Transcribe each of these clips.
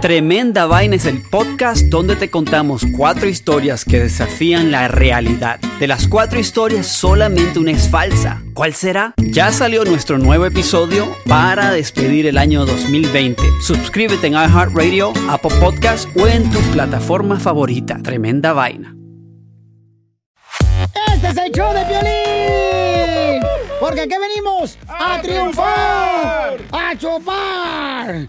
Tremenda Vaina es el podcast donde te contamos cuatro historias que desafían la realidad. De las cuatro historias, solamente una es falsa. ¿Cuál será? Ya salió nuestro nuevo episodio para despedir el año 2020. Suscríbete en iHeartRadio, Apple Podcast o en tu plataforma favorita. Tremenda Vaina. Este es el show de violín. Porque aquí venimos a, triunfar, a chupar.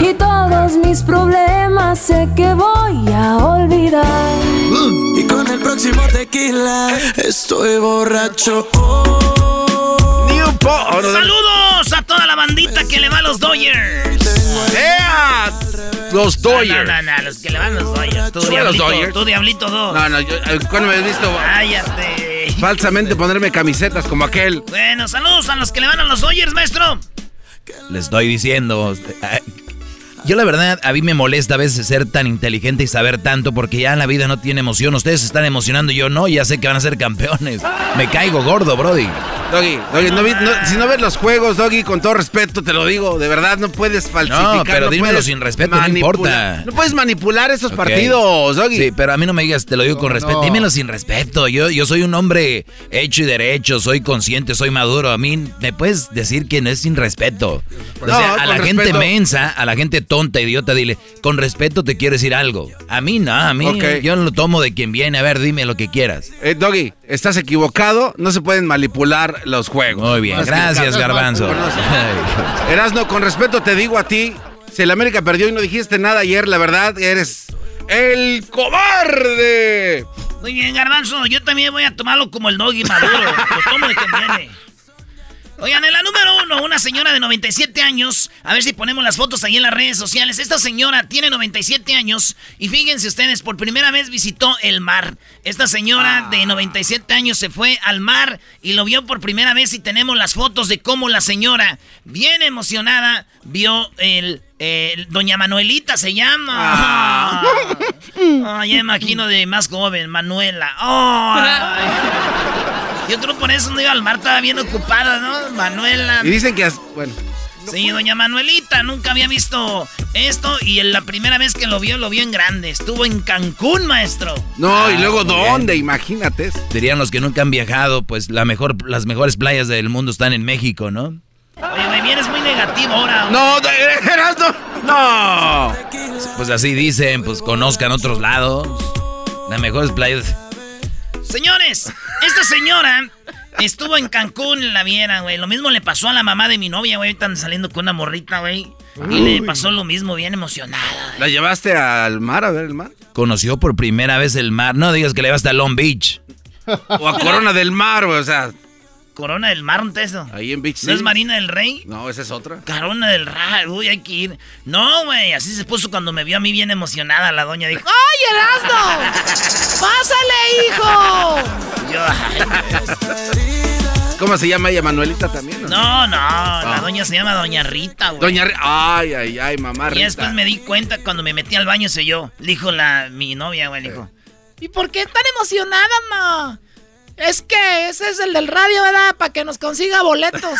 Y todos mis problemas sé que voy a olvidar. Y con el próximo tequila estoy borracho. Saludos a toda la bandita que le va a los Dodgers. ¡Ea! Los Dodgers. No, no, no, los que le van a los Dodgers. Tú, ¿Tú a los Diablito, Dodgers? tú, Diablito 2. No, no, yo, eh, ¿cuándo me has visto Cállate. falsamente ponerme camisetas como aquel? Bueno, saludos a los que le van a los Dodgers, maestro. Les estoy diciendo. Yo la verdad, a mí me molesta a veces ser tan inteligente y saber tanto porque ya la vida no tiene emoción. Ustedes se están emocionando y yo no, ya sé que van a ser campeones. Me caigo gordo, Brody. Doggy, Doggy, no vi- no- si no ves los juegos, Doggy, con todo respeto te lo digo, de verdad no puedes falsificar. No, pero dímelo sin respeto, no importa. No puedes manipular esos partidos, Doggy. Sí, pero a mí no me digas, te lo digo con respeto. Dímelo sin respeto. Yo, yo soy un hombre hecho y derecho, soy consciente, soy maduro. A mí me puedes decir que no es sin respeto. O sea, a la gente respeto. mensa, a la gente tonta, idiota, dile, con respeto te quiero decir algo. A mí no, a mí Ok. yo lo tomo de quien viene. A ver, dime lo que quieras. Eh, Doggy, estás equivocado, no se pueden manipular los juegos. Muy bien, gracias. Garbanzo. Erasno, con respeto te digo a ti, si el América perdió y no dijiste nada ayer, la verdad, eres el cobarde. Muy bien, Garbanzo. Yo también voy a tomarlo como el doggy maduro. Lo tomo de quien viene. Oigan, en la número uno, una señora de 97 años. A ver si ponemos las fotos ahí en las redes sociales. Esta señora tiene 97 años y fíjense ustedes, por primera vez visitó el mar. Esta señora de 97 años se fue al mar y lo vio por primera vez y tenemos las fotos de cómo la señora, bien emocionada, vio el... Doña Manuelita se llama. Ay, ya imagino de más joven, Manuela. Ay. Yo creo por eso no iba al mar, estaba bien ocupada, ¿no? Manuela. Y dicen que, bueno, Sí, doña Manuelita, nunca había visto esto y en la primera vez que lo vio, lo vio en grande. Estuvo en Cancún, maestro. no, y Ah, luego bien. dónde, imagínate. Dirían los que nunca han viajado, pues la mejor, las mejores playas del mundo están en México, ¿no? Oye, me vienes muy negativo ahora. No, Do- Erasno, no. Pues así dicen, pues conozcan otros lados. Las mejores playas. Señores, esta señora estuvo en Cancún, la vieran, güey. Lo mismo le pasó a la mamá de mi novia, güey. Están saliendo con una morrita, güey. Y le pasó lo mismo, bien emocionada. ¿La llevaste al mar a ver el mar? Conoció por primera vez el mar. No digas que le llevaste a Long Beach. O a Corona del Mar, güey, o sea. Corona del Mar, un teso. Ahí en Beach ¿No es Marina del Rey? No, esa es otra. Corona del Rey, uy, hay que ir. No, güey, así se puso cuando me vio a mí bien emocionada. La doña dijo, ¡Ay, Erasmo! ¡Pásale, hijo! Yo, ¿Cómo se llama ella? ¿Manuelita también? No, no, la doña se llama Doña Rita, güey. Doña Rita. Ay, ay, ay, mamá Y después me di cuenta cuando me metí al baño, se yo. Le dijo la, mi novia, güey, le dijo. ¿Y por qué tan emocionada, ma? Es que ese es el del radio, ¿verdad? Para que nos consiga boletos.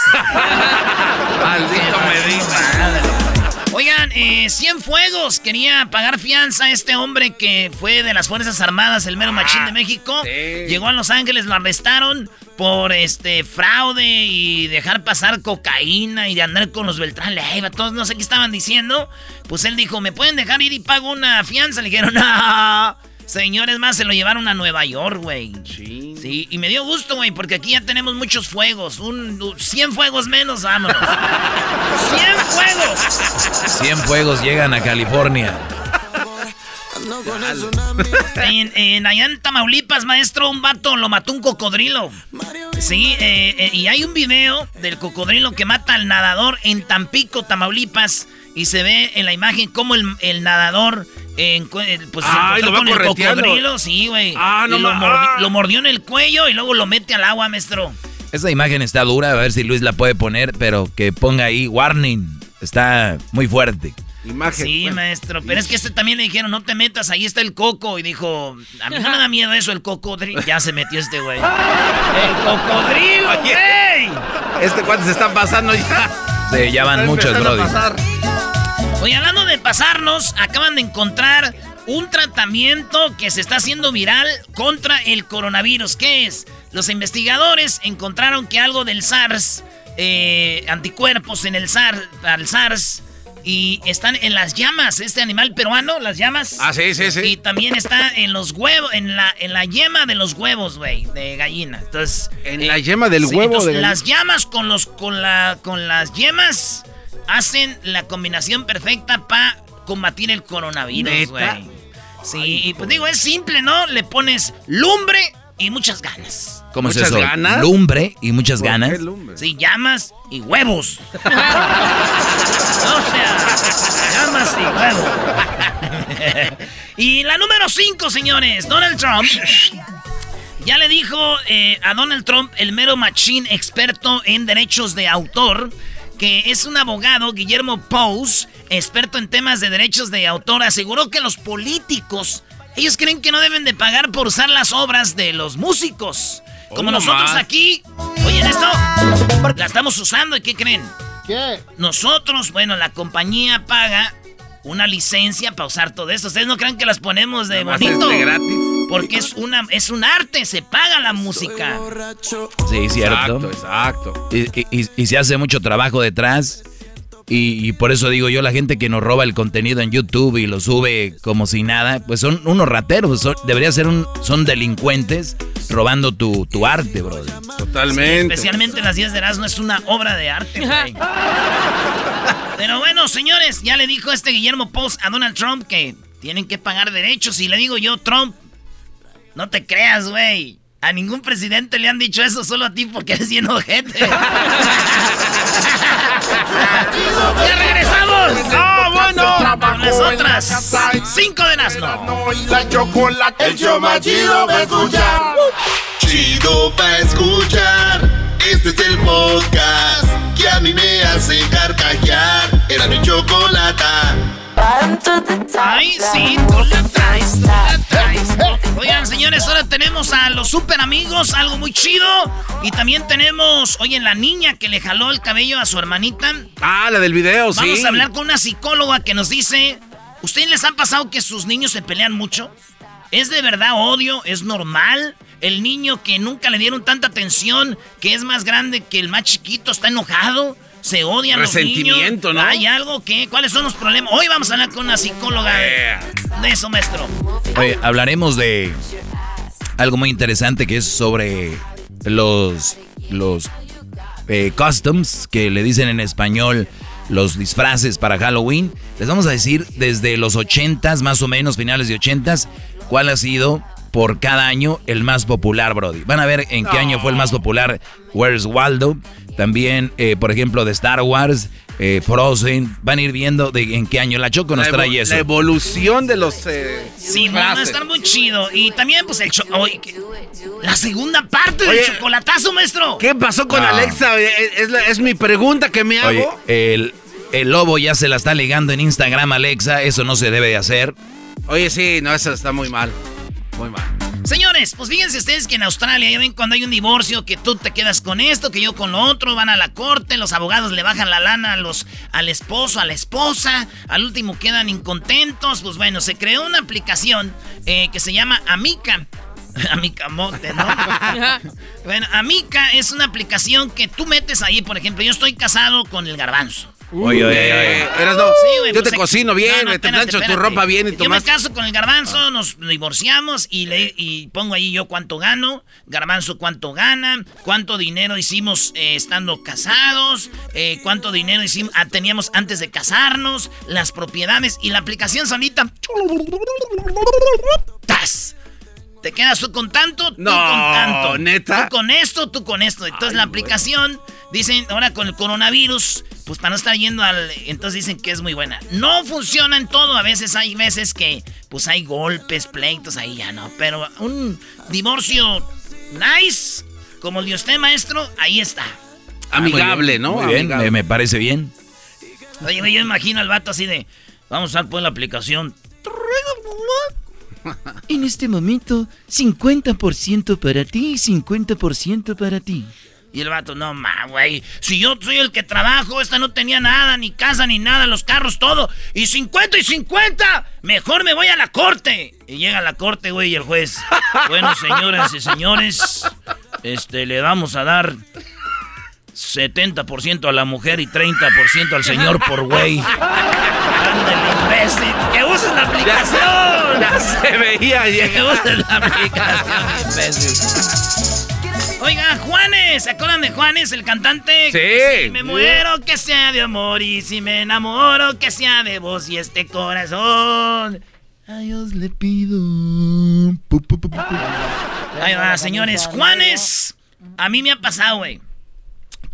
Maldito me dijo. Oigan, eh, Cienfuegos quería pagar fianza a este hombre que fue de las Fuerzas Armadas, el mero machín de México. sí. Llegó a Los Ángeles, lo arrestaron por este fraude y dejar pasar cocaína y de andar con los Beltrán Leiva, todos no sé qué estaban diciendo. Pues él dijo, ¿me pueden dejar ir y pago una fianza? Le dijeron, no. Señores más, se lo llevaron a Nueva York, güey. Sí, y me dio gusto, güey, porque aquí ya tenemos muchos fuegos. Un, 100 fuegos menos, vámonos. 100 fuegos. 100 fuegos llegan a California. En, en, allá en Tamaulipas, maestro, un vato lo mató un cocodrilo. Sí, eh, eh, y hay un video del cocodrilo que mata al nadador en Tampico, Tamaulipas. Y se ve en la imagen cómo el, el nadador en, pues, Ay, se lo va con el cocodrilo. Sí, güey. Ah, no Y lo, mordi- ah. lo mordió en el cuello y luego lo mete al agua, maestro. Esa imagen está dura, a ver si Luis la puede poner, pero que ponga ahí warning. Está muy fuerte. Imagen. Sí, Bueno. maestro. Pero es que este también le dijeron, no te metas, ahí está el coco. Y dijo, a mí no me da miedo eso, el cocodrilo. Ya se metió este güey. ¡El cocodrilo, güey! Este cuate se está pasando ya. Sí, ya van Está muchos, Brody. Oye, hablando de pasarnos, acaban de encontrar un tratamiento que se está haciendo viral contra el coronavirus. ¿Qué es? Los investigadores encontraron que algo del SARS, eh, anticuerpos en el SARS, al SARS, y están en las llamas, este animal peruano, las llamas. Ah, sí, sí, sí. Y también está en los huevos, en la, en la yema de los huevos, güey, de gallina. Entonces. eh, En la yema del huevo entonces, de. Las llamas con los, con la, con las yemas hacen la combinación perfecta para combatir el coronavirus, güey. Sí, y pues digo, es simple, ¿no? Le pones lumbre y muchas ganas. ¿Cómo es ¿Muchas eso? ganas? Lumbre y muchas ¿Por ganas. qué lumbre? Sí, llamas y huevos. o sea, llamas y huevos. y la número 5, señores, Donald Trump. Ya le dijo eh, a Donald Trump, el mero machín experto en derechos de autor, que es un abogado, Guillermo Pous, experto en temas de derechos de autor, aseguró que los políticos, ellos creen que no deben de pagar por usar las obras de los músicos. Como Oh, nosotros más. aquí, oyen esto, la estamos usando y ¿qué creen? ¿Qué? Nosotros, bueno, la compañía paga una licencia para usar todo eso. Ustedes no crean que las ponemos de bonito. de gratis. Porque es una es un arte, se paga la música. Sí, cierto. Exacto, exacto. Y, y- y- y se hace mucho trabajo detrás. Y, y por eso digo yo, la gente que nos roba el contenido en YouTube y lo sube como si nada, pues son unos rateros. son- debería ser un, son delincuentes robando tu, tu arte, brother. Totalmente. Especialmente las 10 de Erasmo es una obra de arte, güey. Pero bueno, señores, ya le dijo este Guillermo Post a Donald Trump que tienen que pagar derechos. Y le digo yo, Trump, no te creas, güey. A ningún presidente le han dicho eso, solo a ti porque eres bien ojete. ¡Ya regresamos! ¡Ah, bueno! Con las otras cinco de y la chocolate. El show más chido para escuchar. Chido para escuchar. Este es el podcast que a mí me hace carcajear. Era mi chocolate. Ay, sí, tú la traes, tú la traes. Oigan, señores, ahora tenemos a los super amigos, algo muy chido. Y también tenemos, oye, la niña que le jaló el cabello a su hermanita. Ah, la del video, sí. Vamos a hablar con una psicóloga que nos dice, ¿ustedes les han pasado que sus niños se pelean mucho? ¿Es de verdad odio? ¿Es normal? El niño que nunca le dieron tanta atención, que es más grande que el más chiquito, está enojado. Se odian los niños. Resentimiento, ¿no? ¿Hay algo que? ¿Cuáles son los problemas? Hoy vamos a hablar con una psicóloga de, de eso, maestro. Oye, hablaremos de algo muy interesante que es sobre los, los eh, customs, que le dicen en español los disfraces para Halloween. Les vamos a decir desde los 80s, más o menos, finales de 80s, cuál ha sido por cada año el más popular, Brody. Van a ver en qué año fue el más popular Where's Waldo. También, eh, por ejemplo, de Star Wars, eh, Frozen. Van a ir viendo de en qué año la Choco nos trae eso. La evolución de los. Eh, sí, van a estar muy chido. Y también, pues, el La segunda parte del chocolatazo, maestro. ¿Qué pasó con Alexa? Es, es, mi pregunta que me hago. el, el lobo ya se la está ligando en Instagram, Alexa. Eso no se debe de hacer. Oye, sí, no, eso está muy mal. Muy mal. Señores, pues fíjense ustedes que en Australia, ya ven cuando hay un divorcio, que tú te quedas con esto, que yo con lo otro, van a la corte, los abogados le bajan la lana a los, al esposo, a la esposa, al último quedan incontentos. Pues bueno, se creó una aplicación eh, que se llama Amica. Amica Mote, ¿no? bueno, Amica es una aplicación que tú metes ahí, por ejemplo, yo estoy casado con el garbanzo. Oye, oye, oye. yo te pues, cocino bien, te plancho tu ropa bien y tu Yo me caso con el garbanzo, nos divorciamos y, le, y pongo ahí yo cuánto gano, garbanzo cuánto gana, cuánto dinero hicimos eh, estando casados, eh, cuánto dinero hicimos, ah, teníamos antes de casarnos, las propiedades y la aplicación solita. ¡Tas! ¿Te quedas tú con tanto? No, tú con tanto. ¿neta? Tú con esto, tú con esto. Entonces la aplicación, dicen, ahora con el coronavirus, pues para no estar yendo al... Entonces dicen que es muy buena. No funciona en todo. A veces hay veces que pues hay golpes, pleitos, ahí ya no. Pero un divorcio nice, como el de usted, maestro, ahí está. Amigable, ¿no? Muy bien, Me, parece bien. Oye, yo imagino al vato así de... Vamos a ver pues la aplicación. En este momento, 50% para ti y 50% para ti. Y el vato, no ma, güey. Si yo soy el que trabajo, esta no tenía nada, ni casa, ni nada, los carros, todo. Y 50 y 50, mejor me voy a la corte. Y llega la corte, güey, y el juez. Bueno, señoras y señores, este, le vamos a dar 70% a la mujer y 30% al señor por güey. Ándale, imbécil. ¡Que uses la aplicación! Ya, se veía ya. Que uses la aplicación, imbécil. Oiga, Juanes, ¿se acuerdan de Juanes, el cantante? Sí. Si me muero, que sea de amor. Y si me enamoro, que sea de vos y este corazón. A Dios le pido. Ahí va, señores. Juanes, a mí me ha pasado, güey.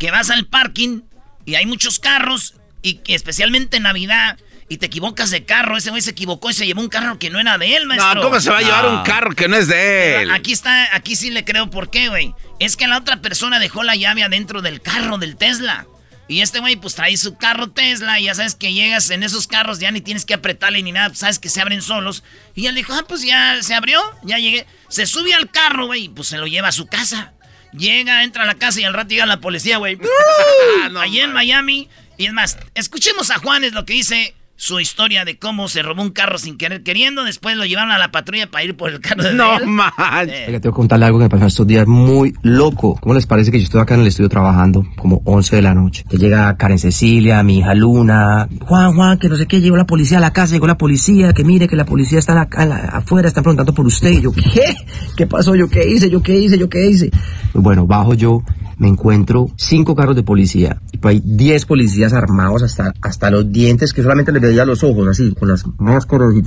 Que vas al parking y hay muchos carros y especialmente en Navidad y te equivocas de carro. Ese güey se equivocó y se llevó un carro que no era de él, maestro. No, ¿cómo se va a llevar un carro que no es de él? Aquí está, aquí sí le creo por qué, güey. Es que la otra persona dejó la llave adentro del carro del Tesla. Y este güey, pues trae su carro Tesla y ya sabes que llegas en esos carros, ya ni tienes que apretarle ni nada, sabes que se abren solos. Y él dijo, ah, pues ya se abrió, ya llegué. Se sube al carro, güey, y pues se lo lleva a su casa. Llega, entra a la casa y al rato llega la policía, güey. no, Allí en Miami. Y es más, escuchemos a Juanes lo que dice su historia de cómo se robó un carro sin querer queriendo. Después lo llevaron a la patrulla para ir por el carro de No, man. Eh. Tengo que contarle algo que me pasó estos días muy loco. ¿Cómo les parece que yo estoy acá en el estudio trabajando como 11 de la noche? Que llega Karen Cecilia, mi hija Luna. Juan, Juan, que no sé qué, llegó la policía a la casa, llegó la policía, que mire que la policía está afuera, están preguntando por usted. Y yo, ¿qué? ¿Qué pasó? ¿Yo qué hice? ¿Yo qué hice? ¿Yo qué hice? Bueno, bajo yo me encuentro cinco carros de policía y pues hay diez policías armados hasta, hasta los dientes que solamente les veía los ojos así, con las máscaras y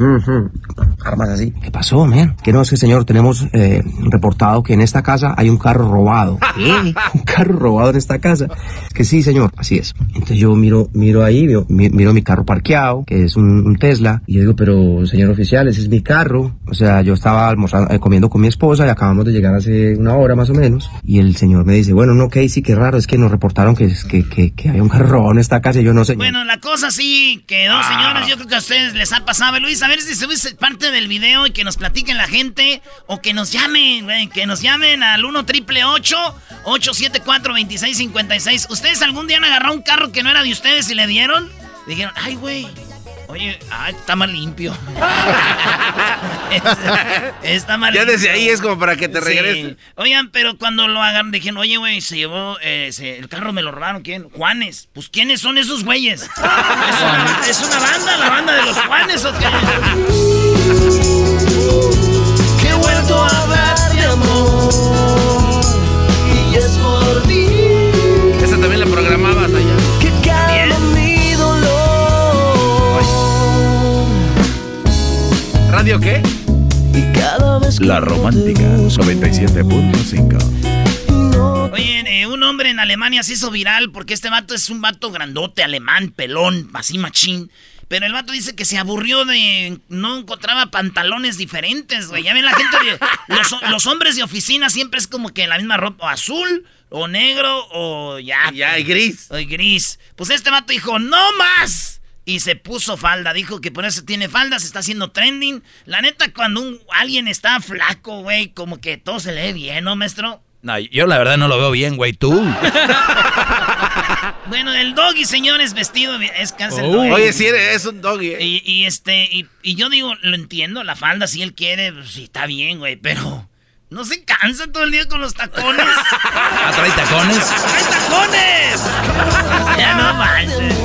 armas así. ¿Qué pasó, man? Que no es que, señor, tenemos eh, reportado que en esta casa hay un carro robado. ¿Qué? un carro robado en esta casa. Que sí, señor, así es. Entonces yo miro, miro ahí, miro, mi carro parqueado, que es un, Tesla, y yo digo, pero señor oficial, ese es mi carro. O sea, yo estaba almorzando, eh, comiendo con mi esposa y acabamos de llegar hace una hora más o menos, y el señor me dice, bueno, no, ok, sí, qué raro, es que nos reportaron que, que, que, que hay un carro en esta casa yo no sé. Bueno, la cosa sí quedó, ah. señores, yo creo que a ustedes les ha pasado. Luis, a ver si se ve parte del video y que nos platiquen la gente o que nos llamen, güey, que nos llamen al 1 triple 874 2656. ¿Ustedes algún día han agarrado un carro que no era de ustedes y le dieron? Dijeron, ay, güey, Oye, ah, está más limpio. está más limpio. Ya desde ahí es como para que te regreses. Oigan, pero cuando lo hagan, dijeron, oye, güey, se llevó, eh, el carro me lo robaron, ¿quién? Juanes. Pues, ¿quiénes son esos güeyes? ¿Es, una, ¿Es una banda, la banda de los Juanes o qué? Que he vuelto a hablar de amor ¿Radio qué? La romántica 97.5. Oye, eh, un hombre en Alemania se hizo viral porque este vato es un vato grandote, alemán, pelón, así machín. Pero el vato dice que se aburrió de. No encontraba pantalones diferentes, güey. Ya ven la gente. De, los, los, hombres de oficina siempre es como que la misma ropa. O azul, o negro, o ya. Ya, y gris. O gris. Pues este vato dijo: ¡No más! Y se puso falda. Dijo que por eso tiene falda, se está haciendo trending. La neta, cuando un, alguien está flaco, güey, como que todo se lee bien, ¿no, maestro? No, yo la verdad no lo veo bien, güey, tú. bueno, el doggy, señores, vestido es cáncer. Oh. Oye, sí, es un doggy. Eh. Y, y, este, y, y, yo digo, lo entiendo, la falda, si él quiere, pues, sí, está bien, güey, pero no se cansa todo el día con los tacones. ¿Ah, trae tacones? ¡Trae tacones! ya no manches.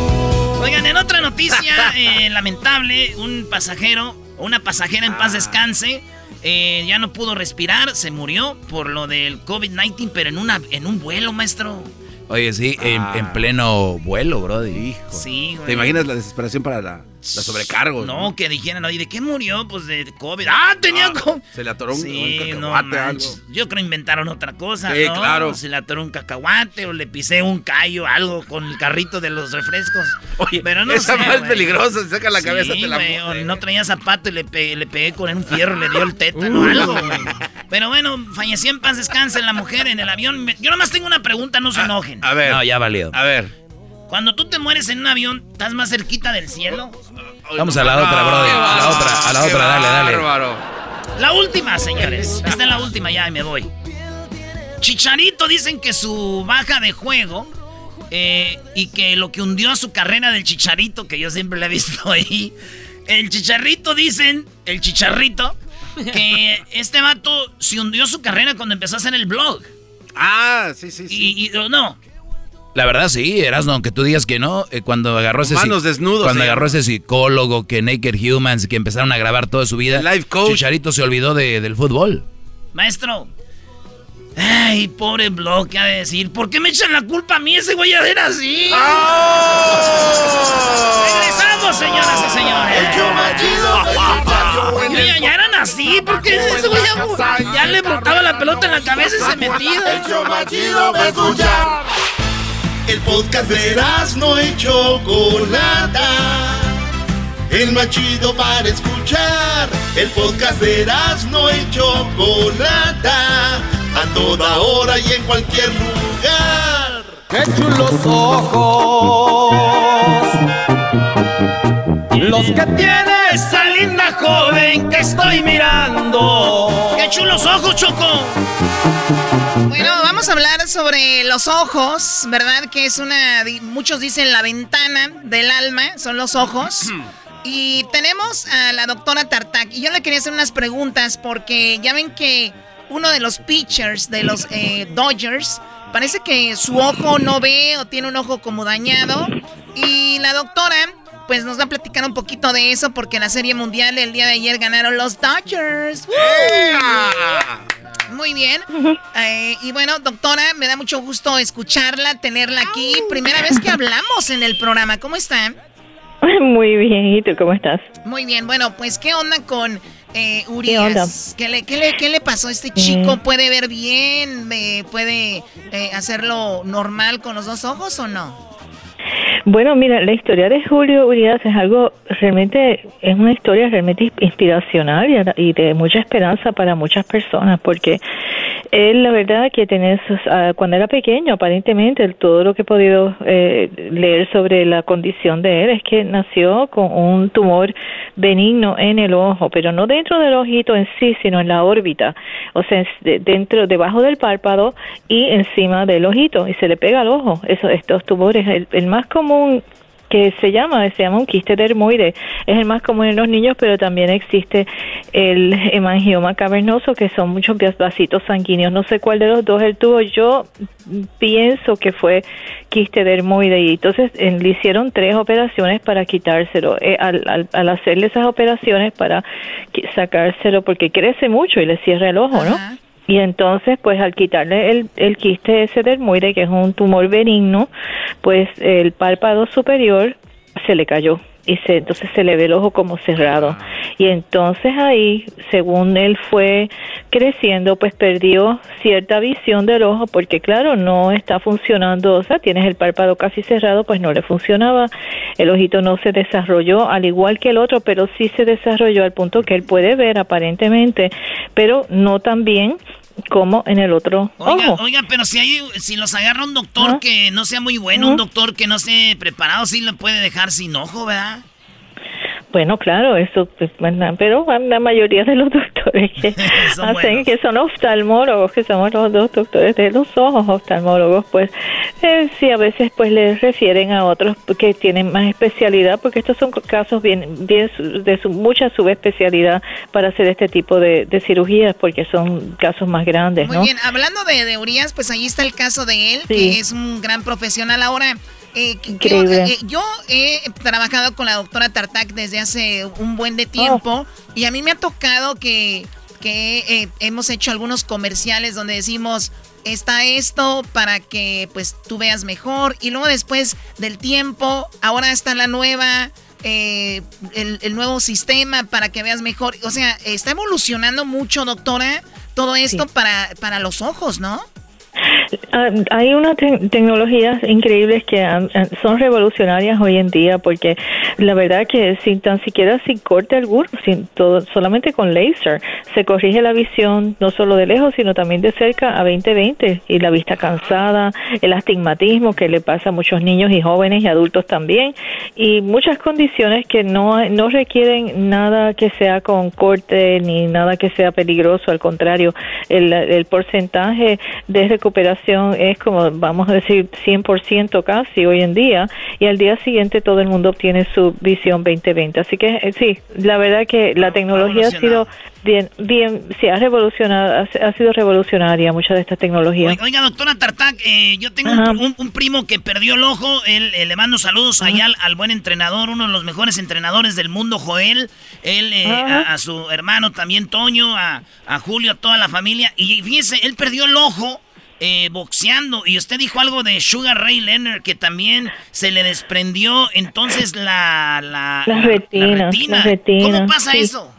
Oigan, en otra noticia eh, lamentable, un pasajero, una pasajera en paz descanse, eh, ya no pudo respirar, se murió por lo del COVID-19, pero en, una, en un vuelo, maestro. Oye, sí, en, en, pleno vuelo, bro. Hijo. Sí, güey. ¿Te imaginas la desesperación para la, la sobrecargo? No, ¿no? que dijeran, oye, ¿de qué murió? Pues de COVID. ¡Ah, tenía ah, COVID! Se le atoró un, sí, un no cacahuate, algo. Yo creo inventaron otra cosa, sí, ¿no? claro. Se le atoró un cacahuate o le pisé un callo, algo con el carrito de los refrescos. Oye, pero no esa sé, más peligrosa, se saca la sí, cabeza de la o mujer. no traía zapato y le, pe le pegué con un fierro, le dio el tétano, algo, güey. Pero bueno, falleció en paz descanse la mujer en el avión. Yo nomás tengo una pregunta, no se enojen. A ver. No, ya valió. A ver. Cuando tú te mueres en un avión, ¿estás más cerquita del cielo? Vamos a la otra, brother. A la otra, a la otra, dale, dale. Bárbaro. La última, señores. Esta es la última ya y me voy. Chicharito dicen que su baja de juego eh, y que lo que hundió a su carrera del Chicharito, que yo siempre le he visto ahí. El Chicharrito dicen, el Chicharrito, que este vato se hundió su carrera cuando empezó a hacer el blog. Ah, sí, sí, sí. Y, y no, la verdad sí, Erasno, aunque tú digas que no, eh, cuando agarró ese Manos desnudos, cuando eh. agarró ese psicólogo que Naked Humans que empezaron a grabar toda su vida, Life coach. Chicharito se olvidó de, del fútbol. Maestro. Ay, pobre blog, ¿qué ha de decir? ¿Por qué me echan la culpa a mí? Ese güey ya era así. ¡Oh! Regresamos, señoras y señores. El show más chido, el chayo en el Ya, ya eran así, porque ese güey ya, ya le brotaba la pelota en la cabeza y se metía. El show más chido va a escuchar. El podcast de no y Chocolata. El más chido para escuchar. El podcast de no y Chocolata. A toda hora y en cualquier lugar. ¡Qué chulos ojos! Los que tiene esa linda joven que estoy mirando. ¡Qué chulos ojos, Choco! Bueno, vamos a hablar sobre los ojos, ¿verdad? Que es una, muchos dicen la ventana del alma, son los ojos. Y tenemos a la doctora Tartak. Y yo le quería hacer unas preguntas porque ya ven que uno de los pitchers de los eh, Dodgers parece que su ojo no ve o tiene un ojo como dañado. Y la doctora pues nos va a platicar un poquito de eso porque en la Serie Mundial el día de ayer ganaron los Dodgers. ¡Woo! Muy bien. Eh, y bueno, doctora, me da mucho gusto escucharla, tenerla aquí. Primera vez que hablamos en el programa. ¿Cómo está? Muy bien, ¿y tú cómo estás? Muy bien, bueno, pues ¿qué onda con eh, ¿Qué onda? Urias? ¿Qué, le, qué, le, ¿Qué le pasó a este chico? ¿Puede ver bien? Eh, ¿Puede eh, hacerlo normal con los dos ojos o no? Bueno, mira, la historia de Julio Urias es algo realmente, es una historia realmente inspiracional y, de mucha esperanza para muchas personas, porque él, la verdad, que tenés, uh, cuando era pequeño, aparentemente, todo lo que he podido eh, leer sobre la condición de él es que nació con un tumor benigno en el ojo, pero no dentro del ojito en sí, sino en la órbita, o sea, dentro, debajo del párpado y encima del ojito, y se le pega al ojo. Eso, estos tumores, el más común que se llama, se llama un quiste dermoide. Es el más común en los niños, pero también existe el hemangioma cavernoso, que son muchos vasitos sanguíneos. No sé cuál de los dos él tuvo. Yo pienso que fue quiste dermoide y entonces le hicieron tres operaciones para quitárselo. Eh, al, al, al, hacerle esas operaciones para sacárselo, porque crece mucho y le cierra el ojo, ¿no? Y entonces, pues al quitarle el, el quiste ese dermoide, que es un tumor benigno, pues el párpado superior se le cayó. y se, entonces se le ve el ojo como cerrado. Y entonces ahí, según él fue creciendo, pues perdió cierta visión del ojo porque claro, no está funcionando, o sea, tienes el párpado casi cerrado, pues no le funcionaba, el ojito no se desarrolló al igual que el otro, pero sí se desarrolló al punto que él puede ver aparentemente, pero no tan bien como en el otro oiga, ojo. Oiga, pero si hay, si los agarra un doctor que no sea muy bueno, un doctor que no esté preparado, sí lo puede dejar sin ojo, ¿verdad? Bueno, claro, eso, pues, pero la mayoría de los doctores que hacen, que son oftalmólogos, que somos los dos doctores de los ojos oftalmólogos, pues eh, sí, a veces pues les refieren a otros que tienen más especialidad, porque estos son casos bien, bien de su, mucha subespecialidad para hacer este tipo de, cirugías, porque son casos más grandes. Muy bien, hablando de, de Urias, pues ahí está el caso de él, que es un gran profesional ahora. Eh, eh, yo he trabajado con la doctora Tartak desde hace un buen de tiempo y a mí me ha tocado que, que eh, hemos hecho algunos comerciales donde decimos está esto para que pues tú veas mejor y luego después del tiempo ahora está la nueva el, el, nuevo sistema para que veas mejor. O sea está evolucionando mucho doctora todo esto para para los ojos no Ah, hay unas tecnologías increíbles que son revolucionarias hoy en día porque la verdad que sin tan siquiera sin corte alguno, sin todo, solamente con laser se corrige la visión no solo de lejos sino también de cerca a 20-20 y la vista cansada, el astigmatismo que le pasa a muchos niños y jóvenes y adultos también y muchas condiciones que no, no requieren nada que sea con corte ni nada que sea peligroso, al contrario, el, el porcentaje de recuperación es como, vamos a decir, 100% casi hoy en día, y al día siguiente todo el mundo obtiene su visión 2020. Así que eh, sí, la verdad que la tecnología ha sido bien, bien, sí, ha revolucionado, ha, sido revolucionaria muchas de estas tecnologías. Oiga, doctora Tartak, eh, yo tengo un, primo que perdió el ojo, él, eh, le mando saludos allá al, buen entrenador, uno de los mejores entrenadores del mundo, Joel, él, a, su hermano también, Toño, a, a Julio, a toda la familia, y fíjese, él perdió el ojo eh, boxeando. Y usted dijo algo de Sugar Ray Leonard que también se le desprendió entonces la, la, retina, ¿Cómo pasa eso?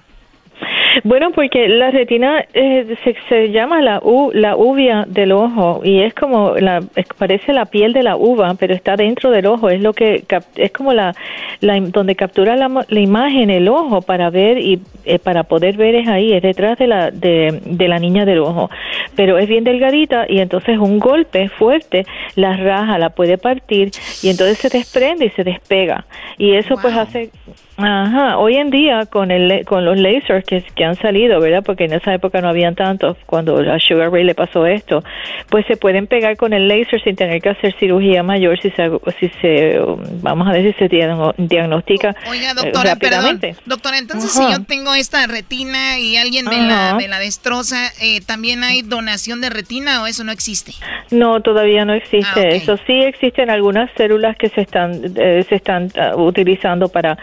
Bueno, porque la retina eh, se, llama la u, la uvia del ojo y es como la parece la piel de la uva, pero está dentro del ojo. Es lo que es como la, la donde captura la, la, imagen el ojo para ver y eh, para poder ver es ahí, es detrás de la de, de la niña del ojo. Pero es bien delgadita y entonces un golpe fuerte la raja, la puede partir y entonces se desprende y se despega y eso pues hace Ajá, hoy en día con el con los lasers que, que, han salido, ¿verdad? Porque en esa época no habían tantos cuando a Sugar Ray le pasó esto, pues se pueden pegar con el laser sin tener que hacer cirugía mayor si se si se vamos a ver si se diagnostica Oiga, doctora, perdón. Doctora, entonces si yo tengo esta retina y alguien me la, me la destroza, eh, ¿también hay donación de retina o eso no existe? No, todavía no existe. Ah, eso sí existen algunas células que se están eh, se están ah, utilizando para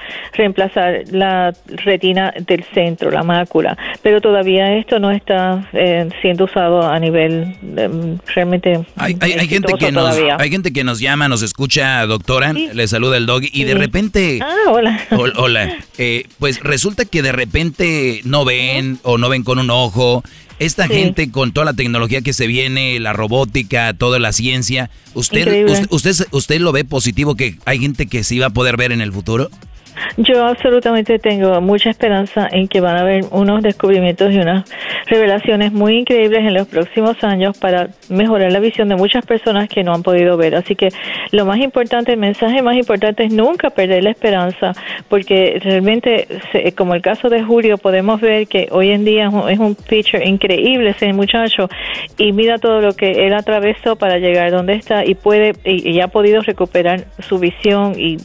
reemplazar la retina del centro, la mácula, pero todavía esto no está eh, siendo usado a nivel em, realmente. Hay, gente que nos, hay gente que nos llama, nos escucha, doctora, le saluda el dog y de repente. Ah, hola. hola. Eh, pues resulta que de repente no ven o no ven con un ojo. Esta gente con toda la tecnología que se viene, la robótica, toda la ciencia, ¿usted, usted, usted, lo ve positivo que hay gente que sí va a poder ver en el futuro? Yo absolutamente tengo mucha esperanza en que van a haber unos descubrimientos y unas revelaciones muy increíbles en los próximos años para mejorar la visión de muchas personas que no han podido ver. Así que lo más importante, el mensaje más importante es nunca perder la esperanza, porque realmente, como el caso de Julio, podemos ver que hoy en día es un picture increíble ese muchacho y mira todo lo que él atravesó para llegar donde está y puede y ha podido recuperar su visión y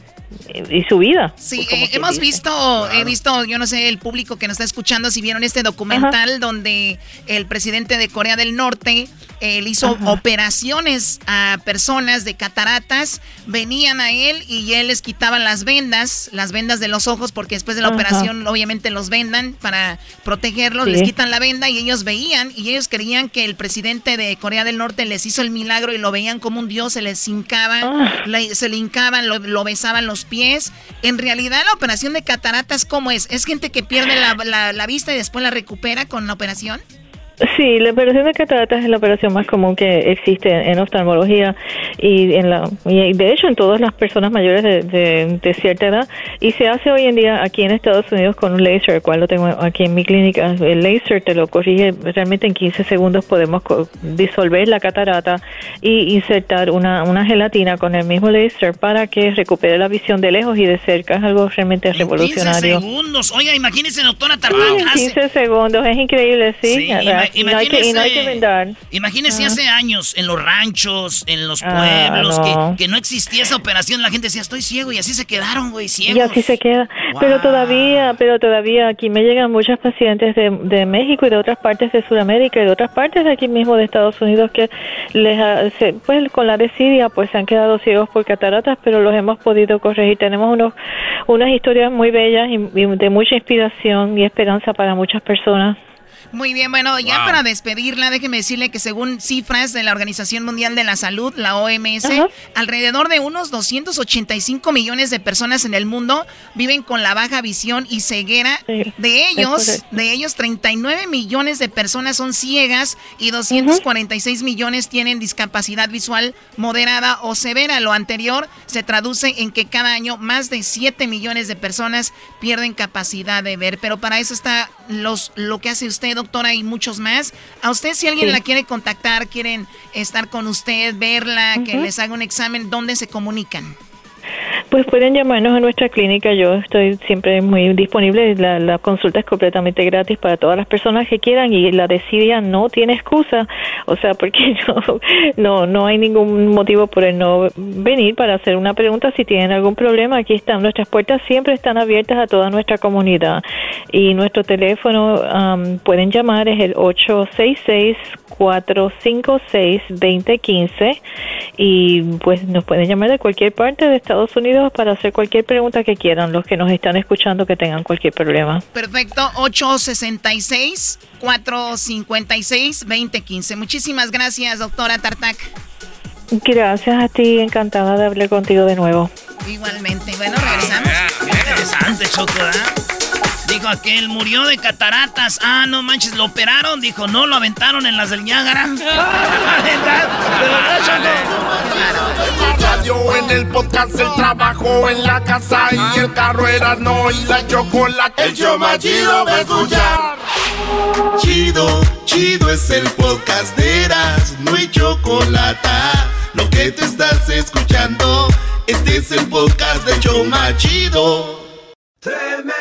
y su vida. Sí, pues, eh, hemos visto, he visto, yo no sé, el público que nos está escuchando, si vieron este documental donde el presidente de Corea del Norte él hizo operaciones a personas de cataratas, venían a él y él les quitaba las vendas, las vendas de los ojos, porque después de la operación obviamente los vendan para protegerlos, les quitan la venda y ellos veían y ellos creían que el presidente de Corea del Norte les hizo el milagro y lo veían como un dios, se les hincaba, ah. se le hincaban, lo, besaban los pies. En realidad, la operación de cataratas, ¿cómo es? ¿Es gente que pierde la, la vista y después la recupera con la operación? Sí, la operación de cataratas es la operación más común que existe en oftalmología y en la y de hecho en todas las personas mayores de, de, cierta edad y se hace hoy en día aquí en Estados Unidos con un láser, el cual lo tengo aquí en mi clínica. El láser te lo corrige realmente en 15 segundos podemos disolver la catarata y insertar una, una gelatina con el mismo láser para que recupere la visión de lejos y de cerca. Es algo realmente revolucionario. 15 segundos. Oiga, imagínese, doctora Tartán. 15 segundos, es increíble, sí. sí imagínese, hace años en los ranchos, en los ah, pueblos, Que, no existía esa operación, la gente decía, estoy ciego, y así se quedaron, güey, ciegos. Y así se queda. Pero todavía, pero todavía aquí me llegan muchos pacientes de, de, México y de otras partes de Sudamérica y de otras partes de aquí mismo de Estados Unidos que les pues con la desidia pues se han quedado ciegos por cataratas, pero los hemos podido corregir. Tenemos unos unas historias muy bellas y de mucha inspiración y esperanza para muchas personas. Muy bien, bueno, ya para despedirla, déjeme decirle que según cifras de la Organización Mundial de la Salud, la OMS, alrededor de unos 285 millones de personas en el mundo viven con la baja visión y ceguera. de ellos, de ellos 39 millones de personas son ciegas y 246 millones tienen discapacidad visual moderada o severa. Lo anterior se traduce en que cada año más de 7 millones de personas pierden capacidad de ver, pero para eso está los lo que hace usted doctora, y muchos más. A usted, si alguien la quiere contactar, quieren estar con usted, verla, que les haga un examen, ¿dónde se comunican? Pues pueden llamarnos a nuestra clínica, yo estoy siempre muy disponible, la, la, consulta es completamente gratis para todas las personas que quieran y la desidia no tiene excusa, o sea, porque no, no, no hay ningún motivo por el no venir para hacer una pregunta. Si tienen algún problema, aquí están, nuestras puertas siempre están abiertas a toda nuestra comunidad. Y nuestro teléfono pueden llamar es el 866 456 2015 y pues nos pueden llamar de cualquier parte de Estados Unidos para hacer cualquier pregunta que quieran, los que nos están escuchando que tengan cualquier problema. Perfecto, 866 456 2015. Muchísimas gracias, doctora Tartak. Gracias a ti, encantada de hablar contigo de nuevo. Igualmente. Bueno, regresamos. interesante, Choco, Dijo aquel, murió de cataratas. Ah, no manches, lo operaron. Dijo, no, lo aventaron en las del Niágara. radio, en el podcast, el trabajo, en la casa y el carro era no y la chocolate. El show más chido va a escuchar. Chido, chido es el podcast de Eras, no hay chocolate. Lo que te estás escuchando, este es el podcast de Choma Chido. Tremenda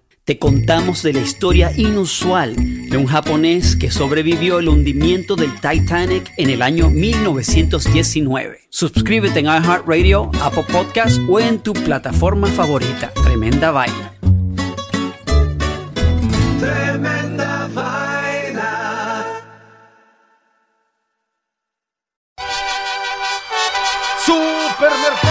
te contamos de la historia inusual de un japonés que sobrevivió el hundimiento del Titanic en el año 1919. Suscríbete en iHeartRadio, Apple Podcast o en tu plataforma favorita. Tremenda vaina. Tremenda vaina. Supermercado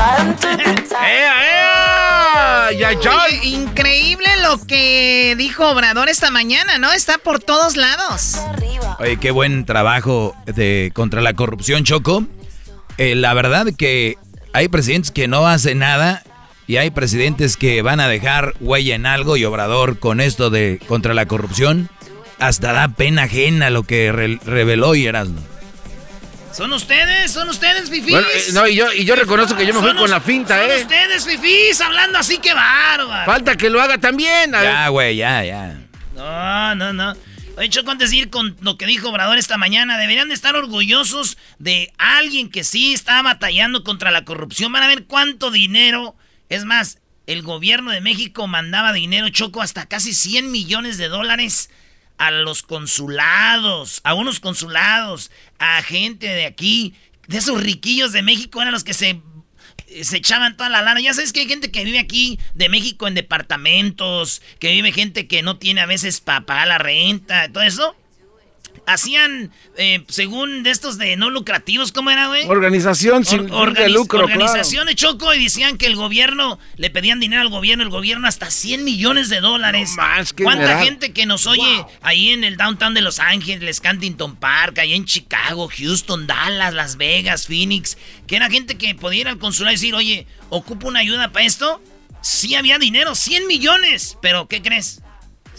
increíble lo que dijo Obrador esta mañana, ¿no? Está por todos lados. Oye, qué buen trabajo de, contra la corrupción, Choco. Eh, la verdad que hay presidentes que no hacen nada y hay presidentes que van a dejar huella en algo y Obrador con esto de contra la corrupción hasta da pena ajena lo que reveló y Erasmo. Son ustedes, son ustedes, fifís. Bueno, eh, no, y yo, y yo reconozco que yo me fui con la finta, son ¿eh? ustedes, fifís, hablando así que bárbaro. Falta que lo haga también. a. Ya, güey, ya, ya. No, no, no. Oye, Choco, antes de ir con lo que dijo Obrador esta mañana, deberían de estar orgullosos de alguien que sí está batallando contra la corrupción. Van a ver cuánto dinero. Es más, el gobierno de México mandaba dinero, Choco, hasta casi 100 millones de dólares a los consulados, a unos consulados, a gente de aquí, de esos riquillos de México, eran los que se se echaban toda la lana. Ya sabes que hay gente que vive aquí de México en departamentos, que vive gente que no tiene a veces para pagar la renta, todo eso. Hacían, eh, según de estos de no lucrativos, ¿cómo era, güey? Organización sin Or- fin de organiz- lucro, Organizaciones Choco y decían que el gobierno, le pedían dinero al gobierno, el gobierno hasta 100 millones de dólares. qué ¿Cuánta gente que nos oye ahí en el downtown de Los Ángeles, Cantington Park, ahí en Chicago, Houston, Dallas, Las Vegas, Phoenix, que era gente que podía ir al consulado y decir, oye, ocupo una ayuda para esto? Sí había dinero, 100 millones, pero ¿qué crees?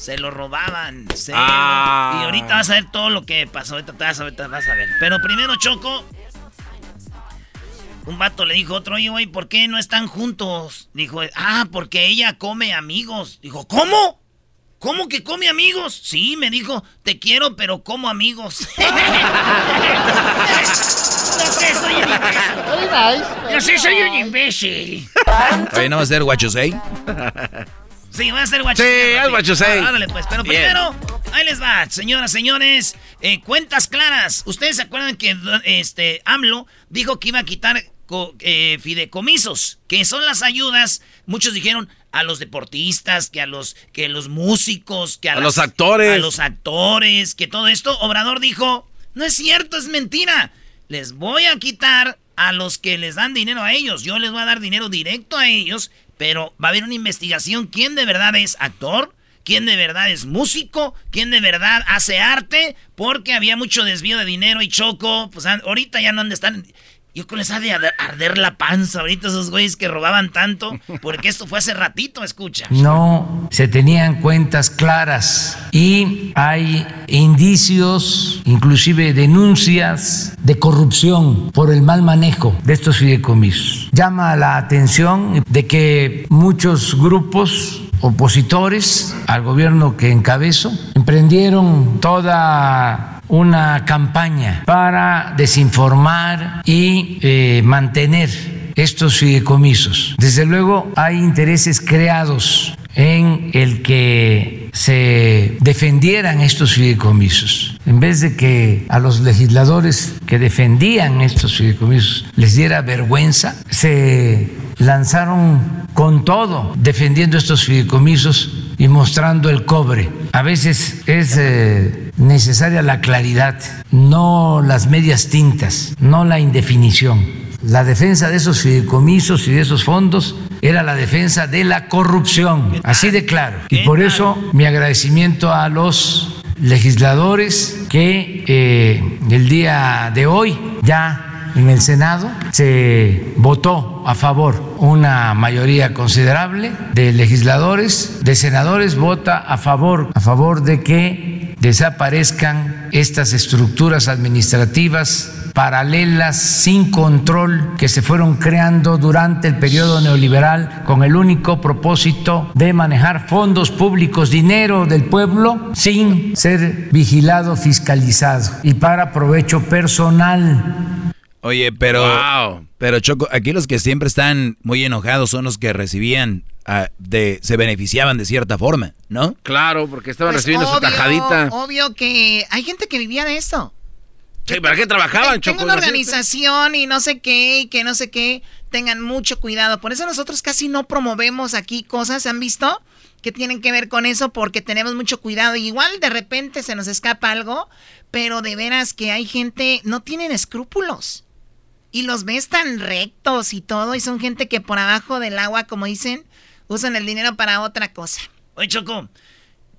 Se lo robaban. se Ah. lo- Y ahorita vas a ver todo lo que pasó. Ahorita te vas a ver, te vas a ver. Pero primero, Choco. Un vato le dijo a otro, oye, güey, ¿por qué no están juntos? Dijo, ah, porque ella come amigos. Dijo, ¿cómo? ¿Cómo que come amigos? Sí, me dijo, te quiero, pero como amigos. no sé, soy un imbécil. Sé, soy un imbécil. Oye, ¿no va a ser guachosei? Sí, va a ser guachosei. Sí, es guachosei. Ah, Árale, pues. Pero Bien. primero, ahí les va, señoras, señores. eh, cuentas claras. ¿Ustedes se acuerdan que este AMLO dijo que iba a quitar eh, fideicomisos? Que son las ayudas, muchos dijeron, a los deportistas, que a los, que los músicos, que a, A las- los actores. A los actores, que todo esto. Obrador dijo, no es cierto, es mentira. Les voy a quitar a los que les dan dinero a ellos. Yo les voy a dar dinero directo a ellos, pero va a haber una investigación. ¿Quién de verdad es actor? ¿Quién de verdad es músico? ¿Quién de verdad hace arte? Porque había mucho desvío de dinero y choco. Pues ahorita ya no han de estar. Yo creo que les ha de arder- la panza ahorita esos güeyes que robaban tanto. Porque esto fue hace ratito, escucha. no se tenían cuentas claras y hay indicios, inclusive denuncias de corrupción por el mal manejo de estos fideicomisos. Llama la atención de que muchos grupos opositores al gobierno que encabezo emprendieron toda una campaña para desinformar y eh, mantener estos fideicomisos. Desde luego hay intereses creados en el que se defendieran estos fideicomisos. En vez de que a los legisladores que defendían estos fideicomisos les diera vergüenza, se lanzaron con todo defendiendo estos fideicomisos y mostrando el cobre. A veces es eh, necesaria la claridad, no las medias tintas, no la indefinición. La defensa de esos fideicomisos y de esos fondos era la defensa de la corrupción, así de claro. Y por eso mi agradecimiento a los legisladores que eh, el día de hoy ya en el Senado se votó a favor una mayoría considerable de legisladores, de senadores vota a favor a favor de que desaparezcan estas estructuras administrativas paralelas sin control que se fueron creando durante el periodo neoliberal con el único propósito de manejar fondos públicos, dinero del pueblo sin ser vigilado, fiscalizado y para provecho personal. Oye, pero, pero Choco, aquí los que siempre están muy enojados son los que recibían, ah, de, se beneficiaban de cierta forma, ¿no? Claro, porque estaban Pues recibiendo su tajadita. Obvio que hay gente que vivía de eso. Sí, ¿Para qué trabajaban, Tengo Choco? una ¿No es cierto? organización y no sé qué, y que no sé qué. Tengan mucho cuidado. Por eso nosotros casi no promovemos aquí cosas, ¿han visto? Que tienen que ver con eso porque tenemos mucho cuidado. Igual de repente se nos escapa algo, pero de veras que hay gente, no tienen escrúpulos. Y los ves tan rectos y todo, y son gente que por abajo del agua, como dicen, usan el dinero para otra cosa. Oye, Choco,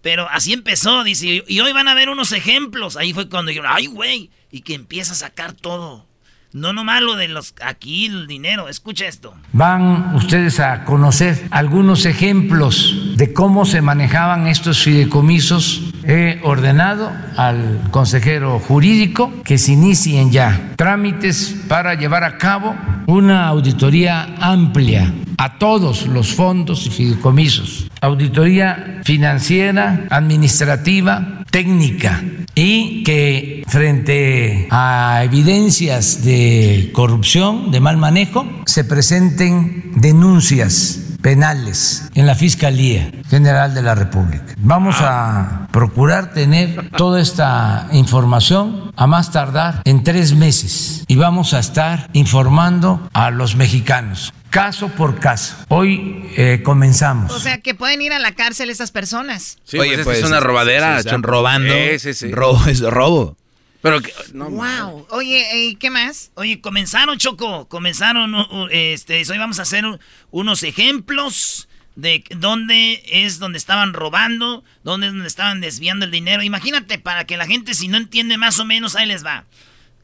pero así empezó, dice, y hoy van a ver unos ejemplos. Ahí fue cuando dijeron, ay, güey, y que empieza a sacar todo. No nomás lo de los aquí el dinero, escucha esto. Van ustedes a conocer algunos ejemplos de cómo se manejaban estos fideicomisos. He ordenado al consejero jurídico que se inicien ya trámites para llevar a cabo una auditoría amplia a todos los fondos y fideicomisos. Auditoría financiera, administrativa, técnica y que frente a evidencias de corrupción, de mal manejo, se presenten denuncias penales en la Fiscalía General de la República. Vamos a procurar tener toda esta información a más tardar en tres meses y vamos a estar informando a los mexicanos caso por caso. Hoy eh, comenzamos. O sea, que pueden ir a la cárcel esas personas. Sí, Oye, pues, es una robadera. están robando. Sí, sí, Robo es robo. Pero no, wow. Oye, ¿y qué más? Oye, comenzaron, Choco. Comenzaron, este, hoy vamos a hacer unos ejemplos de dónde es donde estaban robando, dónde es donde estaban desviando el dinero. Imagínate, para que la gente, si no entiende más o menos, ahí les va.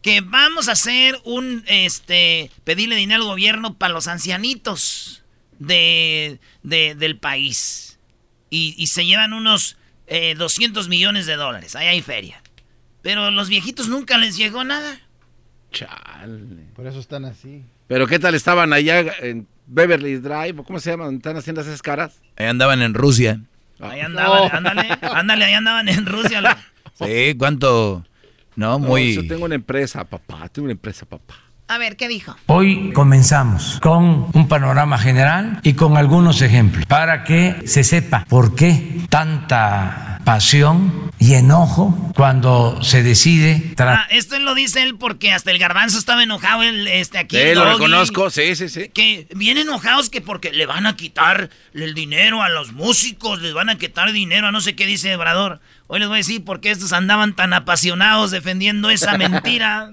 Que vamos a hacer un, este, pedirle dinero al gobierno para los ancianitos de, del país. Y, se llevan unos 200 eh, millones de dólares. Ahí hay feria. Pero los viejitos nunca les llegó nada. Chale. Por eso están así. Pero ¿qué tal estaban allá en Beverly Drive? ¿Cómo se llaman? ¿Están haciendo esas caras? Ahí andaban en Rusia. Ahí andaban, ándale, ándale, ahí andaban en Rusia. Sí, ¿cuánto? No, muy... yo tengo una empresa, papá, tengo una empresa, papá. A ver, ¿qué dijo? Hoy comenzamos con un panorama general y con algunos ejemplos para que se sepa por qué tanta pasión y enojo cuando se decide. Ah, esto lo dice él porque hasta el garbanzo estaba enojado el, este aquí. Sí, lo reconozco, sí, sí, sí. Que vienen enojados que porque le van a quitar el dinero a los músicos, les van a quitar dinero a no sé qué dice Obrador. Hoy les voy a decir por qué estos andaban tan apasionados defendiendo esa mentira.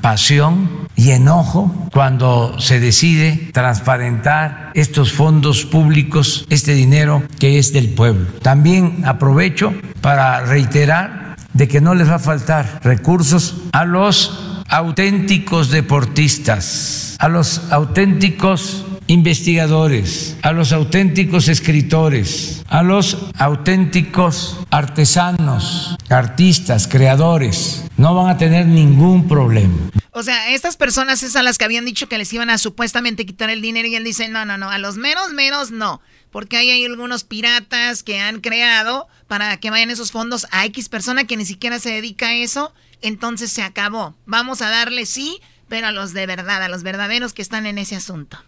Pasión y enojo cuando se decide transparentar estos fondos públicos, este dinero que es del pueblo. También aprovecho para reiterar de que no les va a faltar recursos a los auténticos deportistas, a los auténticos investigadores, a los auténticos escritores, a los auténticos artesanos, artistas, creadores. No van a tener ningún problema. O sea, estas personas es a las que habían dicho que les iban a supuestamente quitar el dinero y él dice, no, no, no, a los menos, menos no. Porque hay algunos piratas que han creado para que vayan esos fondos a X persona que ni siquiera se dedica a eso. Entonces se acabó. Vamos a darle sí, pero a los de verdad, a los verdaderos que están en ese asunto.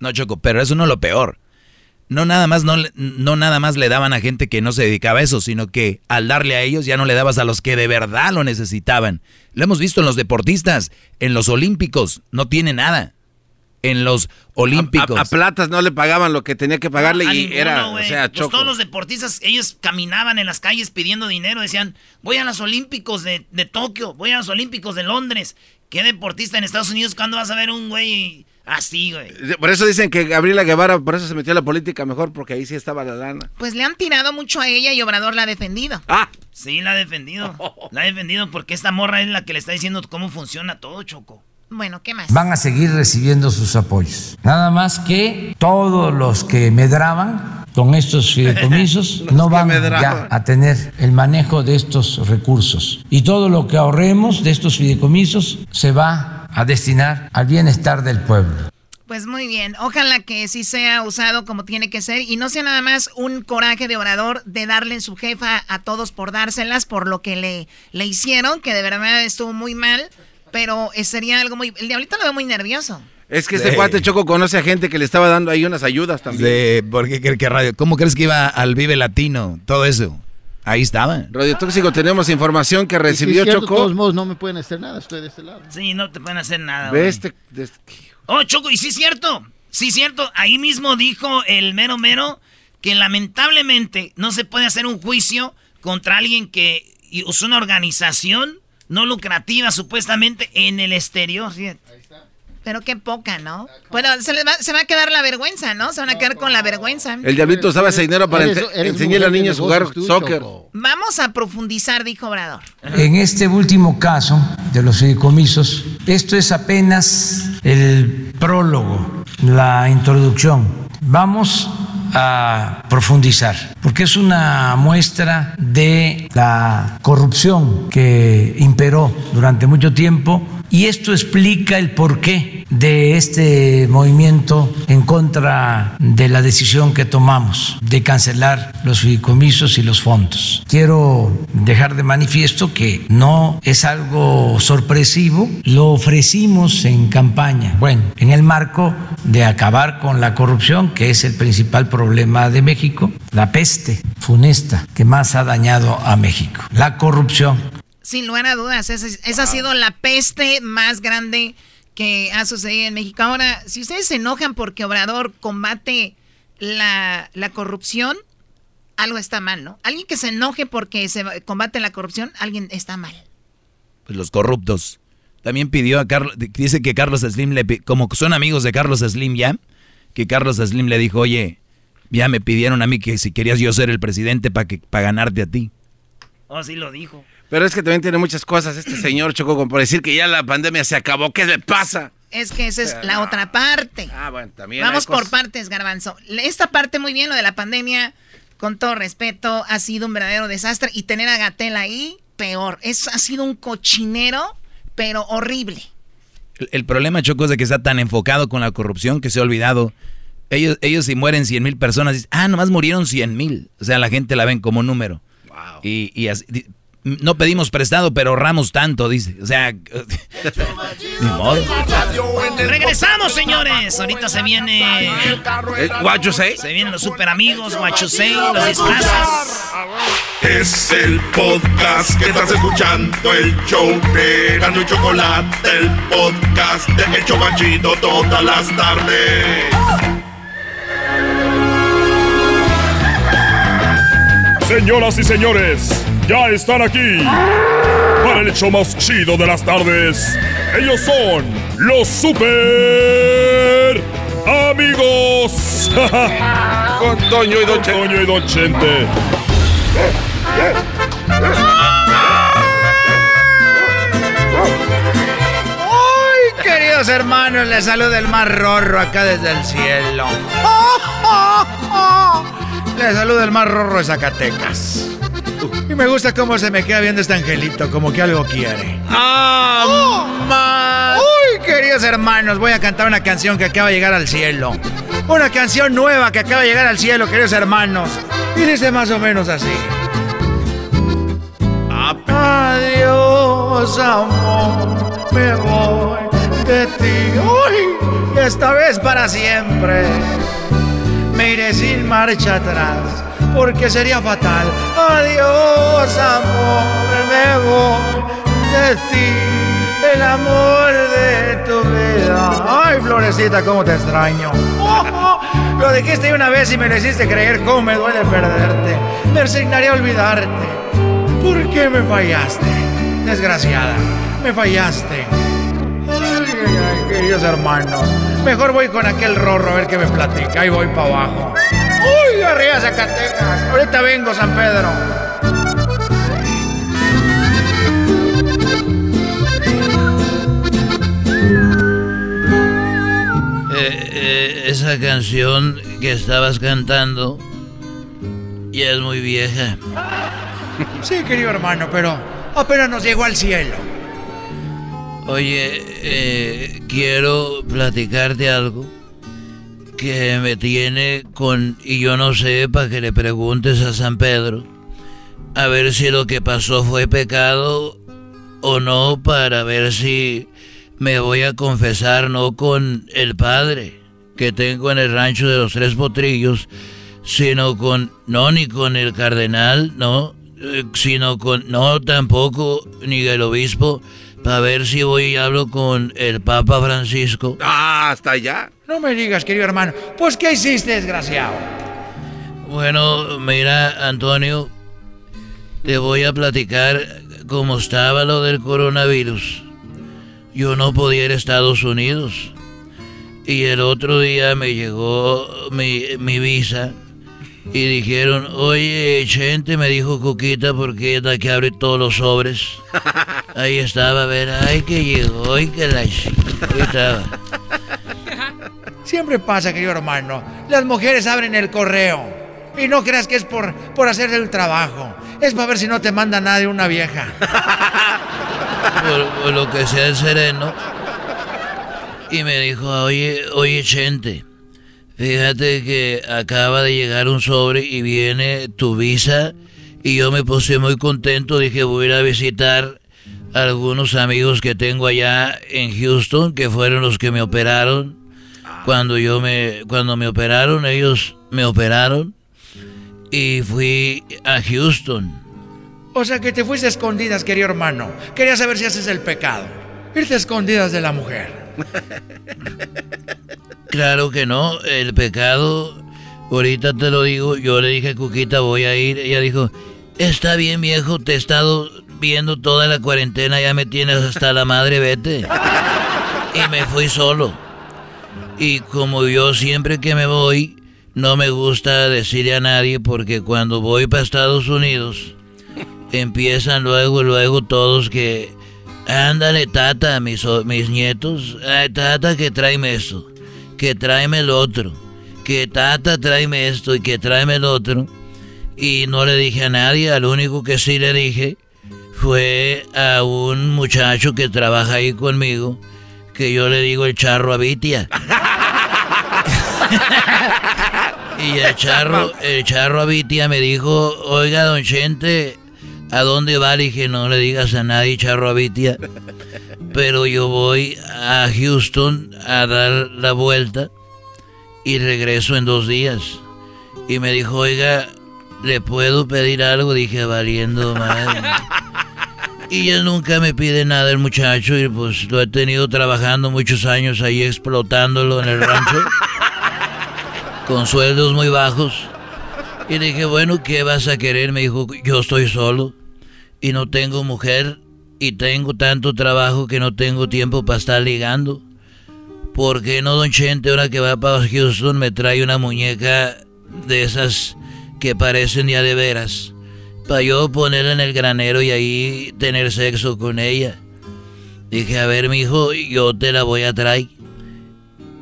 No, Choco, pero eso no es lo peor. No nada más no, no nada más le daban a gente que no se dedicaba a eso, sino que al darle a ellos ya no le dabas a los que de verdad lo necesitaban. Lo hemos visto en los deportistas, en los olímpicos, no tiene nada. En los olímpicos. A, Platas no le pagaban lo que tenía que pagarle y era, o sea, pues Choco. todos los deportistas, ellos caminaban en las calles pidiendo dinero, decían, voy a los olímpicos de, de Tokio, voy a los olímpicos de Londres. ¿Qué deportista en Estados Unidos cuándo vas a ver un güey Así, güey. Por eso dicen que Gabriela Guevara, por eso se metió a la política mejor, porque ahí sí estaba la lana. Pues le han tirado mucho a ella y Obrador la ha defendido. Ah. Sí, la ha defendido. La ha defendido porque esta morra es la que le está diciendo cómo funciona todo, Choco. Bueno, ¿qué más? Van a seguir recibiendo sus apoyos. Nada más que todos los que medraban con estos fideicomisos no van ya a tener el manejo de estos recursos. Y todo lo que ahorremos de estos fideicomisos se va a destinar al bienestar del pueblo. Pues muy bien, ojalá que sí sea usado como tiene que ser y no sea nada más un coraje de orador de darle en su jefa a todos por dárselas por lo que le, le hicieron, que de verdad estuvo muy mal, pero sería algo muy... El diablito lo veo muy nervioso. Es que este cuate Choco conoce a gente que le estaba dando ahí unas ayudas también. De, ¿por qué, radio? ¿Cómo crees que iba al Vive Latino? Todo eso. Ahí estaba. Radio Tóxico, tenemos información que recibió Choco. De todos modos, no me pueden hacer nada, estoy de este lado. Sí, no te pueden hacer nada. Ve este, este Oh, Choco, y sí es cierto. Sí es cierto. Ahí mismo dijo el mero mero que lamentablemente no se puede hacer un juicio contra alguien que usó una organización no lucrativa supuestamente en el exterior. Ahí está. Pero qué poca, ¿no? Bueno, se, va, se va a quedar la vergüenza, ¿no? Se van a quedar con la vergüenza. El diablito usaba ese dinero para enseñar a los niños a jugar soccer. Vamos a profundizar, dijo Obrador. En este último caso de los fideicomisos, esto es apenas el prólogo, la introducción. Vamos a profundizar, porque es una muestra de la corrupción que imperó durante mucho tiempo y esto explica el porqué de este movimiento en contra de la decisión que tomamos de cancelar los fideicomisos y los fondos. Quiero dejar de manifiesto que no es algo sorpresivo, lo ofrecimos en campaña, bueno, en el marco de acabar con la corrupción, que es el principal problema de México, la peste funesta que más ha dañado a México, la corrupción sin lugar a dudas, esa, ha sido la peste más grande que ha sucedido en México. Ahora, si ustedes se enojan porque Obrador combate la, corrupción, algo está mal, ¿no? Alguien que se enoje porque se combate la corrupción, alguien está mal. Pues los corruptos. También pidió a Carlos, dice que Carlos Slim, le, como son amigos de Carlos Slim ya, que Carlos Slim le dijo, oye, ya me pidieron a mí que si querías yo ser el presidente para para ganarte a ti. Oh, sí lo dijo. Pero es que también tiene muchas cosas este señor Choco, como por decir que ya la pandemia se acabó. ¿Qué le pasa? Es que esa es la otra parte. Ah, bueno, también. Vamos por partes, Garbanzo. Esta parte muy bien, lo de la pandemia, con todo respeto, ha sido un verdadero desastre. Y tener a Gatel ahí, peor. Es, ha sido un cochinero, pero horrible. El, problema, Choco, es de que está tan enfocado con la corrupción que se ha olvidado. Ellos, ellos si mueren 100 mil personas, dicen, ah, nomás murieron 100 mil. O sea, la gente la ven como número. Wow. Y, y así, no pedimos prestado, pero ahorramos tanto, dice. O sea, ni modo. Regresamos, señores. Ahorita se viene. ¿Eh? Se vienen los super amigos, Guachusei, los disfrazas. Es el podcast que estás escuchando, el show de Gano y Chocolate, el podcast de El Chocachito todas las tardes. Señoras y señores ya están aquí para el hecho más chido de las tardes. Ellos son los super amigos. Con Toño y Don Chente. Toño y Don Chente. ¡Ay, queridos hermanos! Les saluda el más rorro acá desde el cielo. Les saluda el más rorro de Zacatecas. Y me gusta cómo se me queda viendo este angelito, como que algo quiere. ¡Ah! ¡Uy, queridos hermanos! Voy a cantar una canción que acaba de llegar al cielo. Una canción nueva que acaba de llegar al cielo, queridos hermanos. Y dice más o menos así. Adiós, amor, me voy de ti. ¡Uy! Esta vez para siempre. Me iré sin marcha atrás porque sería fatal. Adiós, amor, me voy de ti, el amor de tu vida. Ay, Florecita, cómo te extraño. lo dijiste una vez y me lo hiciste creer cómo me duele perderte. Me resignaría a olvidarte. ¿Por qué me fallaste? Desgraciada, me fallaste. Ay, ay, ay, queridos hermanos. Mejor voy con aquel rorro a ver qué me platica. Ahí voy para abajo. ¡Uy, arriba Zacatecas! Ahorita vengo, San Pedro. Eh, eh, esa canción que estabas cantando ya es muy vieja. Sí, querido hermano, pero apenas nos llegó al cielo. Oye, eh, quiero platicarte algo que me tiene con... Y yo no sé, para que le preguntes a San Pedro, a ver si lo que pasó fue pecado o no, para ver si me voy a confesar no con el padre que tengo en el rancho de los tres potrillos, sino con... No, ni con el cardenal, no, eh, sino con... No, tampoco, ni el obispo para ver si voy y hablo con el Papa Francisco. Ah, hasta allá. No me digas, querido hermano. Pues, ¿qué hiciste, desgraciado? Bueno, mira, Antonio, te voy a platicar cómo estaba lo del coronavirus. yo no podía ir a Estados Unidos. Y el otro día me llegó mi, mi visa y dijeron, oye, gente, me dijo Coquita, porque es la que abre todos los sobres. Ahí estaba, a ver, ay, que llegó, y que la... Ahí estaba. Siempre pasa, querido hermano. Las mujeres abren el correo. Y no creas que es por, por hacer el trabajo. Es para ver si no te manda nadie una vieja. Por, lo que sea el sereno. Y me dijo, oye, oye, gente, fíjate que acaba de llegar un sobre y viene tu visa. Y yo me puse muy contento, dije, voy a ir a visitar a algunos amigos que tengo allá en Houston, que fueron los que me operaron. Cuando yo me, cuando me operaron, ellos me operaron y fui a Houston. O sea que te fuiste a escondidas, querido hermano. Quería saber si haces el pecado. Irte a escondidas de la mujer. Claro que no, el pecado, ahorita te lo digo, yo le dije a Cuquita voy a ir, ella dijo, está bien viejo, te he estado viendo toda la cuarentena, ya me tienes hasta la madre, vete. Y me fui solo. Y como yo siempre que me voy, no me gusta decirle a nadie porque cuando voy para Estados Unidos, empiezan luego, luego todos que, ándale tata, mis, mis nietos, ay tata que tráeme esto, que tráeme el otro, que tata tráeme esto y que tráeme el otro. Y no le dije a nadie, al único que sí le dije fue a un muchacho que trabaja ahí conmigo, que yo le digo el charro a Vitia. y el charro, el charro Abitia me dijo, oiga, don Chente, ¿a dónde va? Le dije, no le digas a nadie, charro Abitia. Pero yo voy a Houston a dar la vuelta y regreso en dos días. Y me dijo, oiga, ¿le puedo pedir algo? Dije, valiendo madre. Y ya nunca me pide nada el muchacho y pues lo he tenido trabajando muchos años ahí explotándolo en el rancho con sueldos muy bajos. Y dije, bueno, ¿qué vas a querer? Me dijo, yo estoy solo y no tengo mujer y tengo tanto trabajo que no tengo tiempo para estar ligando. ¿Por qué no, don Chente, ahora que va para Houston, me trae una muñeca de esas que parecen ya de veras? Para yo ponerla en el granero y ahí tener sexo con ella. Dije, a ver, mi hijo, yo te la voy a traer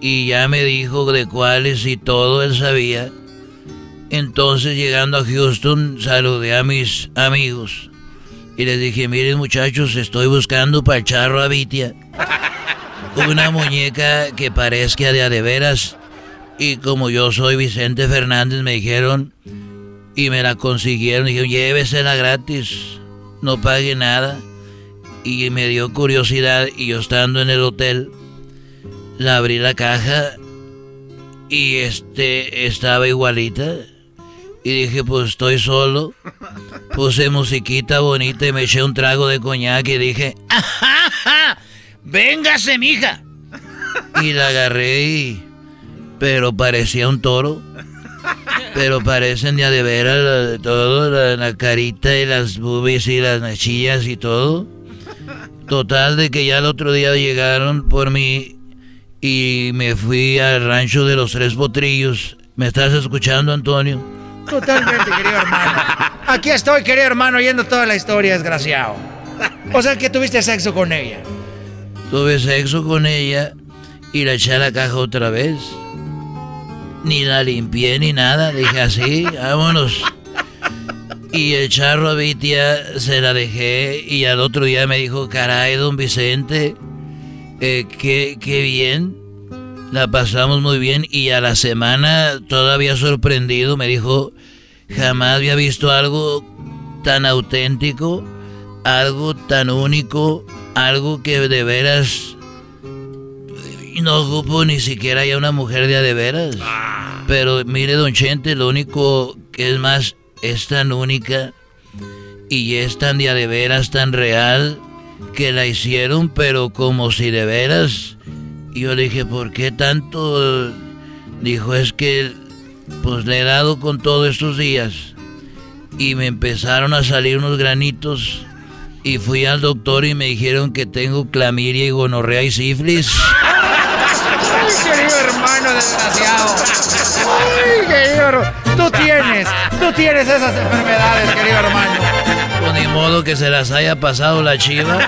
y ya me dijo de cuáles y todo él sabía. Entonces llegando a Houston saludé a mis amigos y les dije, miren muchachos, estoy buscando para el charro a Vitia. Una muñeca que parezca de a de veras. Y como yo soy Vicente Fernández, me dijeron y me la consiguieron. Dijeron, llévesela gratis, no pague nada. Y me dio curiosidad y yo estando en el hotel la abrí la caja y este estaba igualita. Y dije, pues estoy solo. Puse musiquita bonita y me eché un trago de coñac y dije, ¡Ajá! ¡Véngase, mija! Y la agarré y... Pero parecía un toro. Pero parecen ya de veras todo, la, la, carita y las boobies y las mechillas y todo. Total de que ya el otro día llegaron por mí y me fui al rancho de los tres potrillos. ¿Me estás escuchando, Antonio? Totalmente, querido hermano. Aquí estoy, querido hermano, oyendo toda la historia, desgraciado. O sea que tuviste sexo con ella. Tuve sexo con ella y la eché a la caja otra vez. Ni la limpié ni nada. Dije así, vámonos. Y el charro a Vitia se la dejé y al otro día me dijo, caray, don Vicente, eh, qué, qué bien. La pasamos muy bien y a la semana todavía sorprendido me dijo, jamás había visto algo tan auténtico, algo tan único, algo que de veras no ocupo ni siquiera ya una mujer de a de veras. Pero mire, don Chente, lo único que es más, es tan única y es tan de a de veras, tan real, que la hicieron, pero como si de veras. Y yo le dije, ¿por qué tanto? Dijo, es que pues le he dado con todos estos días. Y me empezaron a salir unos granitos. y fui al doctor y me dijeron que tengo clamidia y gonorrea y sífilis. Ay, querido hermano desgraciado. Ay, querido. Tú tienes, tú tienes esas enfermedades, querido hermano. Pues ni modo que se las haya pasado la chiva.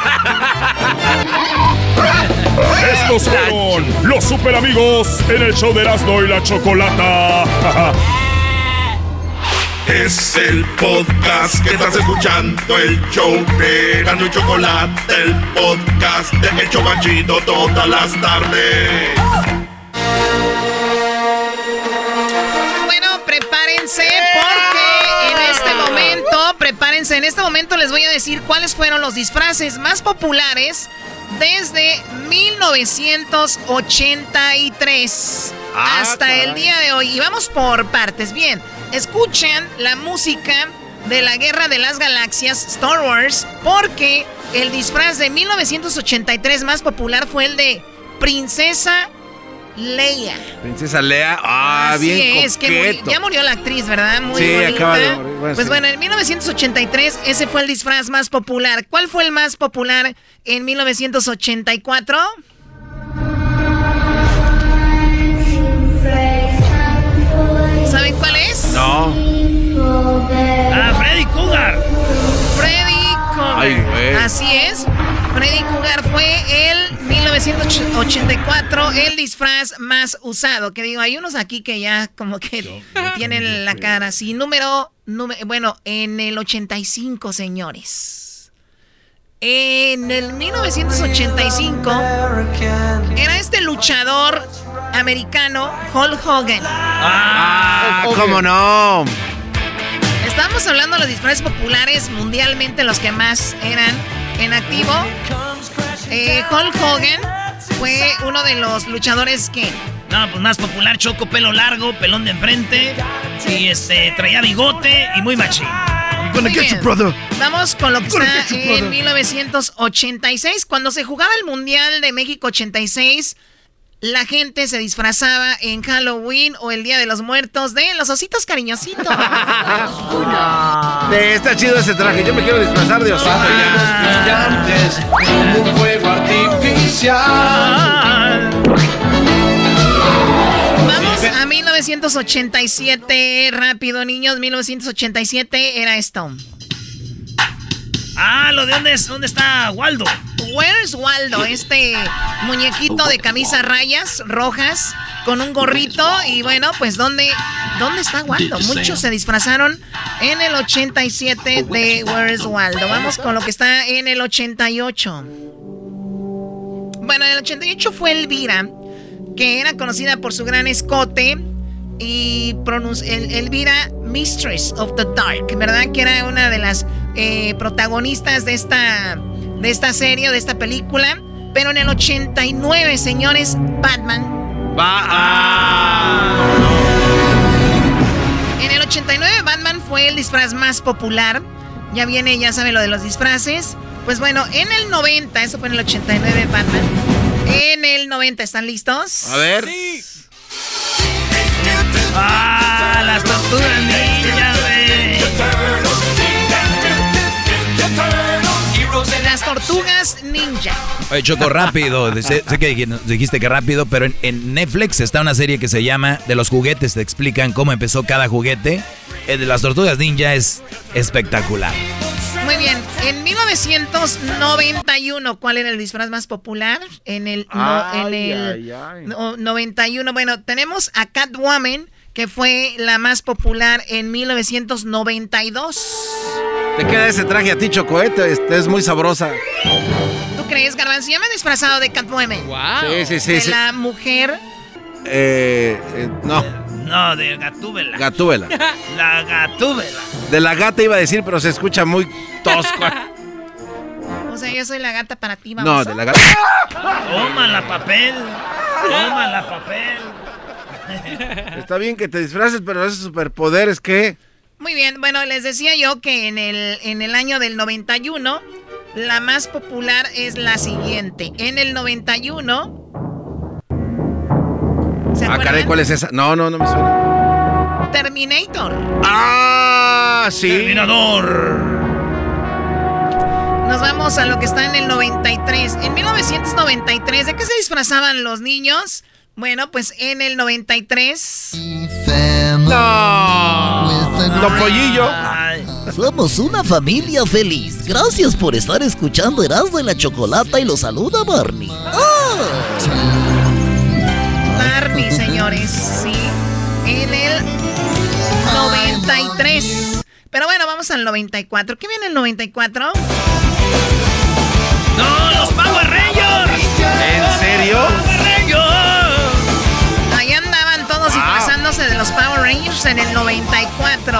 Estos fueron los super amigos en el show de Erasmo y la Chocolata. Es el podcast que estás escuchando, el show de Erasmo y Chocolata, el podcast de El Chobachito todas las tardes. Bueno, prepárense porque en este momento, prepárense, en este momento les voy a decir cuáles fueron los disfraces más populares desde 1983 Ah, hasta caray. el día de hoy. Y vamos por partes. Bien, escuchen la música de la Guerra de las Galaxias, Star Wars, porque el disfraz de 1983 más popular fue el de Princesa Leia. Princesa Lea. Ah, Así bien es, que muri- coqueto. ya murió la actriz, ¿verdad? Muy Sí, bonita. acaba de morir, bueno, pues sí. bueno, en 1983 ese fue el disfraz más popular. ¿Cuál fue el más popular en 1984? ¿Saben cuál es? No. Ah, Freddy Cougar. Freddy Cougar. Ay, güey. Así es. Freddy Cougar fue el 1984 el disfraz más usado. Que digo, hay unos aquí que ya como que tienen la cara así. Número, número, bueno, en el 85, señores. En el 1985 era este luchador americano, Hulk Hogan. Ah, ¿cómo no? Estamos hablando de los disfraces populares mundialmente, los que más eran en activo. Eh, Hulk Hogan fue uno de los luchadores que... No, pues más popular, choco, pelo largo, pelón de enfrente. Y este, traía bigote y muy machín. Muy bien. Vamos con lo que está you, en brother. 1986. Cuando se jugaba el Mundial de México 86, la gente se disfrazaba en Halloween o el Día de los Muertos de los ositos cariñositos. Eh, está chido ese traje. Yo me quiero disfrazar de osito ya. un fuego artificial. Vamos a 1987, rápido niños, 1987 era esto. Ah, lo de dónde es, dónde está Waldo. Where's Waldo? Este muñequito de camisa rayas rojas con un gorrito y bueno, pues ¿dónde, dónde está Waldo? Muchos se disfrazaron en el 87 de Where's Waldo. Vamos con lo que está en el 88. Bueno, en el 88 fue Elvira, que era conocida por su gran escote y pronun- El- Elvira Mistress of the Dark, ¿verdad? Que era una de las eh, protagonistas de esta, de esta serie, de esta película. Pero en el 89, señores, Batman. Va a. En el 89, Batman fue el disfraz más popular. Ya viene, ya saben lo de los disfraces. Pues bueno, en el 90, eso fue en el 89, Batman. En el 90, ¿están listos? A ver. Ah, las tortugas ninja, Las tortugas ninja. Oye, Choco, rápido. Sé, sé que dij- dijiste que rápido, pero en, en Netflix está una serie que se llama De los juguetes. Te explican cómo empezó cada juguete. El de las tortugas ninja es espectacular. Muy bien, en 1991, ¿cuál era el disfraz más popular? En el, no- en Ay, el ay, ay. no- 91, bueno, tenemos a Catwoman, que fue la más popular en 1992. Te queda ese traje a ti, Chocoete. Este es muy sabrosa. ¿Tú crees, Garbanzo? Yo me he disfrazado de Catwoman. Sí, sí, sí. de sí. la mujer. Eh, eh, no, No, de Gatúbela. Gatúbela. La Gatúbela. De la gata iba a decir, pero se escucha muy tosco. O sea, yo soy la gata para ti, No, vamos. de la gata. Toma la papel. Toma la papel. Está bien que te disfraces, pero esos superpoderes, ¿qué? Muy bien, bueno, les decía yo que en el, en el año del 91, la más popular es la siguiente. En el 91... ¿Se Ah, caray, ¿cuál es esa? No, no, no me suena. Terminator. Ah, sí. Terminador. Nos nos vamos a lo que está en el 93. En 1993, ¿de qué se disfrazaban los niños? Bueno, pues en el 93. No. pollillo. Somos una familia feliz. Gracias por estar escuchando Erasmo de la Chocolata y lo saluda Barney. Barney, señores, sí. En el 93. Pero bueno, vamos al 94. ¿Qué viene el 94? ¡No, los Power Rangers! ¿En serio? Ahí todos disfrazándose de los Power Rangers en el 94.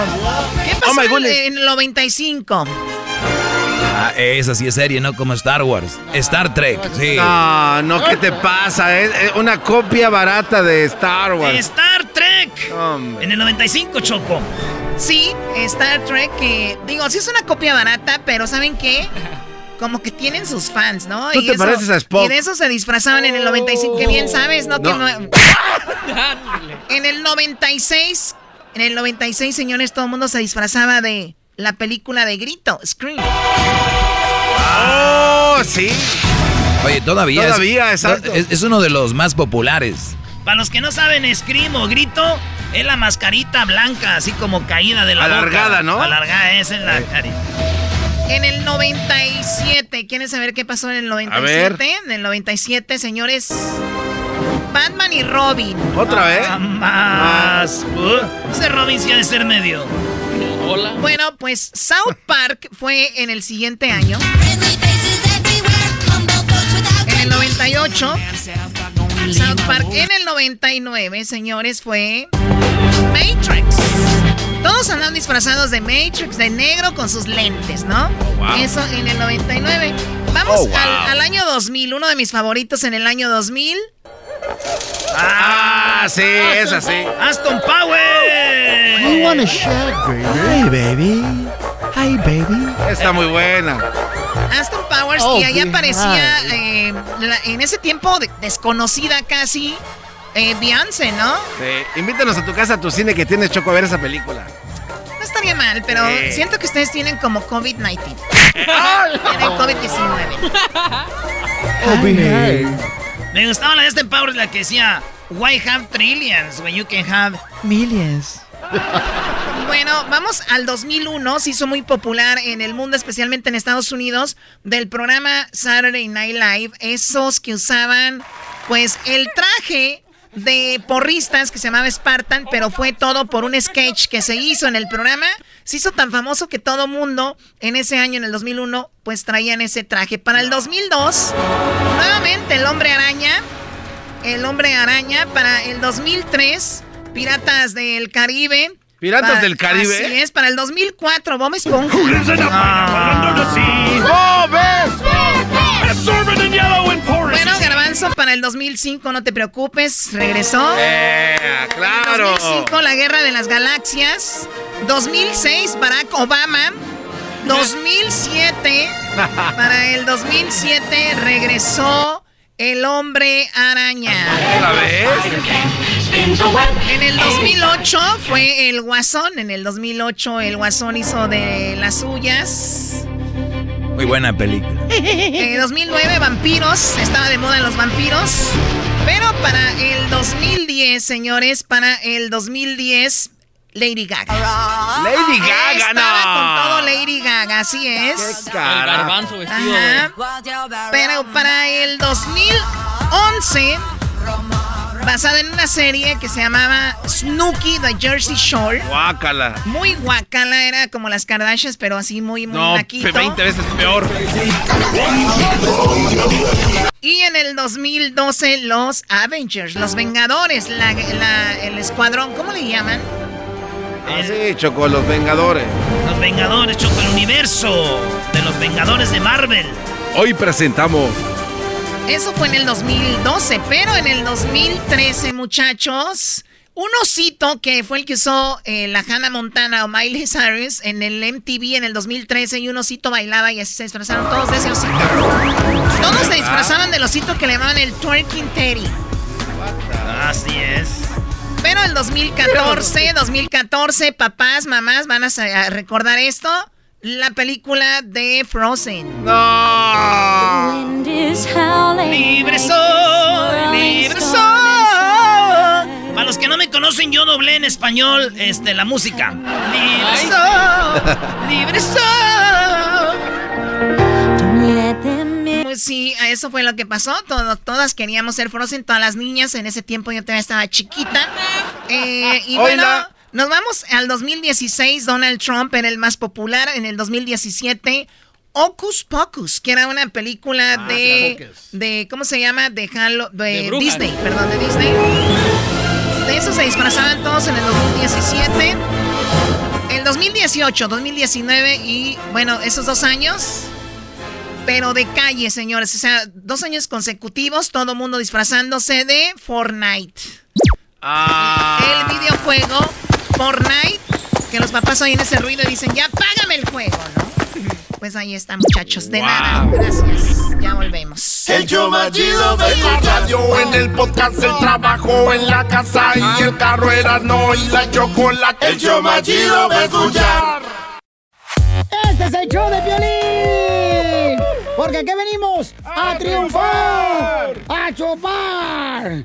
¿Qué Oh, pasó en, en el 95? Ah, esa sí es serie, no como Star Wars. Star Trek, sí. No, no, ¿qué te pasa? Es es una copia barata de Star Wars. Star Trek. En el 95, Choco. Sí, Star Trek, que digo, sí es una copia barata, pero ¿saben qué? Como que tienen sus fans, ¿no? Tú te pareces a Spock. Y de eso se disfrazaban en el 95. Qué bien sabes, ¿no? Que No. no- en el 96, en el 96, señores, todo el mundo se disfrazaba de la película de Grito, Scream. ¡Oh, sí! Oye, todavía, Todavía, es, es, es uno de los más populares. Para los que no saben, Scream o Grito es la mascarita blanca, así como caída de la boca. Alargada, ¿no? Alargada, esa es la carita. En el 97, ¿quieren saber qué pasó en el 97? En el 97, señores, Batman y Robin. ¿Otra vez? Ah, Más. Uh, ese Robin sí ha de ser medio. Hola. Bueno, pues South Park fue en el siguiente año. En el 98. South Park. En el 99, señores, fue Matrix. Todos andan disfrazados de Matrix, de negro con sus lentes, ¿no? wow. Eso en el 99. Vamos Oh, wow. al, al año 2000, uno de mis favoritos en el año 2000. Ah, sí, es así. Aston Power. You wanna shag, baby? Hey, baby. Hey, baby. Está muy buena. Aston Powers Oh, y ahí qué aparecía eh, la- en ese tiempo de- desconocida casi eh, Beyoncé, ¿no? Sí. Invítanos a tu casa, a tu cine que tienes Choco a ver esa película. No estaría mal, pero Sí. siento que ustedes tienen como COVID-19. tienen COVID-19. Me gustaba la de Aston Power, la que decía, Why have trillions when you can have Millions. Bueno, vamos al 2001. Se hizo muy popular en el mundo, especialmente en Estados Unidos, del programa Saturday Night Live. Esos que usaban, pues, el traje de porristas que se llamaba Spartan, pero fue todo por un sketch que se hizo en el programa. Se hizo tan famoso que todo mundo en ese año, en el 2001, pues traían ese traje. Para el 2002, nuevamente el hombre araña. El hombre araña. Para el 2003, Piratas del Caribe. ¿Piratas del Caribe? Así es, para el 2004, Bob Esponja. Bueno, Para el 2005, no te preocupes, regresó. Eh, claro. 2005, la Guerra de las Galaxias. 2006, Barack Obama. 2007, para el 2007 regresó el Hombre Araña. En el 2008 fue el Guasón. En el 2008 el Guasón hizo de las suyas. Muy buena película. En 2009 vampiros. Estaba de moda los vampiros. Pero para el 2010, señores, para el 2010, Lady Gaga. Lady Gaga, Estaba no. con todo Lady Gaga, así es. Qué garbanzo vestido Ajá. Pero para el 2011, basada en una serie que se llamaba Snooki The Jersey Shore. Guácala. Muy guacala, era como las Kardashians, pero así muy, muy No, naquito. 20 veces peor. Y en el 2012, los Avengers, los Vengadores, la- la- el escuadrón, ¿cómo le llaman? Ah, sí, Choco, los Vengadores. Los Vengadores, Choco, el universo de los Vengadores de Marvel. Hoy presentamos. Eso fue en el 2012, pero en el 2013, muchachos, un osito que fue el que usó eh, la Hannah Montana o Miley Cyrus en el MTV en el 2013 y un osito bailaba y así se disfrazaron todos de ese osito. Todos se disfrazaban del osito que le llamaban el Twerking Teddy. Así es. Pero el 2014, 2014, papás, mamás van a recordar esto. la película de Frozen. No. Libre soy, libre soy. Para los que no me conocen, yo doblé en español este, la música. Libre soy, libre soy. Pues sí, eso fue lo que pasó. todas queríamos ser Frozen, todas las niñas. En ese tiempo yo todavía estaba chiquita. Eh, y bueno. Nos vamos al 2016, Donald Trump era el más popular. En el 2017, Ocus Pocus, que era una película ah, de, de, ¿cómo se llama? De, de, Disney, perdón, de Disney. De eso se disfrazaban todos en el 2017. El 2018, 2019 y bueno, esos dos años, pero de calle, señores. O sea, dos años consecutivos, todo mundo disfrazándose de Fortnite. Ah. El videojuego Fortnite, que los papás oyen ese ruido y dicen, ya págame el juego, ¿no? Pues ahí está, muchachos. De nada, gracias. Ya volvemos. El yo machido de la radio, en el podcast, el trabajo, en la casa y el carro era no y la chocolate. El yo machido de escuchar. Este es el show de violín. Porque aquí venimos a, triunfar, a chupar.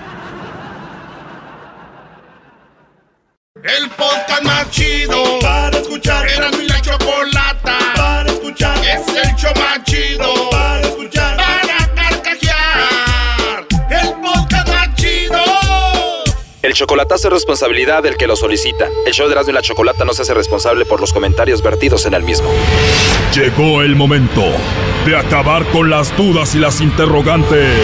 El podcast más chido para escuchar. Era mi la chocolata para escuchar. Es el show más chido para escuchar. Para carcajear. El podcast más chido. El chocolatazo es responsabilidad del que lo solicita. El show de Erasmo y la Chocolata no se hace responsable por los comentarios vertidos en el mismo. Llegó el momento de acabar con las dudas y las interrogantes.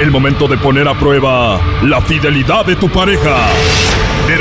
El momento de poner a prueba la fidelidad de tu pareja.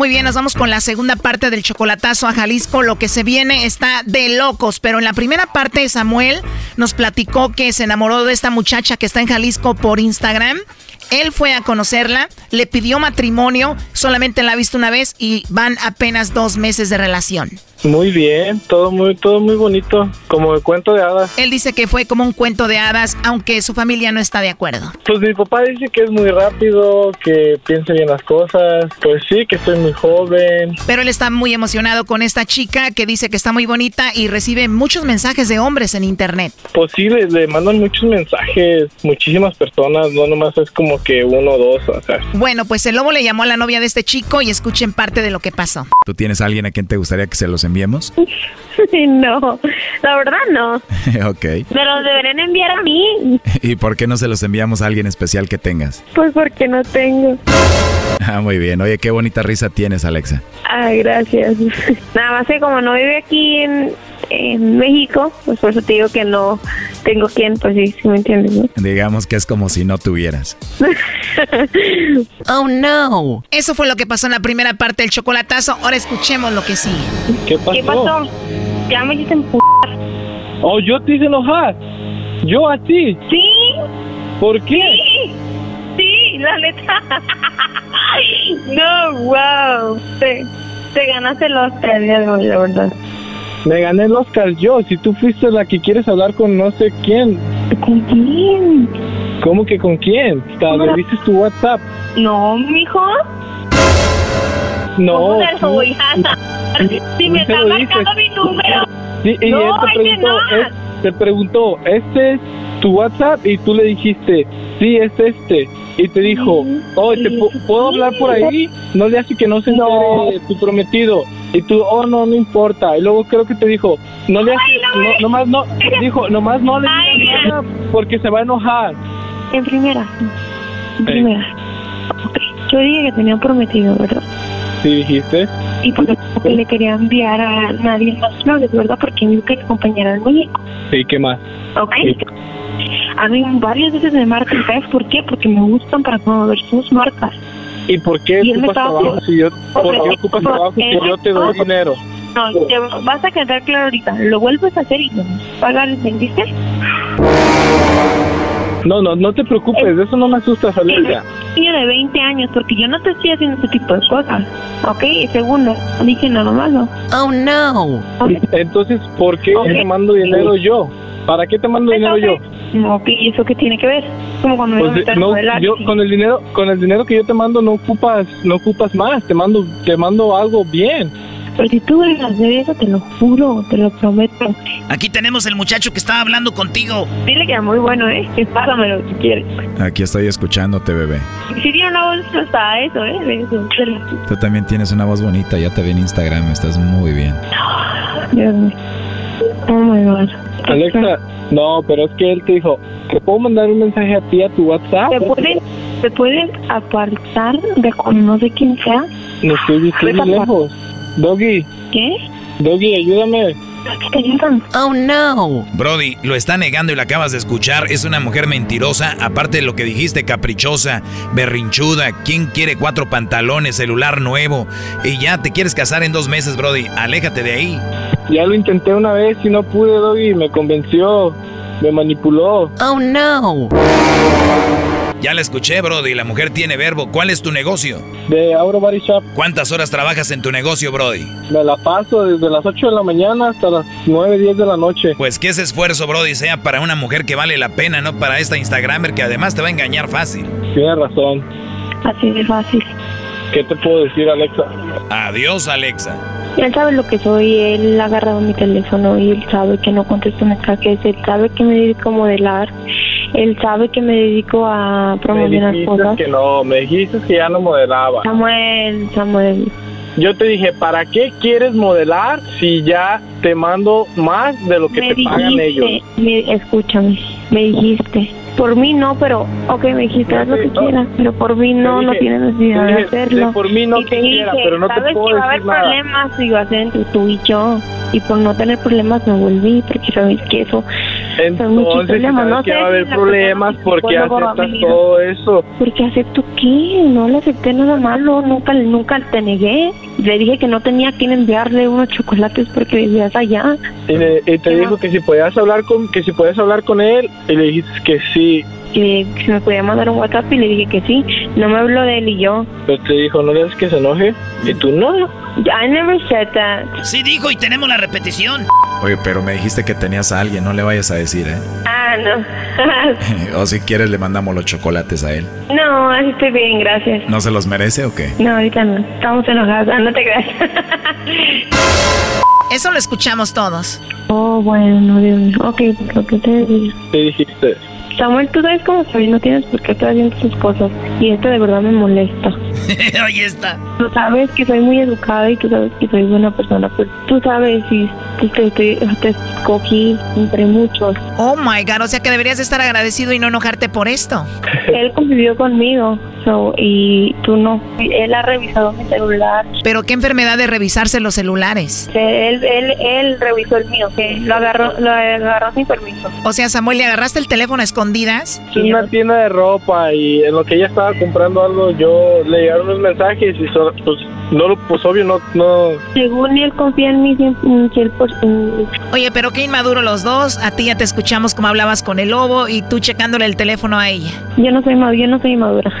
Muy bien, nos vamos con la segunda parte del chocolatazo a Jalisco. Lo que se viene está de locos, pero en la primera parte Samuel nos platicó que se enamoró de esta muchacha que está en Jalisco por Instagram él fue a conocerla, le pidió matrimonio, solamente la ha visto una vez y van apenas dos meses de relación. Muy bien, todo muy, todo muy bonito, como el cuento de hadas. Él dice que fue como un cuento de hadas, aunque su familia no está de acuerdo. Pues mi papá dice que es muy rápido, que piense bien las cosas, pues sí, que estoy muy joven. Pero él está muy emocionado con esta chica que dice que está muy bonita y recibe muchos mensajes de hombres en internet. Pues sí, le, mandan muchos mensajes, muchísimas personas, no nomás es como que uno o dos, o sea. Bueno, pues el lobo le llamó a la novia de este chico y escuchen parte de lo que pasó. ¿Tú tienes a alguien a quien te gustaría que se los enviemos? no, la verdad no. ok. Me los deberían enviar a mí. ¿Y por qué no se los enviamos a alguien especial que tengas? Pues porque no tengo. Ah, muy bien. Oye, qué bonita risa tienes, Alexa. Ay, gracias. Nada más que como no vive aquí en, en México, pues por eso te digo que no tengo quien, pues sí, sí me entiendes, ¿no? Digamos que es como si no tuvieras. oh, no. Eso fue lo que pasó en la primera parte del chocolatazo. Ahora escuchemos lo que sigue. ¿Qué pasó? ¿Qué pasó? Ya me hiciste Oh, yo te hice enojar. ¿Yo a ti? Sí. ¿Por qué? Sí, sí la neta. no, wow. Te, te ganaste los hoy, la verdad. Me gané el Oscar yo, si tú fuiste la que quieres hablar con no sé quién. ¿Con quién? ¿Cómo que con quién? ¿Le viste tu WhatsApp? No, mijo. No. ¿Cómo se tú- lo voy a Si me está marcando mi número. Sí, y No, él te preguntó, él te preguntó, ¿este es tu WhatsApp? Y tú le dijiste, sí, es este. Y te dijo, oh, ¿te pu- ¿puedo hablar por ahí? No le hace que no se entere tu prometido. Y tú, oh, no, no importa. Y luego creo que te dijo, no le hace, no, nomás no, dijo, nomás no le digas nada porque se va a enojar. En primera. En primera. Yo dije que tenía prometido, ¿verdad? Sí, dijiste. Y porque le quería enviar a nadie más flores, ¿verdad? Porque mi que compañera en México. Sí, ¿qué más? ¿Ok? A mí varias veces me marcan, ¿sabes por qué? Porque me gustan para promover sus marcas. ¿Y por qué Y ocupas trabajo si yo, por qué ocupas trabajo si porque- yo te doy dinero? No, te vas a quedar claro ahorita. Lo vuelves a hacer y a pagar, ¿entendiste? No, no, no te preocupes, de eso no me asustas, Alexa. niño de 20 años, porque yo no te estoy haciendo ese tipo de cosas. ¿Ok? Y segundo, no dije nada malo. Oh, no. Entonces, ¿por qué Ok. te mando dinero yo? ¿Para qué te mando dinero yo? Ok, ¿y eso qué tiene que ver? Como cuando me a Pues, meter no, modelar. yo con el dinero, con el dinero que yo te mando no ocupas, no ocupas más, te mando, te mando algo bien. Pero si tú hacer eso, te lo juro, te lo prometo. Aquí tenemos el muchacho que estaba hablando contigo. Dile que es muy bueno, ¿eh? Que pásamelo si quieres. Aquí estoy escuchándote, bebé. Si tiene una voz hasta eso, ¿eh? De eso, Tú también tienes una voz bonita, ya te vi en Instagram, estás muy bien. Dios mío. Oh my God. Alexa, no, pero es que él te dijo, ¿te puedo mandar un mensaje a ti a tu WhatsApp? ¿Te pueden, ¿Te pueden apartar de con no sé quién sea? No estoy diciendo lejos. Doggy, ¿Qué? Doggy, ayúdame. Oh, no. Brody, lo está negando y lo acabas de escuchar. Es una mujer mentirosa, aparte de lo que dijiste, caprichosa, berrinchuda. ¿Quién quiere cuatro pantalones, celular nuevo? Y ya te quieres casar en dos meses, Brody. Aléjate de ahí. Ya lo intenté una vez y no pude, Doggy, me convenció, me manipuló. Oh, no. Ya la escuché, Brody. La mujer tiene verbo. ¿Cuál es tu negocio? De Auro Body Shop. ¿Cuántas horas trabajas en tu negocio, Brody? Me la paso desde las 8 de la mañana hasta las 9, 10 de la noche. Pues que ese esfuerzo, Brody, sea para una mujer que vale la pena, no para esta Instagramer que además te va a engañar fácil. Tienes razón. Así de fácil. ¿Qué te puedo decir, Alexa? Adiós, Alexa. Él sabe lo que soy, él ha agarrado mi teléfono y él sabe que no contesto mensajes, él sabe que me dedico a modelar, él sabe que me dedico a Me promocionar dijiste cosas. que no, me dijiste que ya no modelaba. Samuel, Samuel, Yo te dije, ¿para qué quieres modelar si ya te mando más de lo que me te pagan ellos? dijiste, me- escúchame, me dijiste, por mí no, pero, ok, me dijiste, haz lo que quieras, pero por mí no, Te no dije- tienes necesidad te de dije, hacerlo. de por mí no y te quisiera, dije, pero no te sabes puedo que va a haber decir nada. problemas si va a ser entre tú y yo, y por no tener problemas me volví, porque sabes que eso Entonces, si sabes no que va a haber problemas, ¿por qué aceptas todo eso? Porque acepto qué, no le acepté nada malo, nunca nunca te negué. Le dije que no tenía quien enviarle unos chocolates porque vivías allá. Y, le- y te dijo que si podías hablar con que si podías hablar con él y le dijiste que sí, Y si me podía mandar un WhatsApp y le dije que sí. No me habló de él y yo. pero te dijo no le haces que se enoje y tú no. I never said that. Sí dijo y tenemos la repetición. Oye, pero me dijiste que tenías a alguien, no le vayas a decir, ¿eh? Ah, no. o si quieres le mandamos los chocolates a él. no, así estoy bien, gracias. ¿No se los merece o qué? No, ahorita no. Estamos enojados. Ah, no te creas. Eso lo escuchamos todos. oh, bueno, Dios mío. Ok, lo que te digo. Te dijiste. Samuel, tú sabes cómo soy, no tienes por qué estar haciendo sus cosas. Y esto de verdad me molesta. Ahí está. Tú sabes que soy muy educada y tú sabes que soy buena persona, pues tú sabes y te, te, te escogí entre muchos. Oh my God, o sea que deberías estar agradecido y no enojarte por esto. Él convivió conmigo so, y tú no. Él ha revisado mi celular. Pero qué enfermedad de revisarse los celulares. Él, él, él revisó el mío, que lo agarró, lo agarró sin permiso. O sea, Samuel, ¿le agarraste el teléfono a escondidas? Es una tienda de ropa y en lo que ella estaba comprando algo yo le llegaron unos mensajes y so- pues no lo pues obvio no no Según él confía en mí 100%. 100%. Oye, pero qué inmaduro los dos. A ti ya te escuchamos como hablabas con el lobo y tú checándole el teléfono a ella. Yo no soy madura, yo no soy madura.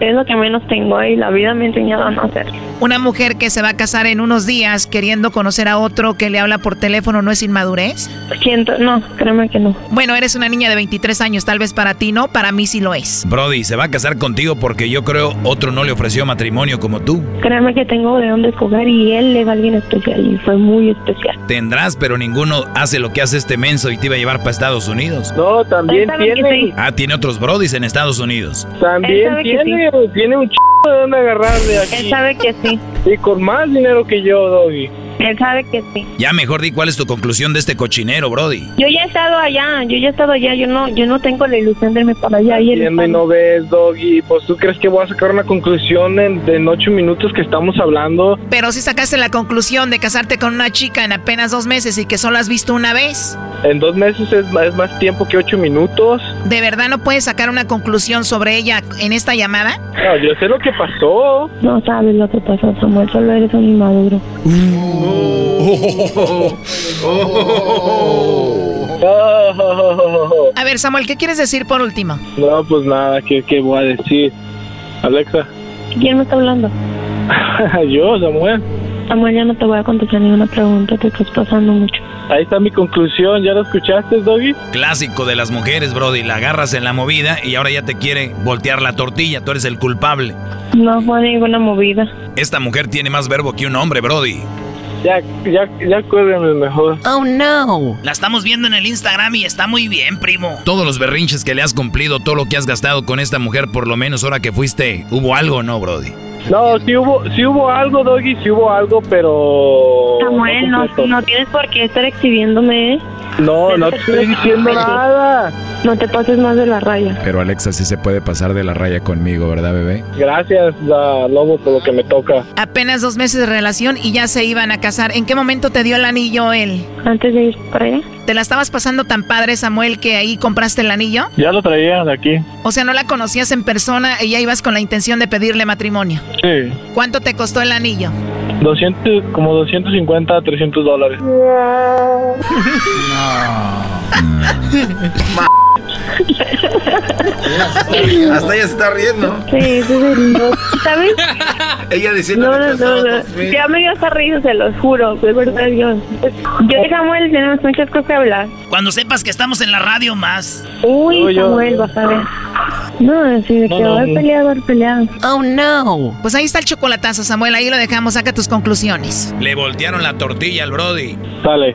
Es lo que menos tengo y la vida me ha enseñado a no hacer. Una mujer que se va a casar en unos días queriendo conocer a otro que le habla por teléfono no es inmadurez? Siento, no, créeme que no. Bueno, eres una niña de 23 años, tal vez para ti no, para mí sí lo es. Brody, se va a casar contigo porque yo creo otro no le ofreció matrimonio como tú. Créeme que tengo de dónde escoger y él es alguien especial y fue muy especial. Tendrás, pero ninguno hace lo que hace este menso y te iba a llevar para Estados Unidos. No, también tiene. Ah, tiene otros brodis en Estados Unidos. También tiene, tiene un ch de dónde agarrar de aquí. Él sabe que sí. Y con más dinero que yo, Doggy. Él sabe que sí. Ya mejor di cuál es tu conclusión de este cochinero, Brody. Yo ya he estado allá, yo ya he estado allá, yo no, yo no tengo la ilusión de irme para allá. Y Entiende, no ves, Doggy. Pues tú crees que voy a sacar una conclusión en, en ocho minutos que estamos hablando. Pero si sacaste la conclusión de casarte con una chica en apenas dos meses y que solo has visto una vez. En dos meses es, más- es más tiempo que ocho minutos. ¿De verdad no puedes sacar una conclusión sobre ella en esta llamada? No, yo sé lo que pasó. No sabes lo que pasó, Samuel, solo eres un inmaduro. A ver, Samuel, ¿qué quieres decir por último? No, pues nada, ¿qué, qué voy a decir? Alexa, ¿Quién me está hablando? yo, Samuel. Samuel, ya no te voy a contestar ninguna pregunta, te estás pasando mucho. Ahí está mi conclusión, ¿ya lo escuchaste, Doggy? Clásico de las mujeres, Brody. La agarras en la movida y ahora ya te quiere voltear la tortilla. Tú eres el culpable. No fue ninguna movida. Esta mujer tiene más verbo que un hombre, Brody. Ya, ya, ya cuélgame mejor. Oh no. La estamos viendo en el Instagram y está muy bien, primo. Todos los berrinches que le has cumplido, todo lo que has gastado con esta mujer, por lo menos ahora que fuiste, ¿hubo algo o no, Brody? No, sí hubo, sí hubo algo, Doggy, sí hubo algo, pero... Samuel, no, completo. no tienes por qué estar exhibiéndome, ¿eh? No, no te estoy diciendo nada. No te pases más de la raya. Pero Alexa sí se puede pasar de la raya conmigo, ¿verdad, bebé? Gracias, ah, Lobo, por lo que me toca. Apenas dos meses de relación y ya se iban a casar. ¿En qué momento te dio el anillo él? Antes de ir para allá. ¿Te la estabas pasando tan padre, Samuel, que ahí compraste el anillo? Ya lo traía de aquí. O sea, no la conocías en persona y ya ibas con la intención de pedirle matrimonio. Sí. ¿Cuánto te costó el anillo? 200, como 250, 300 dólares. Hasta ella se está riendo. Sí, sí, sí. ¿Sabes? Ella diciendo No, no, no, no. Ya me dio hasta risa, se los juro, de verdad, Dios. Yo y Samuel tenemos muchas cosas que hablar. Cuando sepas que estamos en la radio más. Uy, No, yo- Samuel, vas a ver. No, sí, de No, que no, va a no. pelear, va a pelear. Oh no. Pues ahí está el chocolatazo, Samuel. Ahí lo dejamos. Saca tus conclusiones. Le voltearon la tortilla al Brody. Sale.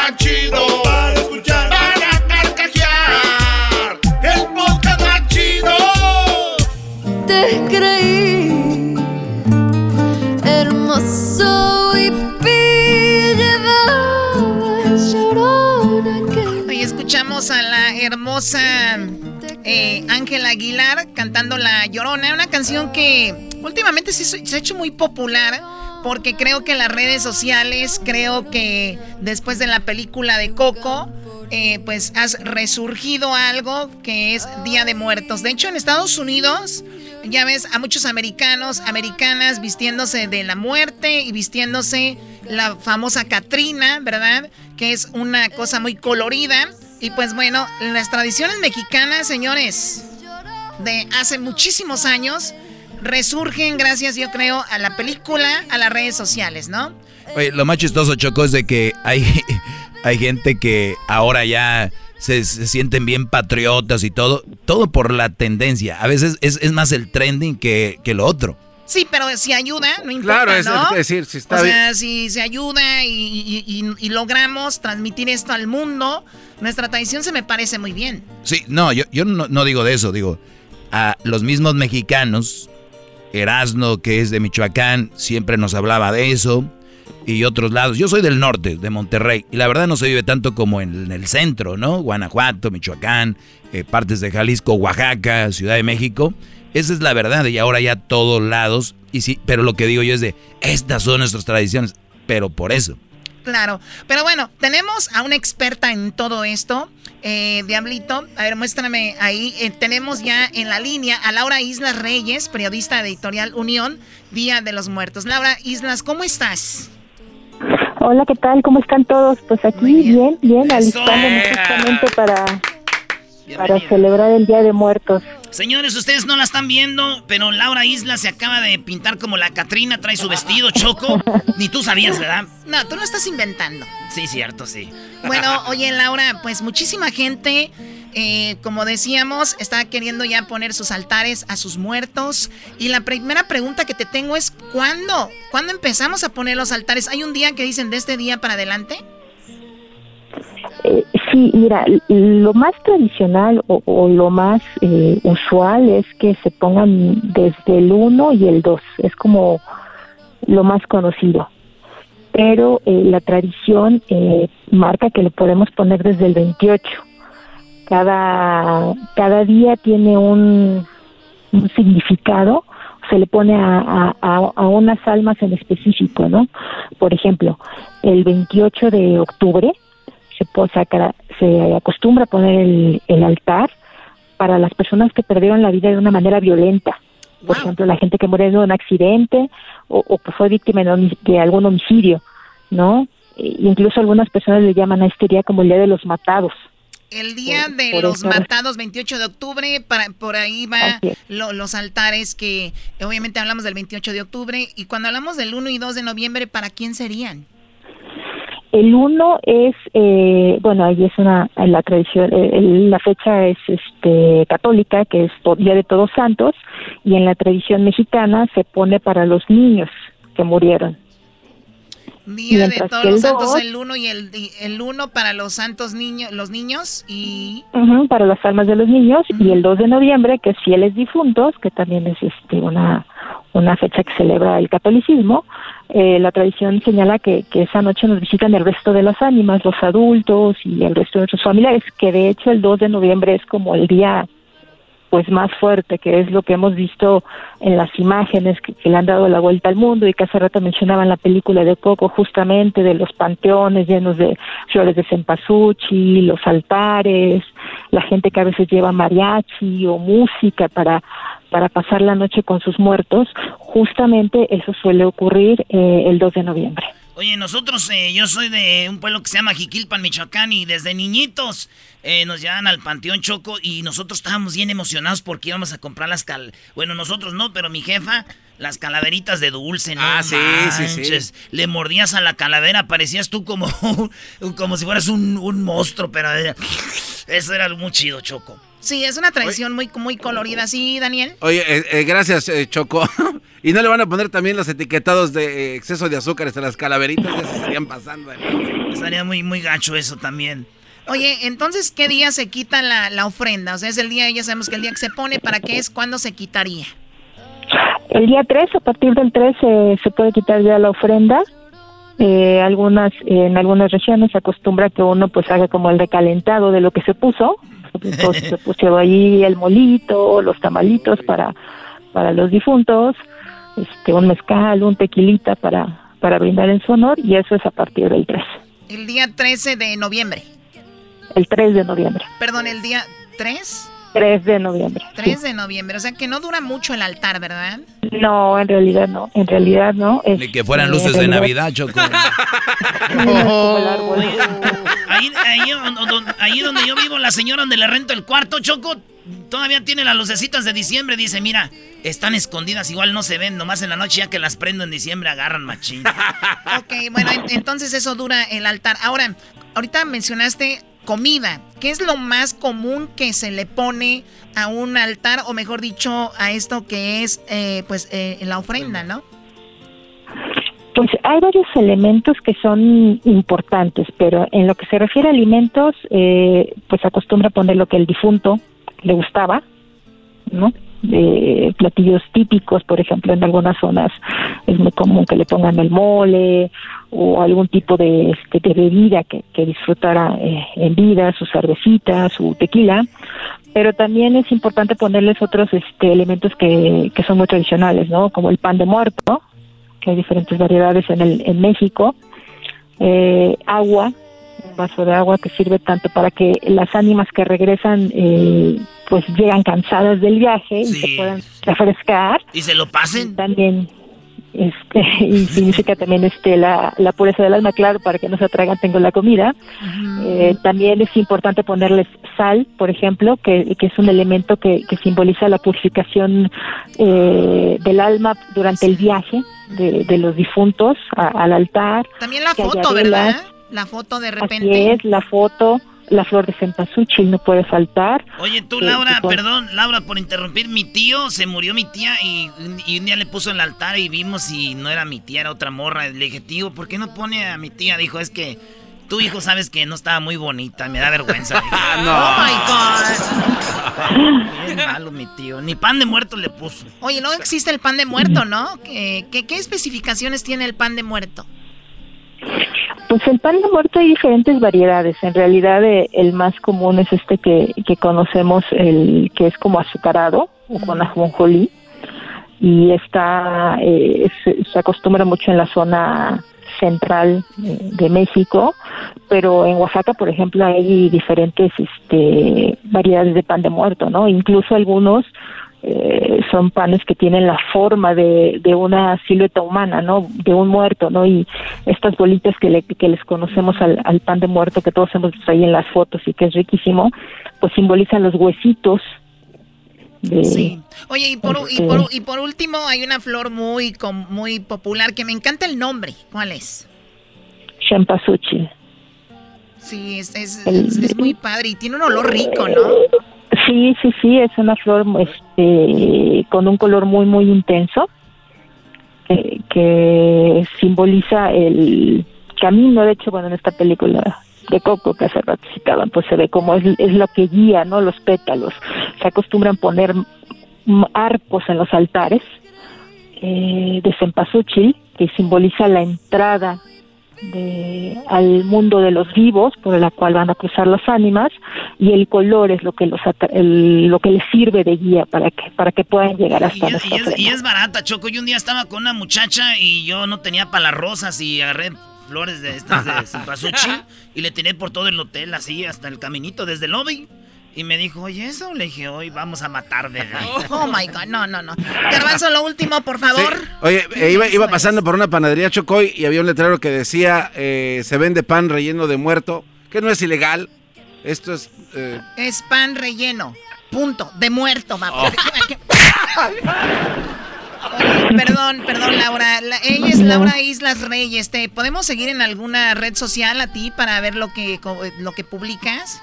la hermosa eh, Ángela Aguilar cantando La Llorona, una canción que últimamente se, ha hecho muy popular porque creo que las redes sociales, creo que después de la película de Coco, eh, pues has resurgido algo que es Día de Muertos. De hecho, en Estados Unidos, ya ves a muchos americanos, americanas vistiéndose de la muerte y vistiéndose la famosa Catrina, ¿verdad? Que es una cosa muy colorida. Y pues bueno, las tradiciones mexicanas, señores, de hace muchísimos años, resurgen gracias, yo creo, a la película, a las redes sociales, ¿no? Oye, lo más chistoso, Choco, es de que hay, hay gente que ahora ya se, se sienten bien patriotas y todo, todo por la tendencia. A veces es, es más el trending que, que lo otro. Sí, pero si ayuda, no importa, Claro, es ¿no? decir, si está o sea, bien. si se ayuda y, y- y- y logramos transmitir esto al mundo, nuestra tradición se me parece muy bien. Sí, no, yo, yo no, no digo de eso, digo, a los mismos mexicanos, Erasno, que es de Michoacán, siempre nos hablaba de eso, y otros lados. Yo soy del norte, de Monterrey, y la verdad no se vive tanto como en, el centro, ¿no? Guanajuato, Michoacán, eh, partes de Jalisco, Oaxaca, Ciudad de México. Esa es la verdad y ahora ya todos lados, y sí, pero lo que digo yo es de, estas son nuestras tradiciones, pero por eso. Claro, pero bueno, tenemos a una experta en todo esto, eh, Diablito. A ver, muéstrame ahí. Eh, tenemos ya en la línea a Laura Islas Reyes, periodista de Editorial Unión, Día de los Muertos. Laura Islas, ¿cómo estás? Hola, ¿qué tal? ¿Cómo están todos? Pues aquí bien, bien, alistándonos justamente para, para celebrar el Día de Muertos. Señores, ustedes no la están viendo, pero Laura Isla se acaba de pintar como la Catrina, trae su vestido choco. Ni tú sabías, ¿verdad? No, tú lo estás inventando. Sí, cierto, sí. Bueno, oye, Laura, pues muchísima gente, eh, como decíamos, está queriendo ya poner sus altares a sus muertos. Y la primera pregunta que te tengo es, ¿cuándo? ¿Cuándo empezamos a poner los altares? ¿Hay un día que dicen de este día para adelante? Eh, sí, mira, lo más tradicional o, lo más eh, usual es que se pongan desde el 1 y el 2, es como lo más conocido. Pero eh, la tradición marca que lo podemos poner desde el 28. Cada, cada día tiene un, significado, se le pone a, a, a, unas almas en específico, ¿no? Por ejemplo, el 28 de octubre se, se acostumbra a poner el, altar para las personas que perdieron la vida de una manera violenta. Por ejemplo, la gente que murió en un accidente o, que fue víctima de, algún homicidio, ¿no? E incluso algunas personas le llaman a este día como el Día de los Matados. El Día de los Matados, 28 de octubre, para, por ahí va los altares que obviamente hablamos del 28 de octubre. Y cuando hablamos del 1 y 2 de noviembre, ¿para quién serían? El uno es, eh, bueno, ahí es una, la tradición, eh, la fecha es este, católica, que es Día de Todos Santos, y en la tradición mexicana se pone para los niños que murieron. Día de Todos los Santos, el uno y el, el uno para los santos niños, los niños y... para las almas de los niños, y el 2 de noviembre, que es Fieles Difuntos, que también es este, una, una fecha que celebra el catolicismo, eh, la tradición señala que, que, esa noche nos visitan el resto de las ánimas, los adultos y el resto de nuestros familiares, que de hecho el 2 de noviembre es como el día pues más fuerte, que es lo que hemos visto en las imágenes que, le han dado la vuelta al mundo y que hace rato mencionaban la película de Coco, justamente de los panteones llenos de flores de cempasúchil, los altares, la gente que a veces lleva mariachi o música para para pasar la noche con sus muertos, justamente eso suele ocurrir eh, el 2 de noviembre. Oye, nosotros, eh, yo soy de un pueblo que se llama Jiquilpan, Michoacán, y desde niñitos eh, nos llevan al Panteón Choco y nosotros estábamos bien emocionados porque íbamos a comprar las cal... Bueno, nosotros no, pero mi jefa, las calaveritas de dulce, ¿no? Ah, sí, sí, sí. Le mordías a la calavera, parecías tú como, como si fueras un, un monstruo, pero eso era muy chido, Choco. Sí, es una tradición muy, muy colorida, ¿sí, Daniel? Oye, eh, eh, gracias, eh, Choco. ¿Y no le van a poner también los etiquetados de exceso de azúcares a las calaveritas? Ya se estarían pasando. Estaría muy, muy gacho eso también. Oye, entonces, ¿qué día se quita la, ofrenda? O sea, es el día, ya sabemos que el día que se pone, ¿para qué es? ¿Cuándo se quitaría? El día 3, a partir del 3 se puede quitar ya la ofrenda. Algunas en algunas regiones se acostumbra que uno pues haga como el recalentado de lo que se puso entonces se pusieron ahí el molito, los tamalitos para, para los difuntos, este, un mezcal, un tequilita para, para brindar en su honor y eso es a partir del 13. El día 13 de noviembre. El 3 de noviembre. Perdón, el día 3. 3 de noviembre. 3 de noviembre, o sea que no dura mucho el altar, ¿verdad? No, en realidad no, en realidad no. Ni que fueran luces de Navidad, Choco. ahí, ahí, donde yo vivo, la señora donde le rento el cuarto, Choco, todavía tiene las lucecitas de diciembre. Dice, mira, están escondidas, igual no se ven, nomás en la noche ya que las prendo en diciembre agarran machín. ok, bueno, entonces eso dura el altar. Ahora, ahorita mencionaste comida. ¿Qué es lo más común que se le pone a un altar, o mejor dicho, a esto que es eh, pues eh, la ofrenda, no? Pues hay varios elementos que son importantes, pero en lo que se refiere a alimentos, eh, pues acostumbra poner lo que el difunto le gustaba, ¿no? Eh, platillos típicos, por ejemplo, en algunas zonas es muy común que le pongan el mole o algún tipo de, este, de bebida que, disfrutara eh, en vida, su cervecita, su tequila, pero también es importante ponerles otros este, elementos que, que son muy tradicionales, ¿no? Como el pan de muerto, que hay diferentes variedades en, el, en México, eh, agua, un vaso de agua que sirve tanto para que las ánimas que regresan eh, pues llegan cansadas del viaje y se puedan refrescar. Y se lo pasen. También este y significa también este la, la pureza del alma claro para que no se atragan tengo la comida Eh, también es importante ponerles sal por ejemplo que, que es un elemento que, que simboliza la purificación eh, del alma durante el viaje de, de los difuntos a- al altar También la foto. ¿verdad? La foto de Así repente. es, la foto, la flor de cempasúchil no puede faltar. Oye, tú, Eh, Laura, perdón, Laura, por interrumpir, mi tío, se murió mi tía y, y un día le puso en el altar y vimos y no era mi tía, era otra morra. Le dije, tío, ¿por qué no pone a mi tía? Dijo, es que tu hijo sabes que no estaba muy bonita, me da vergüenza. Dije, Oh my God. Bien malo mi tío, ni pan de muerto le puso. Oye, no existe el pan de muerto, ¿no? ¿Qué, qué, qué especificaciones tiene el pan de muerto? Pues el pan de muerto hay diferentes variedades. En realidad eh, el más común es este que, que conocemos, el que es como azucarado o con ajonjolí. Y está, eh, se, se acostumbra mucho en la zona central eh, de México, pero en Oaxaca, por ejemplo, hay diferentes este, variedades de pan de muerto, ¿no? Incluso algunos eh, son panes que tienen la forma de, de una silueta humana, ¿no? De un muerto, ¿no? Y estas bolitas que, le- que les conocemos al, al pan de muerto, que todos hemos visto ahí en las fotos y que es riquísimo, pues simbolizan los huesitos de... Oye, y por, y, Este- por, y por último, hay una flor muy, com- muy popular que me encanta el nombre. ¿Cuál es? Champasuchil. Sí, es, es, es- es muy padre y tiene un olor rico, ¿no? Sí, sí, sí, es una flor este, con un color muy, muy intenso que, simboliza el camino. De hecho, bueno, en esta película de Coco que hace rato citaban, pues se ve como es, lo que guía, ¿no? Los pétalos. Se acostumbran poner arcos en los altares eh, de cempasúchil, que simboliza la entrada de, al mundo de los vivos por la cual van a cruzar las ánimas y el color es lo que los atra- el- lo que les sirve de guía para que para que puedan llegar hasta Y nuestro es, pleno. y es barata, Choco. Yo un día estaba con una muchacha y yo no tenía para las rosas y agarré flores de estas de cempasúchil y le tiré por todo el hotel, así, hasta el caminito, desde el lobby. Y me dijo, oye, eso. Le dije, hoy vamos a matar de Oh my God, no, no, no. Garbanzo, lo último, por favor. Oye, eh, iba, iba pasando por una panadería Chocoy y había un letrero que decía, eh, se vende pan relleno de muerto, que no es ilegal. Esto es... eh, Es pan relleno. Punto. De muerto, va. Oh. Oye, perdón, perdón, Laura. La- ella es Laura Islas Reyes. ¿Te podemos seguir en alguna red social a ti para ver lo que, co- lo que publicas?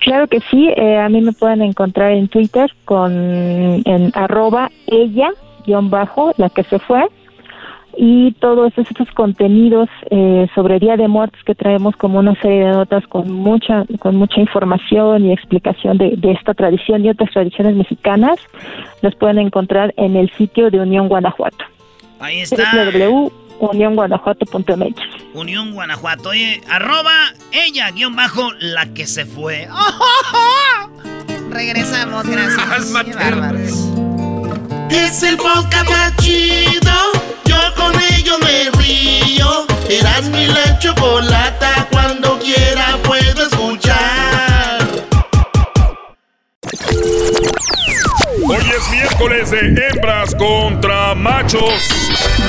Claro que sí, eh, a mí me pueden encontrar en Twitter con en arroba ella guion bajo la que se fue y todos estos contenidos eh, sobre Día de Muertos que traemos como una serie de notas con mucha con mucha información y explicación de, de esta tradición y otras tradiciones mexicanas los pueden encontrar en el sitio de Unión Guanajuato Ahí está. Unión Guanajuato. Oye, arroba ella, guion bajo, la que se fue. Regresamos, gracias. Qué bárbaros. Es el podcast más chido. Yo con ello me río. Eras mi la chocolata. Cuando quiera puedo escuchar. Hoy es miércoles de hembras contra machos.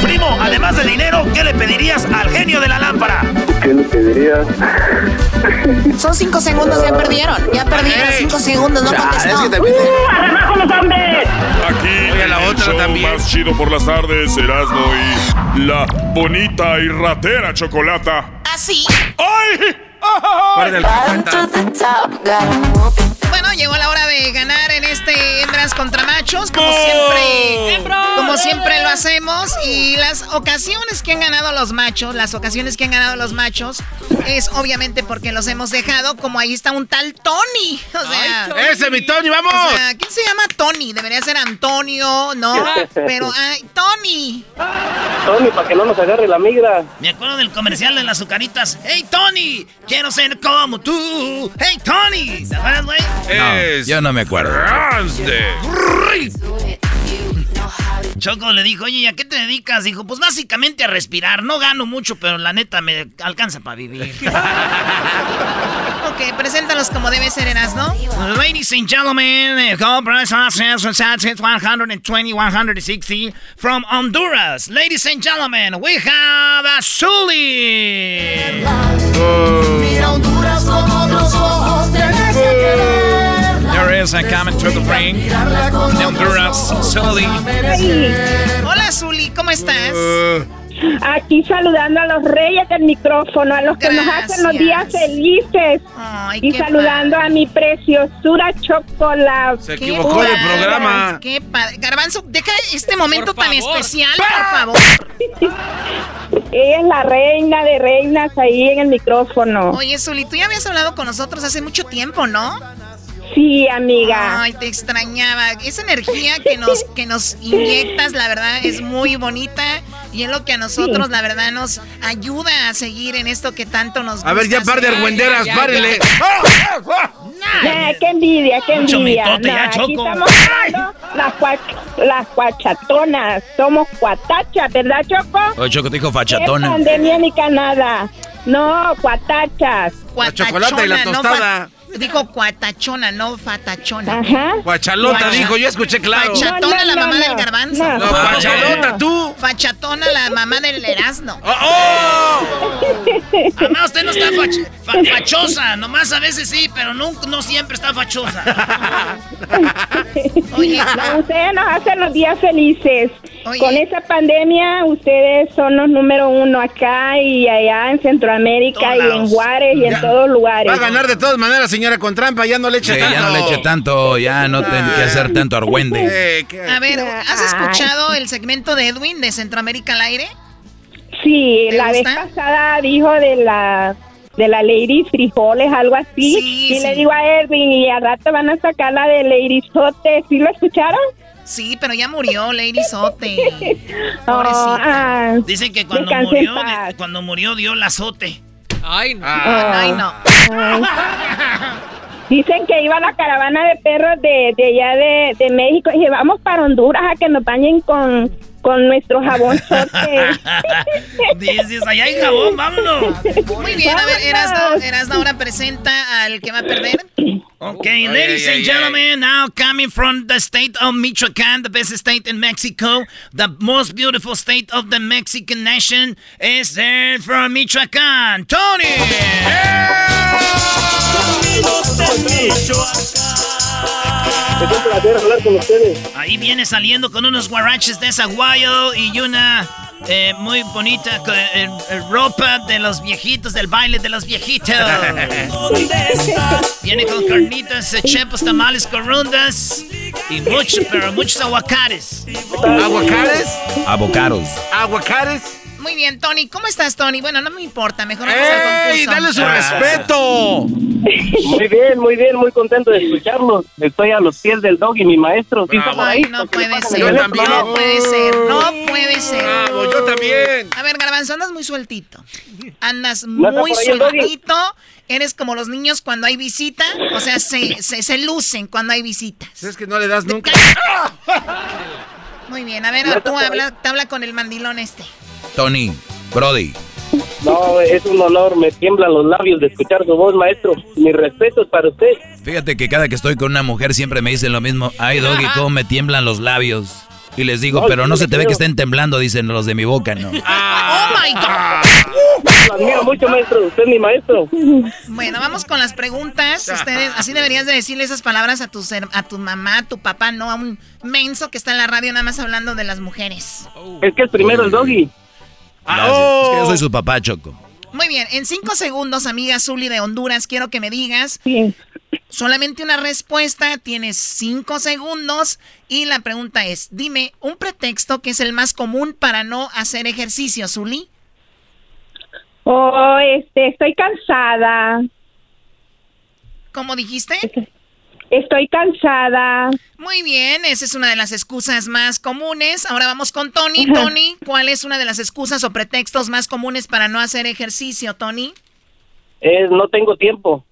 Primo, además de dinero, ¿qué le pedirías al genio de la lámpara? ¿Qué le pedirías? Son cinco segundos, ya perdieron. Ya perdieron cinco segundos, no contestó. ¡Uh, los hombres! Aquí en el show más chido por las tardes, Erasmo y la bonita y ratera chocolata. ¿Así? ¡Ay! Bueno, llegó la hora de ganar en este hembras contra machos. Como siempre, como siempre lo hacemos y las ocasiones que han ganado los machos, las ocasiones que han ganado los machos es obviamente porque los hemos dejado, como ahí está un tal Tony. O sea, ¡Ese mi Tony, vamos! o sea, ¿quién se llama Tony? Debería ser Antonio, ¿no? Pero, ay, Tony. Tony, para que no nos agarre la migra. Me acuerdo del comercial de las azucaritas. ¡Hey, Tony! Quiero ser como tú. ¡Hey, Tony! ¿Te acuerdas, güey? No, yo no me acuerdo. Choco le dijo, oye, ¿y a qué te dedicas? Dijo, pues básicamente a respirar. No gano mucho, pero la neta me alcanza para vivir. Ok, preséntalos como debe ser, Eras, ¿no? Ladies and gentlemen, the gold price of 120, 160 from Honduras. Ladies and gentlemen, we have a Zully. Mira Honduras con otros ojos, tienes que. There is a coming to the ring. De Honduras, Sully. Hola, Zuli, ¿cómo estás? Aquí saludando a los reyes del micrófono, a los que nos hacen los días felices. y qué saludando a mi preciosura chocolate. Se equivocó de programa. Qué padre. Garbanzo, deja este momento tan especial, por favor. Ella es la reina de reinas ahí en el micrófono. Oye, Zuli, tú ya habías hablado con nosotros hace mucho tiempo, ¿no? Sí, amiga. Ay, te extrañaba. Esa energía que nos, que nos inyectas, la verdad, es muy bonita. Y es lo que a nosotros, la verdad, nos ayuda a seguir en esto que tanto nos gusta. A ver, ya par de argüenderas, párenle. Nah, qué envidia, qué Mucho envidia. mitote ya, Nah, aquí Choco. estamos las, cuach- las cuachatonas. Somos cuatachas, ¿verdad, Choco? Oye, Choco te dijo ¿Qué fachatona. pandemia ni canada? No, cuatachas. chocolate y la no tostada. fa- dijo cuatachona, no fatachona. Ajá. Guachalota Guacha- dijo, yo escuché claro. Fachatona, No, no, la mamá no. del garbanzo. No. No, guachalota, tú. Fachatona, la mamá del erasno. ¡Oh! Además, usted no está fach- fa- fachosa. Nomás a veces sí, pero no, no siempre está fachosa. Oye, No, ustedes nos hacen los días felices. Oye. Con esa pandemia, ustedes son los número uno acá y allá en Centroamérica Todos y en. Juárez y en Ya. todos lugares. Va a ganar de todas maneras, señora, con trampa. Ya no le eche Sí, tanto. ya no le eche tanto, ya no tengo que hacer tanto argüende. Eh, a ver, ¿has escuchado el segmento de Edwin de Centroamérica al aire? Sí, ¿Te la vez pasada dijo de la de la Lady Frijoles, algo así. Sí, y sí. le digo a Edwin, y al rato van a sacar la de Lady Sote. ¿Sí lo escucharon? Sí, pero ya murió Lady Sote. Oh, Pobrecita. ah, Dicen que cuando murió, cuando murió dio el azote. Ay, no. Ah. Ay, no. ay. Dicen que iba la caravana de perros de, de allá de, de México y vamos para Honduras a que nos bañen con, con nuestro jabón. Dices, allá hay jabón, vámonos. Muy bien, a ver, Erasno, Erasno ahora presenta al que va a perder. Okay, Ay, ladies ay, and ay, gentlemen, now coming from the state of Michoacán, the best state in Mexico, the most beautiful state of the Mexican nation, is there from Michoacán, Tony. Es un placer hablar con ustedes. Ahí viene saliendo con unos guaraches de Zaguayo y una eh, muy bonita eh, ropa de los viejitos, del baile de los viejitos. Viene con carnitas, eh, chepos, tamales, corundas y mucho, pero muchos aguacates. ¿Aguacates? Avocados. ¿Aguacates? Muy bien, Tony. ¿Cómo estás, Tony? Bueno, no me importa. Mejor vamos al ¡Ey! concurso. ¡Dale su Ah. respeto! Muy bien, muy bien, muy contento de escucharlos. Estoy a los pies del dog y mi maestro. Ay, no puede ser. Yo también. No puede ser. No puede ser. Bravo, yo también. A ver, Garbanzo, andas muy sueltito. Andas ¿No está muy sueltito. Eres como los niños cuando hay visita. O sea, se, se, se lucen cuando hay visitas. Es que no le das nunca. Muy bien, a ver, tú habla, te habla con el mandilón este. Tony, Brody. No, es un honor, me tiemblan los labios de escuchar su voz, maestro. Mis respetos para usted. Fíjate que cada que estoy con una mujer siempre me dicen lo mismo. Ay, Doggy, cómo me tiemblan los labios. Y les digo, No, pero no se te ve que estén temblando, dicen los de mi boca, ¿no? ¡Oh, my God! Lo admiro mucho, maestro. Usted es mi maestro. Bueno, vamos con las preguntas. Ustedes, así deberías de decirle esas palabras a tu, ser- a tu mamá, a tu papá, no a un menso que está en la radio nada más hablando de las mujeres. Es que es primero el doggy. Gracias. Es que yo soy su papá, Choco. Muy bien, en cinco segundos, amiga Zuli de Honduras, quiero que me digas. Solamente una respuesta, tienes cinco segundos y la pregunta es, dime un pretexto que es el más común para no hacer ejercicio, Zuli. Oh, este, estoy cansada. ¿Cómo dijiste? Estoy cansada. Muy bien, esa es una de las excusas más comunes. Ahora vamos con Tony. Tony, ¿cuál es una de las excusas o pretextos más comunes para no hacer ejercicio, Tony? Es no tengo tiempo.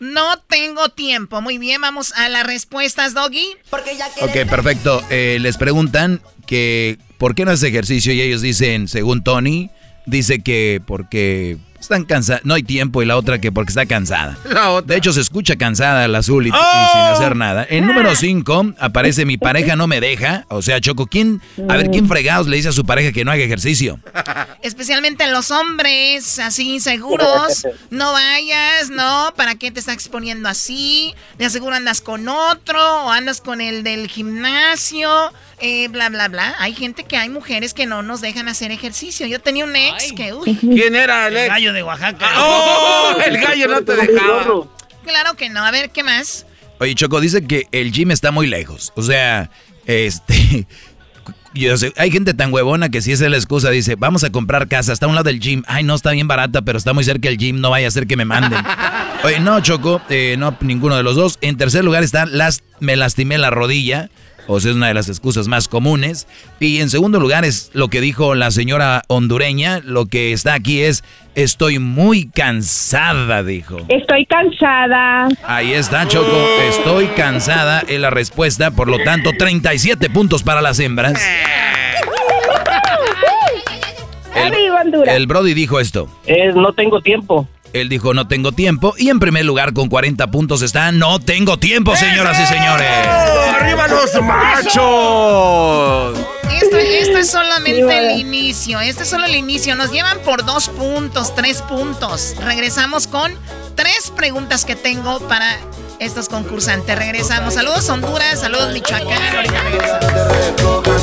No tengo tiempo. Muy bien, vamos a las respuestas, Doggy. Porque ya Ok, perfecto. Eh, les preguntan que por qué no hace ejercicio y ellos dicen, según Tony, dice que porque están cansados, no hay tiempo y la otra que porque está cansada. De hecho, se escucha cansada la azul y, y sin hacer nada. En número 5 aparece mi pareja no me deja. O sea, Choco, ¿quién? A ver, ¿quién fregados le dice a su pareja que no haga ejercicio? Especialmente los hombres, así inseguros. No vayas, no, ¿para qué te estás exponiendo así? De seguro andas con otro o andas con el del gimnasio, eh, bla, bla, bla. Hay gente que hay mujeres que no nos dejan hacer ejercicio. Yo tenía un ex que, uy. ¿Quién era el El ex? gallo de Oaxaca. ¡Oh! El gallo no te dejaba. Claro que no. A ver, ¿qué más? Oye, Choco, dice que el gym está muy lejos. O sea, este. Yo sé, hay gente tan huevona que si esa es la excusa, dice, vamos a comprar casa, está a un lado del gym. Ay, no, está bien barata, pero está muy cerca el gym, no vaya a ser que me manden. Oye, no, Choco, eh, no, ninguno de los dos. En tercer lugar está, las, me lastimé la rodilla. O sea, es una de las excusas más comunes. Y en segundo lugar es lo que dijo la señora hondureña. Lo que está aquí es, estoy muy cansada, dijo. Estoy cansada. Ahí está, Choco. Estoy cansada es la respuesta. Por lo tanto, 37 puntos para las hembras. ¡Arriba, Honduras! El Brody dijo esto. Es no tengo tiempo. Él dijo no tengo tiempo. Y en primer lugar, con 40 puntos está no tengo tiempo, señoras y señores. ¡Arriba los machos! Esto, esto es solamente el inicio. Este es solo el inicio. Nos llevan por dos puntos, tres puntos. Regresamos con tres preguntas que tengo para estos concursantes. Regresamos. Saludos Honduras, saludos Michoacán. Ahorita regresamos.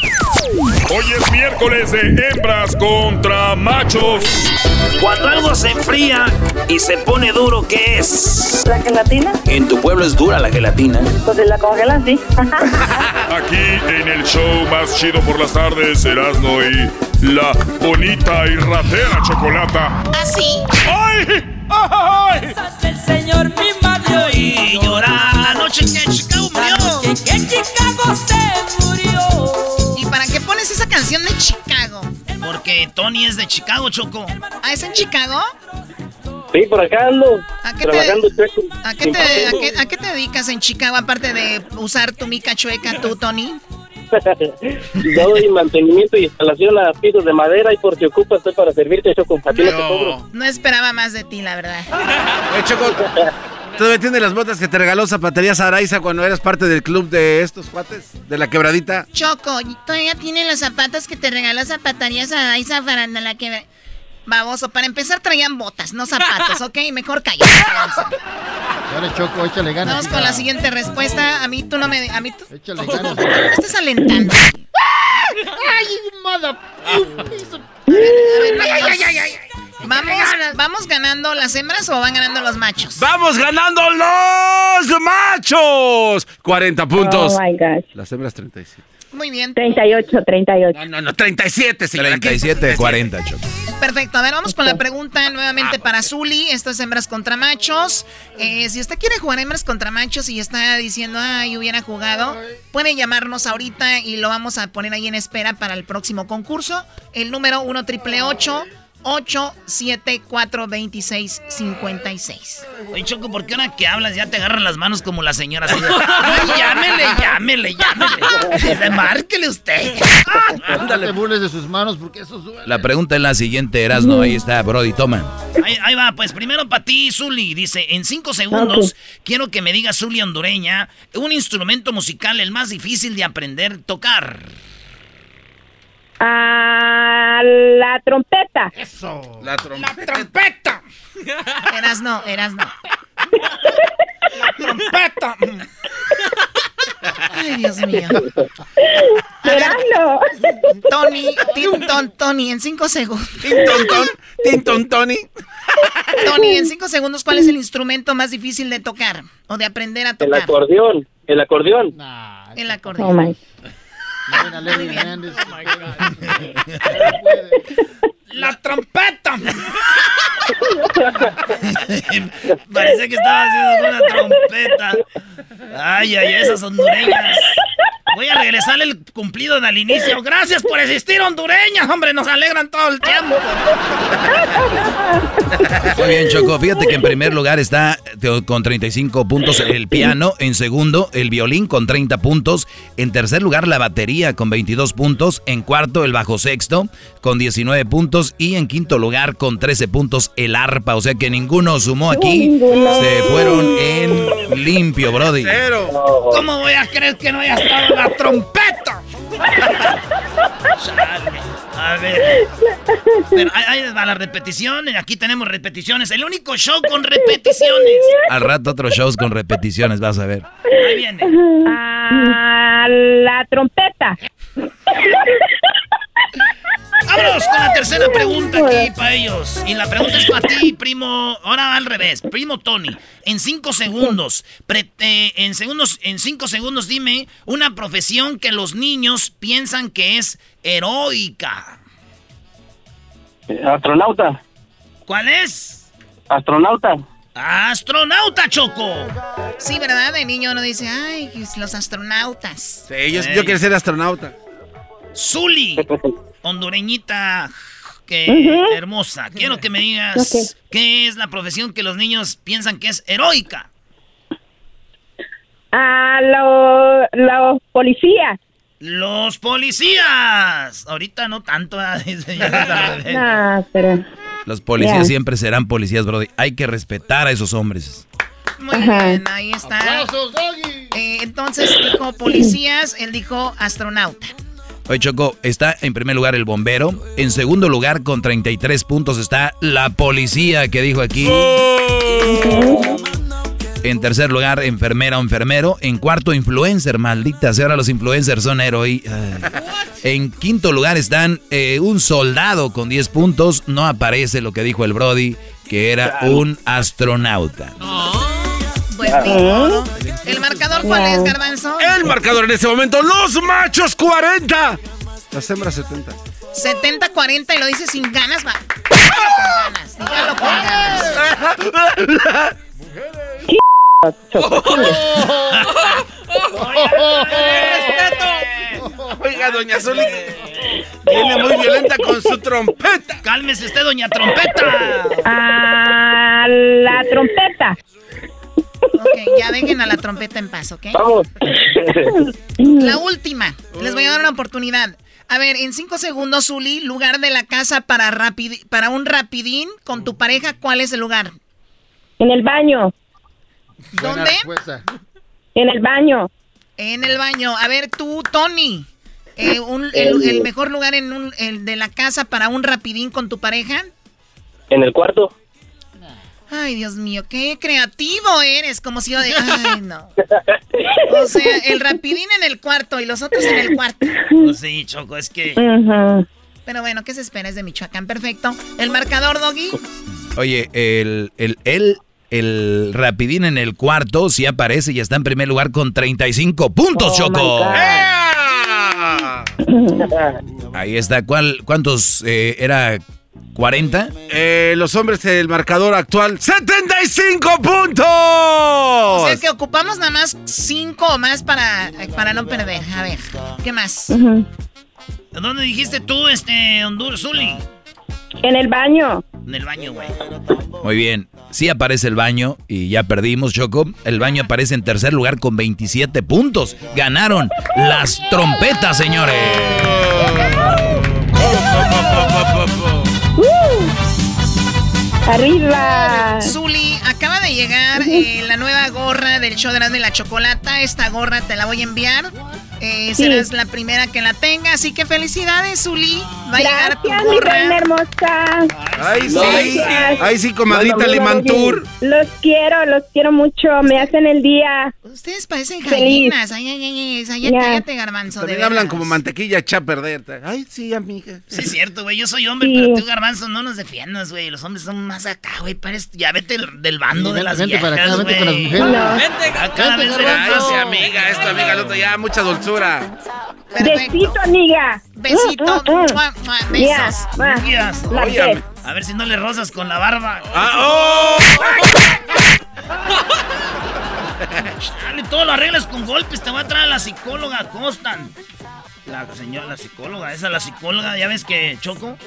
Hoy es miércoles de hembras contra machos. Cuando algo se enfría y se pone duro, ¿qué es? ¿La gelatina? En tu pueblo es dura la gelatina. Pues si la congelan, sí. Aquí en el show más chido por las tardes, Erasmo y la bonita y ratera chocolata. ¿Así? ¡Ay! ¡Ay! el Señor mi madre Y llorar la noche que Chicago murió. Que Chicago se Porque Tony es de Chicago, Choco. ¿Ah, es en Chicago? Sí, por acá ando. ¿A qué trabajando te, chueco. ¿a qué, te, a, qué, a qué te dedicas en Chicago aparte de usar tu mica chueca tú, Tony? Yo doy mantenimiento y instalación a pisos de madera y por si ocupas estoy para servirte Choco. A ti no te cobro. No esperaba más de ti, la verdad. Oye, Choco, ¿todavía tienes las botas que te regaló Zapaterías Araiza cuando eras parte del club de estos cuates? ¿De la quebradita? Choco, todavía tiene los zapatos que te regaló Zapaterías a esa faranda la que... Baboso, para empezar traían botas, no zapatos, ¿ok? Mejor cállate. Dale, Choco, échale ganas. Vamos con la siguiente respuesta. A mí tú no me... A mí tú... Échale ganas. ¿Por qué me estás alentando? ¡Ay, mother... Vamos, ¿Vamos ganando las hembras o van ganando los machos? ¡Vamos ganando los machos! 40 puntos. Oh my gosh. Las hembras 37. Muy bien. 38, 38. No, no, no, 37, señora. 37 de 40, Choco. Perfecto. A ver, vamos con la pregunta nuevamente para Zuli. Esto es hembras contra machos. Eh, si usted quiere jugar hembras contra machos y está diciendo, ay, hubiera jugado, puede llamarnos ahorita y lo vamos a poner ahí en espera para el próximo concurso. El número 1 triple 1-874-2656. Oye, Choco, ¿por qué ahora que hablas ya te agarran las manos como la señora? Así de, "Ay, llámele, llámele, llámele. Márquele usted. No te burles de sus manos porque eso. La pregunta es la siguiente, Erasno. Ahí está, Brody, toma. Ahí, ahí va, pues primero para ti, Zuli. Dice, en cinco segundos, quiero que me digas, Zuli hondureña, un instrumento musical el más difícil de aprender a tocar. Ah, la trompeta. Eso. La trompeta. ¡Trompeta! Eras no, eras no. ¡Trompeta! Ay, Dios mío. Gerardo. Tony, Tinton, Tony, en cinco segundos. Tinton, Tinton, Tony. Tony, en cinco segundos, ¿cuál es el instrumento más difícil de tocar o de aprender a El tocar? acordeón. El acordeón. El Oh, acordeón. my. Miren a Lenny Hernández. ¡La trompeta! Parece que estaba haciendo una trompeta. Ay, ay, esas hondureñas. Voy a regresarle el cumplido al inicio. Gracias por existir, hondureñas. Hombre, nos alegran todo el tiempo. Muy bien, Choco. Fíjate que en primer lugar está con 35 puntos el piano. En segundo, el violín con 30 puntos. En tercer lugar, la batería con 22 puntos. En cuarto, el bajo sexto con 19 puntos. Y en quinto lugar, con 13 puntos, el arpa. O sea que ninguno sumó aquí. Se fueron en limpio, Brody. ¿Cómo voy a creer que no haya estado la trompeta? A ver. Pero ahí, ahí va la repetición. Aquí tenemos repeticiones. El único show con repeticiones. Al rato otros shows con repeticiones, vas a ver. Ahí viene. Ah, la trompeta. Vámonos con la tercera pregunta aquí para ellos. Y la pregunta es para ti, primo. Ahora al revés, primo Tony. En cinco segundos, pre- eh, en segundos, en cinco segundos, dime una profesión que los niños piensan que es heroica. Astronauta. ¿Cuál es? Astronauta. Astronauta, Choco. Sí, ¿verdad? De niño uno dice, ay, los astronautas. Sí, yo, yo quiero ser astronauta. Zuli, hondureñita, que hermosa. Quiero que me digas qué es la profesión que los niños piensan que es heroica. Ah, lo- los policías. Los policías. Ahorita no tanto. ah, pero. Los policías siempre serán policías, Brody. Hay que respetar a esos hombres. Muy Ajá. bien, ahí está. Eh, entonces dijo policías, él dijo astronauta. Oye, Choco, está en primer lugar el bombero. En segundo lugar, con 33 puntos, está la policía que dijo aquí. En tercer lugar, enfermera o enfermero. En cuarto, influencer, maldita sea. Ahora los influencers son héroe. En quinto lugar están eh, un soldado con 10 puntos. No aparece lo que dijo el Brody, que era un astronauta. Pues modo. ¿El marcador cuál es, Garbanzo? El marcador en este momento, los machos 40. Las hembras 70. 70-40 y lo dice sin ganas, va. Con ganas, con ganas. Oiga, doña Zuli. Viene muy violenta con su trompeta. Cálmese usted, doña trompeta. Ah, la trompeta. Ok, ya dejen a la trompeta en paz, ¿ok? Vamos. La última. Les voy a dar una oportunidad. A ver, en cinco segundos, Zuli, lugar de la casa para, rapidi- para un rapidín con tu pareja, ¿cuál es el lugar? En el baño. ¿Dónde? En el baño. En el baño. A ver, tú, Tony. eh, un- el, el mejor lugar en un, el de la casa para un rapidín con tu pareja. En el cuarto. Ay, Dios mío, qué creativo eres. Como si yo de... Ay, no. O sea, el rapidín en el cuarto y los otros en el cuarto. Pues sí, Choco, es que. Pero bueno, ¿qué se espera? Es de Michoacán, perfecto. El marcador, Doggy. Oye, el, el, el, el rapidín en el cuarto sí aparece y está en primer lugar con 35 puntos, Choco. Ahí está. ¿Cuál, ¿Cuántos eh, era? ¿40? Eh, los hombres, el marcador actual, 75 puntos. O sea que ocupamos nada más cinco o más para, para no perder. A ver, ¿qué más? ¿Dónde dijiste tú, este, Honduras, Zuli? En el baño. En el baño, güey. Muy bien. Sí aparece el baño y ya perdimos, Choco. El baño aparece en tercer lugar con 27 puntos. Ganaron las trompetas, señores. ¡Arriba! Zuli, acaba de llegar eh, la nueva gorra del show de la, de la chocolata. Esta gorra te la voy a enviar. Eh, Sí. Serás la primera que la tenga, así que felicidades, Zuli. Va a llegar tu mi reina hermosa. Ay, sí. Gracias. Ay, sí, comadrita una Limantur. Los quiero, los quiero mucho. Me hacen el día. Ustedes parecen gallinas. Ay, ay, ay, ay, ay, Ya. cállate, garbanzo. de También hablan veras. como mantequilla echa a perder. Ay, sí, amiga. Sí, es cierto, güey. Yo soy hombre, Sí. pero tú, garbanzo, no nos defiendas, güey. Los hombres son más acá, güey. Ya vete del, del bando Sí, de las vente para acá, viejas, vente con las mujeres. No. Vente acá, Vente, garbanzo. Ay, sí, amiga, esto, amiga, ya, mucha dulzura. Besito, amiga. Besito. Mm, mm, mm. Besos. va. Yes. Oye, a ver si no le rozas con la barba. Ah, oh. Dale, todo lo arreglas con golpes. Te voy a traer a la psicóloga Constant. La señora, la psicóloga, esa es la psicóloga. Ya ves que Choco.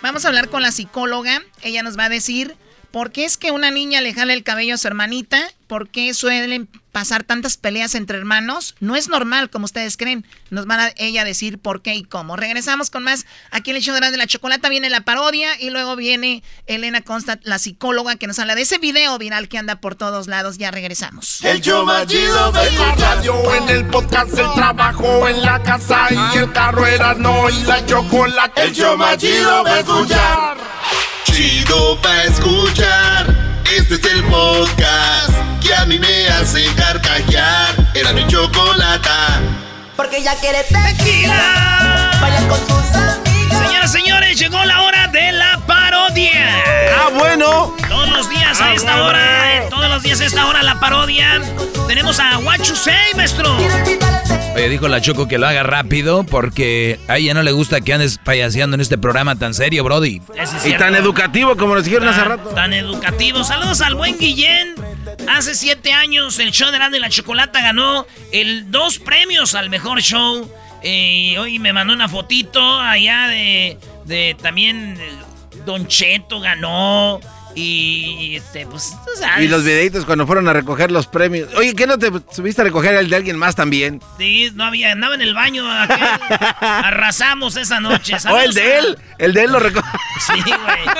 Vamos a hablar con la psicóloga. Ella nos va a decir por qué es que una niña le jala el cabello a su hermanita, por qué suelen pasar tantas peleas entre hermanos. No es normal como ustedes creen. Nos van a ella decir por qué y cómo. Regresamos con más. Aquí en el show de la chocolata viene la parodia y luego viene Elena Constant, la psicóloga, que nos habla de ese video viral que anda por todos lados. Ya regresamos. El show más chido de en el podcast, el trabajo, en la casa y el carro era no y la chocolate. El show más chido de. Chido pa' escuchar. Este es el podcast que a mí me hace carcajear. Era mi chocolata. Porque ella quiere tequila. Vaya con sus amigas. Señoras, señores, llegó la hora de la parodia. Ah, bueno. Todos los días a Ah, esta bueno. hora, eh, todos los días a esta hora la parodia. Tenemos a What You Say, maestro. Oye, dijo la Choco que lo haga rápido porque a ella no le gusta que andes payaseando en este programa tan serio, Brody. Es Y tan educativo como nos dijeron hace Tan- rato. Tan educativo. Saludos al buen Guillén. Hace siete años el show de y la Chocolata ganó el dos premios al mejor show. Eh, hoy me mandó una fotito allá de, de también Don Cheto ganó. Y este, pues, tú sabes. Y los videitos cuando fueron a recoger los premios. Oye, ¿qué no te subiste a recoger el de alguien más también? Sí, no había, andaba en el baño aquel. Arrasamos esa noche. ¿O el de él? El de él lo recogió. Sí, güey.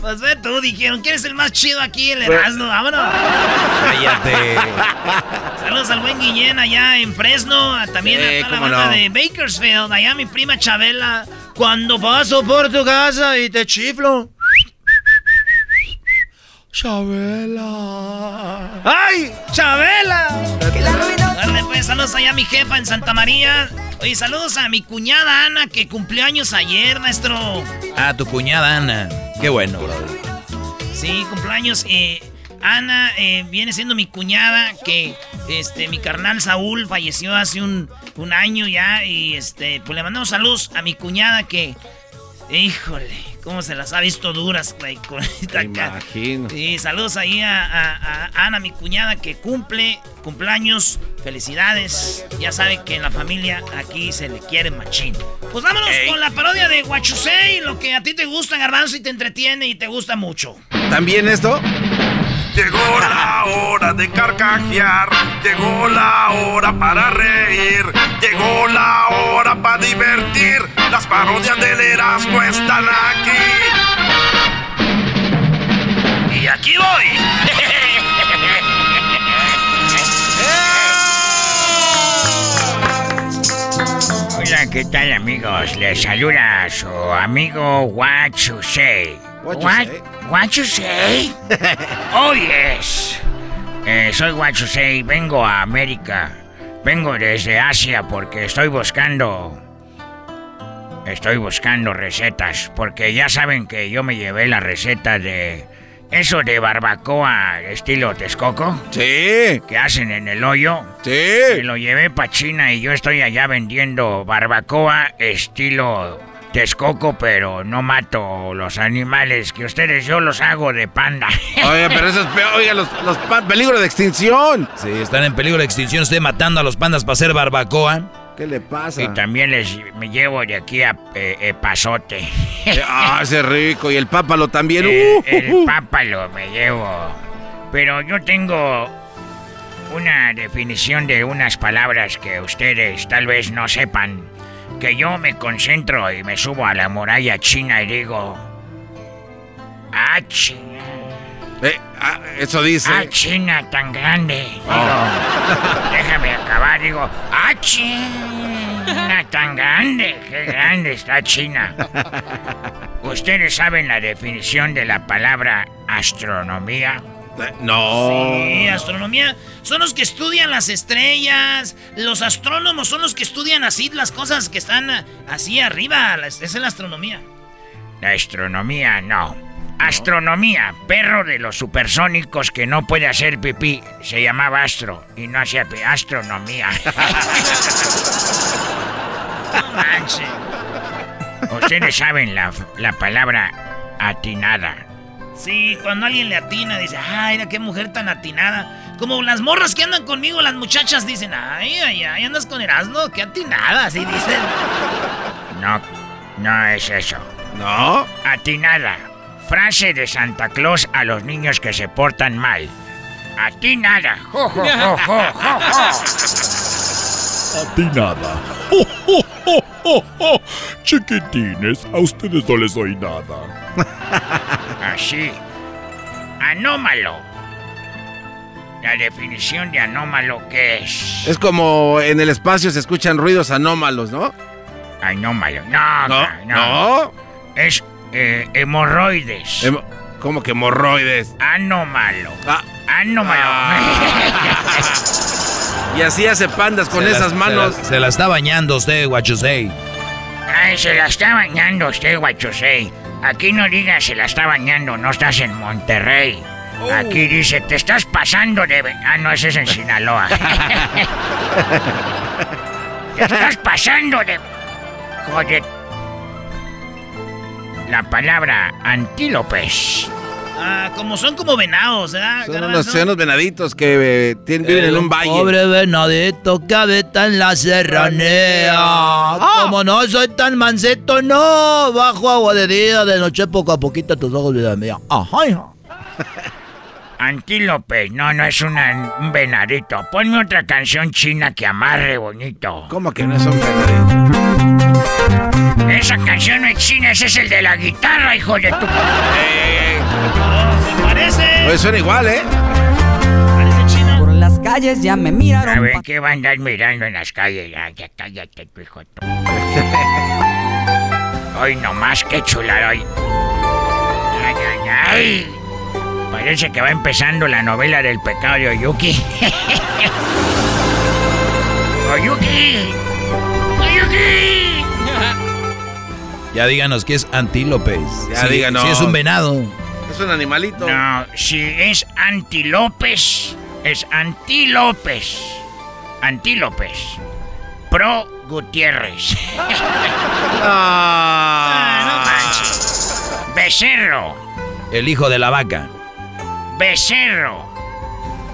Pues ve tú, dijeron, ¿quién es el más chido aquí? El Pues- Erasmo, vámonos. Cállate. Saludos al buen Guillén allá en Fresno, también Sí, a toda la banda no. de Bakersfield, allá mi prima Chabela. Cuando paso por tu casa y te chiflo. Chabela. ¡Ay! ¡Chabela! Dale, pues, saludos allá a mi jefa en Santa María. Oye, saludos a mi cuñada Ana, que cumplió años ayer, maestro. Ah, tu cuñada Ana. Qué bueno, Brody. Sí, cumpleaños. Eh, Ana eh, viene siendo mi cuñada, que este, mi carnal Saúl falleció hace un, un año ya. Y este, pues le mandamos saludos a mi cuñada que. Híjole, cómo se las ha visto duras, güey. con esta imagino. Sí, saludos ahí a, a- a Ana, mi cuñada, que cumple cumpleaños. Felicidades. Ya sabe que en la familia aquí se le quiere machín. Pues vámonos con la parodia de Guachusei, lo que a ti te gusta, Garbanzo, y te entretiene y te gusta mucho. ¿También esto? Llegó la hora de carcajear, llegó la hora para reír, llegó la hora para divertir. Las parodias del Erasmo están aquí. Y aquí voy. Hola, ¿qué tal amigos? Les saluda su amigo What. What you What, say? what you say? oh yes. Eh, soy What You Say, vengo a América. Vengo desde Asia porque estoy buscando... Estoy buscando recetas porque ya saben que yo me llevé la receta de... Eso de barbacoa estilo Texcoco. Sí. Que hacen en el hoyo. Sí. Lo llevé para China y yo estoy allá vendiendo barbacoa estilo Texcoco, pero no mato los animales que ustedes yo los hago de panda. Oye, pero eso es peor. Oiga, los, los peligro de extinción. Sí, están en peligro de extinción. Usted matando a los pandas para hacer barbacoa. ¿Qué le pasa? Y también les me llevo de aquí a eh, eh, Pasote. ah, ese rico. Y el pápalo también. El, Uh, el uh, uh. pápalo me llevo. Pero yo tengo una definición de unas palabras que ustedes tal vez no sepan. Que yo me concentro y me subo a la muralla china y digo... Ah, China. Eh, ah, eso dice. Ah, China tan grande. Digo, Oh. déjame acabar. Digo, ah, China tan grande. Qué grande está China. ¿Ustedes saben la definición de la palabra astronomía? No. Sí, astronomía. Son los que estudian las estrellas. Los astrónomos son los que estudian así las cosas que están ah, así arriba. Esa es la astronomía. La astronomía no. Astronomía, perro de los supersónicos que no puede hacer pipí. Se llamaba Astro y no hacía pipí. Astronomía. no manches. Ustedes saben la, la palabra atinada. Sí, cuando alguien le atina, dice, ay, mira qué mujer tan atinada. Como las morras que andan conmigo, las muchachas dicen, ay, ay, ay, andas con Erasmo, qué atinada, así dicen. No, no es eso. ¿No? Atinada. Frase de Santa Claus a los niños que se portan mal. Atinada. Jo, jo, jo, jo, jo, jo. A ti nada. ¡Oh, oh, oh, oh, oh! Chiquitines, a ustedes no les doy nada. Así. Anómalo. La definición de anómalo, ¿qué es? Es como en el espacio se escuchan ruidos anómalos, ¿no? Anómalo. No, No, no. no. Es eh, hemorroides. Hemo- ¿Cómo que hemorroides? Anómalo. Ah. Anómalo. Y así hace pandas con Se la- esas se manos. la- Se la, está bañando usted, guachusei. Ay, se la está bañando usted, guachosei. Aquí no digas se la está bañando, no estás en Monterrey. Aquí dice, te estás pasando de... ve-". Ah, no, ese es en Sinaloa. te estás pasando de... Joder. La palabra antílopes. Ah, como son como venados, ¿verdad? Son unos, son unos venaditos que eh, tienen- viven en un valle. Pobre venadito que habita en la serranía. Como no soy tan manceto, no. Bajo agua de día, de noche, poco a poquito, tus ojos vida mía. Ajá, hija. Antílope, no, no es una- un venadito. Ponme otra canción china que amarre bonito. ¿Cómo que no es un venadito? Esa canción no es china, ese es el de la guitarra, hijo de tu... ¿Se parece? Oye, suena igual, ¿eh? Por las calles ya me A miraron. ver, ¿qué va a andar mirando en las calles? Ya cállate, tu hijo. Hoy nomás, qué chulada hoy. Ay, ay, ay. Parece que va empezando la novela del pecado de Oyuki. ¡Oyuki! ¡Oyuki! Ya díganos qué es antílopes. Ya Si- díganos. Si es un venado. Es un animalito. No, si es antilopes, es antilopes. Antílopes. Pro Gutiérrez. Ah, no manches. Becerro. El hijo de la vaca. Becerro.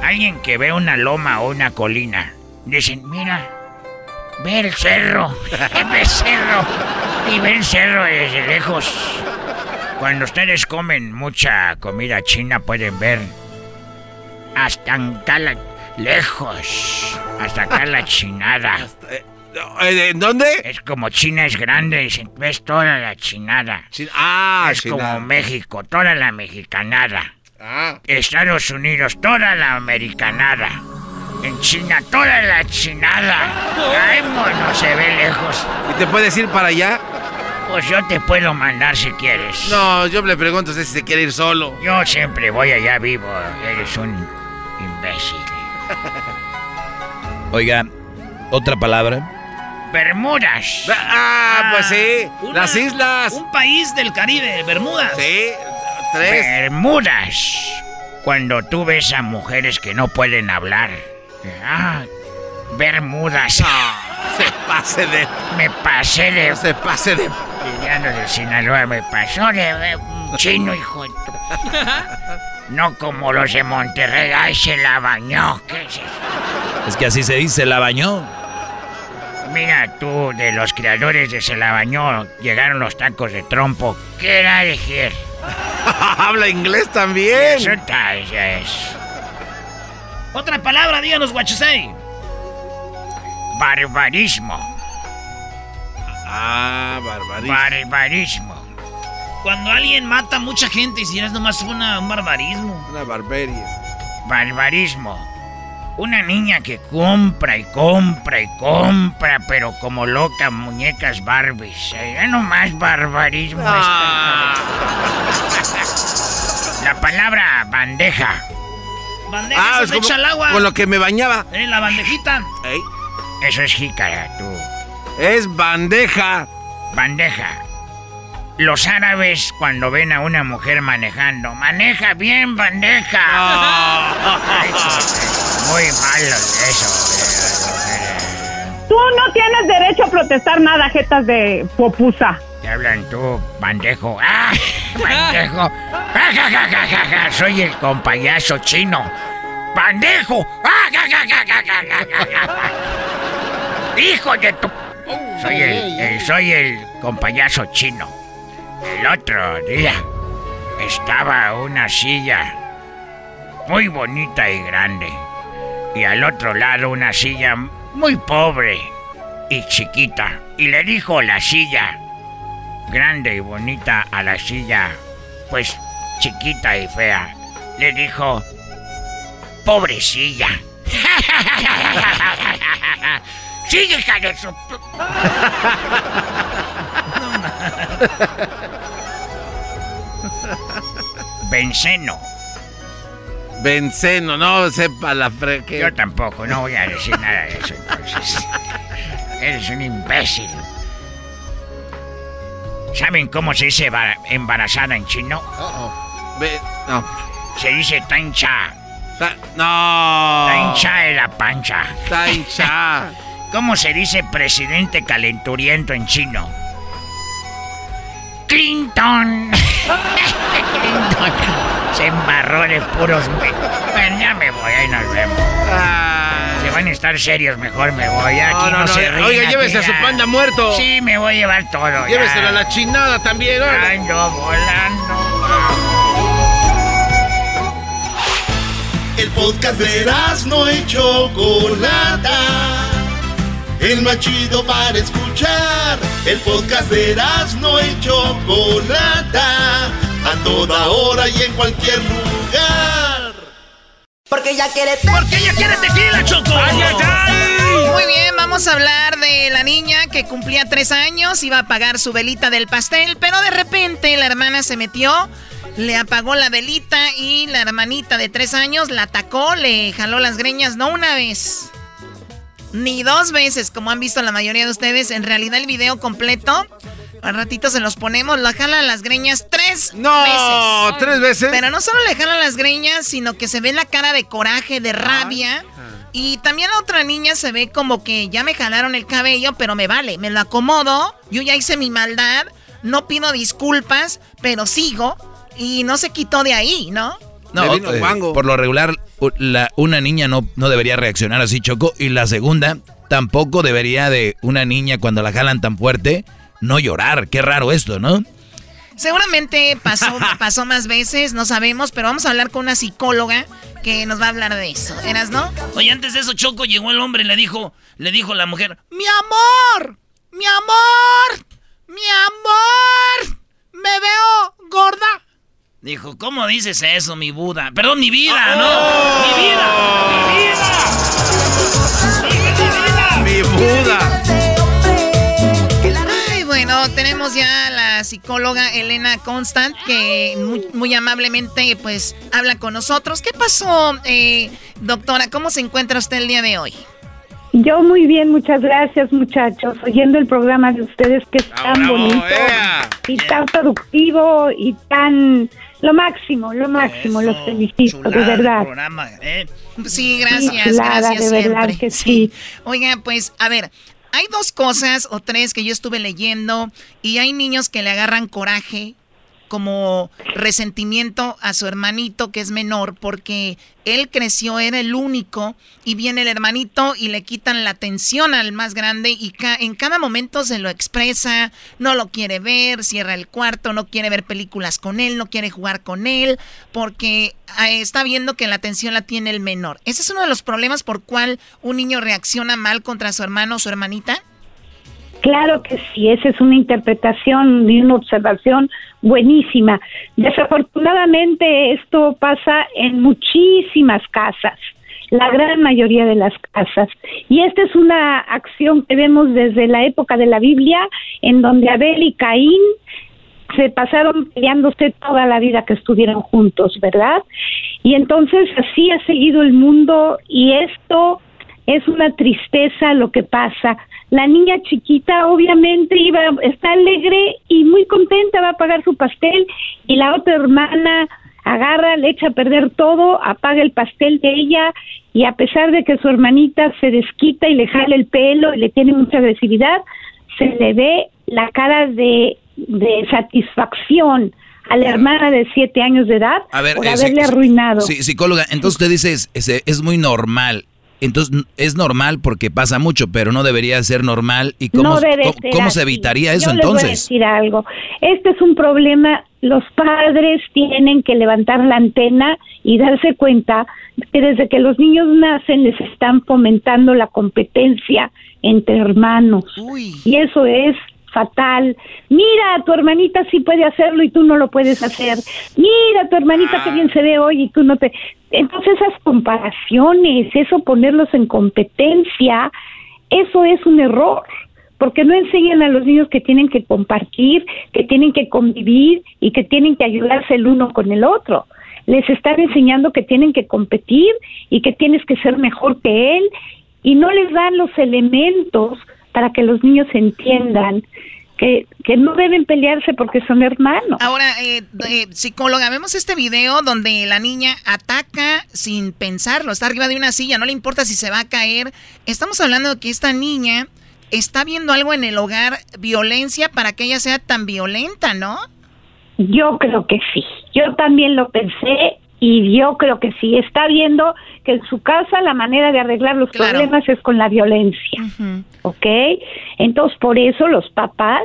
Alguien que ve una loma o una colina. Dicen, mira, ve el cerro. ve el cerro. Y ve el cerro desde lejos. Cuando ustedes comen mucha comida china pueden ver hasta acá la- lejos. Hasta acá la chinada. Eh, ¿En dónde? Es como China es grande, dicen, ves toda la chinada. Ah, es chinada. como México, toda la mexicanada. Ah. Estados Unidos, toda la americanada. En China, toda la chinada. Ay, mono, se ve lejos. ¿Y te puedes ir para allá? Pues yo te puedo mandar si quieres. No, yo le pregunto si se quiere ir solo. Yo siempre voy allá vivo. Eres un imbécil. Oiga, otra palabra. Bermudas. Ah, pues sí. Una- Las islas. Un país del Caribe, Bermudas. Sí, tres. Bermudas. Cuando tú ves a mujeres que no pueden hablar. Ah, Bermudas. Se pase de. Me pasé de. Se pase de. Los de Sinaloa, me pasó de un chino, hijo de tu- No como los de Monterrey. Ay, se la bañó. ¿Qué es eso? Es que así se dice, la bañó. Mira, tú, de los creadores de Se la bañó, llegaron los tacos de trompo. ¿Qué era elegir? Habla inglés también. Eso está, es. Otra palabra, díganos, guachusei. Barbarismo. Ah, barbarismo. Barbarismo. Cuando alguien mata a mucha gente y si es nomás una, un barbarismo. Una barbarie. Barbarismo. Una niña que compra y compra y compra, pero como loca, muñecas Barbies. Eh, Ya nomás barbarismo. Ah. La palabra bandeja. Bandeja, Ah, se es echa al agua. con lo que me bañaba. En la bandejita. Ey. Eso es jícara, tú. Es bandeja. Bandeja. Los árabes cuando ven a una mujer manejando, maneja bien bandeja. Ay, Muy malo eso. Tú no tienes derecho a protestar nada, jetas de popusa. Te hablan tú, bandejo. ¡Ah! ¡Bandejo! ¡Ja, ja, ja, ja, ja, ja! Soy el compayazo chino. ¡Bandejo! ¡Ah, ja, ja, ja, ja, ja, ja, hijo de tu...! Soy el, el, soy el compayazo chino. El otro día estaba una silla muy bonita y grande. Y al otro lado una silla muy pobre y chiquita. Y le dijo la silla grande y bonita a la silla, pues chiquita y fea. Le dijo, pobrecilla. Sigue, hija de su... Benceno. Benceno, no sepa la fre... Yo tampoco, no voy a decir nada de eso entonces. Eres un imbécil. ¿Saben cómo se dice embara- embarazada en chino? Ve- no. Se dice tancha. no. Tancha de la pancha. Tancha. ¿Cómo se dice presidente calenturiento en chino? Clinton. Clinton. Se embarró de puros... Bueno, ya me voy, ahí nos vemos. Se van a estar serios, mejor me voy. Aquí No, no, no, no, se ríen. oiga, llévese a su panda muerto. Sí, me voy a llevar todo. ya. Lléveselo a la chinada también. órale. Ando volando. El podcast de no y Chocolata. El más chido para escuchar. El podcast de no y Chocolata. A toda hora y en cualquier lugar. Porque ella quiere Porque ella quiere tequila, Choco. Ay, ay, ay. Muy bien, vamos a hablar de la niña que cumplía tres años, iba a apagar su velita del pastel, pero de repente la hermana se metió, le apagó la velita y la hermanita de tres años la atacó, le jaló las greñas, no una vez, ni dos veces, como han visto la mayoría de ustedes. En realidad el video completo, al ratito se los ponemos, la jala las greñas tres No, veces. ¿tres veces? Pero no solo le jala las greñas, sino que se ve la cara de coraje, de rabia. Y también la otra niña se ve como que ya me jalaron el cabello, pero me vale, me lo acomodo, yo ya hice mi maldad, no pido disculpas, pero sigo y no se quitó de ahí, ¿no? No, eh, por lo regular, la- una niña no, no debería reaccionar así, Choco. Y la segunda, tampoco debería de una niña cuando la jalan tan fuerte, no llorar. Qué raro esto, ¿no? Seguramente pasó, pasó más veces, no sabemos, pero vamos a hablar con una psicóloga que nos va a hablar de eso. ¿Eras, no? Oye, antes de eso, Choco, llegó el hombre y le dijo, le dijo la mujer, ¡Mi amor! ¡Mi amor! ¡Mi amor! ¡Me veo gorda! Dijo, ¿cómo dices eso, mi Buda? Perdón, mi vida, ¿no? ¡Mi vida! ¡Mi vida! Mi Buda. Tenemos ya a la psicóloga Elena Constant que muy, muy amablemente pues habla con nosotros. ¿Qué pasó, eh, doctora? ¿Cómo se encuentra usted el día de hoy? Yo muy bien, muchas gracias muchachos, oyendo el programa de ustedes que es tan bonito y tan productivo y tan lo máximo, lo máximo, los felicito, de verdad. Programa, ¿eh? Sí, gracias, chulada, gracias de verdad que sí. Oiga, pues, a ver, hay dos cosas o tres que yo estuve leyendo y hay niños que le agarran coraje como resentimiento a su hermanito que es menor porque él creció, era el único y viene el hermanito y le quitan la atención al más grande y en cada momento se lo expresa, no lo quiere ver, cierra el cuarto, no quiere ver películas con él, no quiere jugar con él porque ah, está viendo que la atención la tiene el menor. Ese es uno de los problemas por cual un niño reacciona mal contra su hermano o su hermanita. Claro que sí, esa es una interpretación y una observación buenísima. Desafortunadamente esto pasa en muchísimas casas, la gran mayoría de las casas. Y esta es una acción que vemos desde la época de la Biblia, en donde Abel y Caín se pasaron peleándose toda la vida que estuvieron juntos, ¿verdad? Y entonces así ha seguido el mundo y esto es una tristeza lo que pasa. La niña chiquita obviamente iba, está alegre y muy contenta, va a pagar su pastel y la otra hermana agarra, le echa a perder todo, apaga el pastel de ella y a pesar de que su hermanita se desquita y le jala el pelo y le tiene mucha agresividad, se le ve la cara de, de satisfacción a la hermana de siete años de edad por eh, haberle arruinado. Sí, psicóloga, entonces usted dice es, es muy normal entonces es normal porque pasa mucho, pero no debería ser normal. ¿Y cómo, cómo, se evitaría eso entonces? voy a decir algo. Este es un problema. Los padres tienen que levantar la antena y darse cuenta que desde que los niños nacen les están fomentando la competencia entre hermanos. Y eso es fatal. Mira, tu hermanita sí puede hacerlo y tú no lo puedes hacer. Mira, tu hermanita que bien se ve hoy y tú no te... Entonces esas comparaciones, eso ponerlos en competencia, eso es un error, porque no enseñan a los niños que tienen que compartir, que tienen que convivir y que tienen que ayudarse el uno con el otro. Les están enseñando que tienen que competir y que tienes que ser mejor que él y no les dan los elementos para que los niños entiendan que, que, no deben pelearse porque son hermanos. Ahora, eh, eh, psicóloga, vemos este video donde la niña ataca sin pensarlo, está arriba de una silla, no le importa si se va a caer. Estamos hablando de que esta niña está viendo algo en el hogar, violencia, para que ella sea tan violenta, ¿no? Yo creo que sí, yo también lo pensé y yo creo que sí, está viendo que en su casa la manera de arreglar los problemas es con la violencia, ¿ok? Entonces, por eso los papás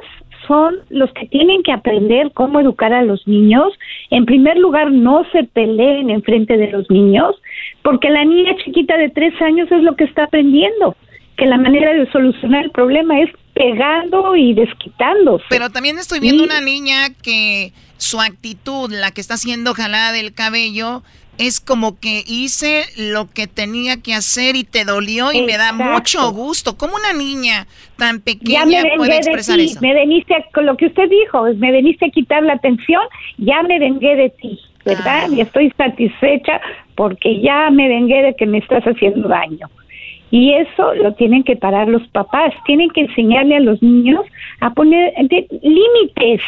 son los que tienen que aprender cómo educar a los niños. En primer lugar, no se peleen en frente de los niños, porque la niña chiquita de tres años es lo que está aprendiendo, que la manera de solucionar el problema es pegando y desquitándose. Pero también estoy viendo una niña que su actitud, la que está siendo jalada del cabello, es como que hice lo que tenía que hacer y te dolió y me da mucho gusto. ¿Cómo una niña tan pequeña puede expresar eso? Me veniste, con lo que usted dijo, me veniste a quitar la atención, ya me vengué de ti, ¿verdad? Ah. Y estoy satisfecha porque ya me vengué de que me estás haciendo daño. Y eso lo tienen que parar los papás, tienen que enseñarle a los niños a poner límites.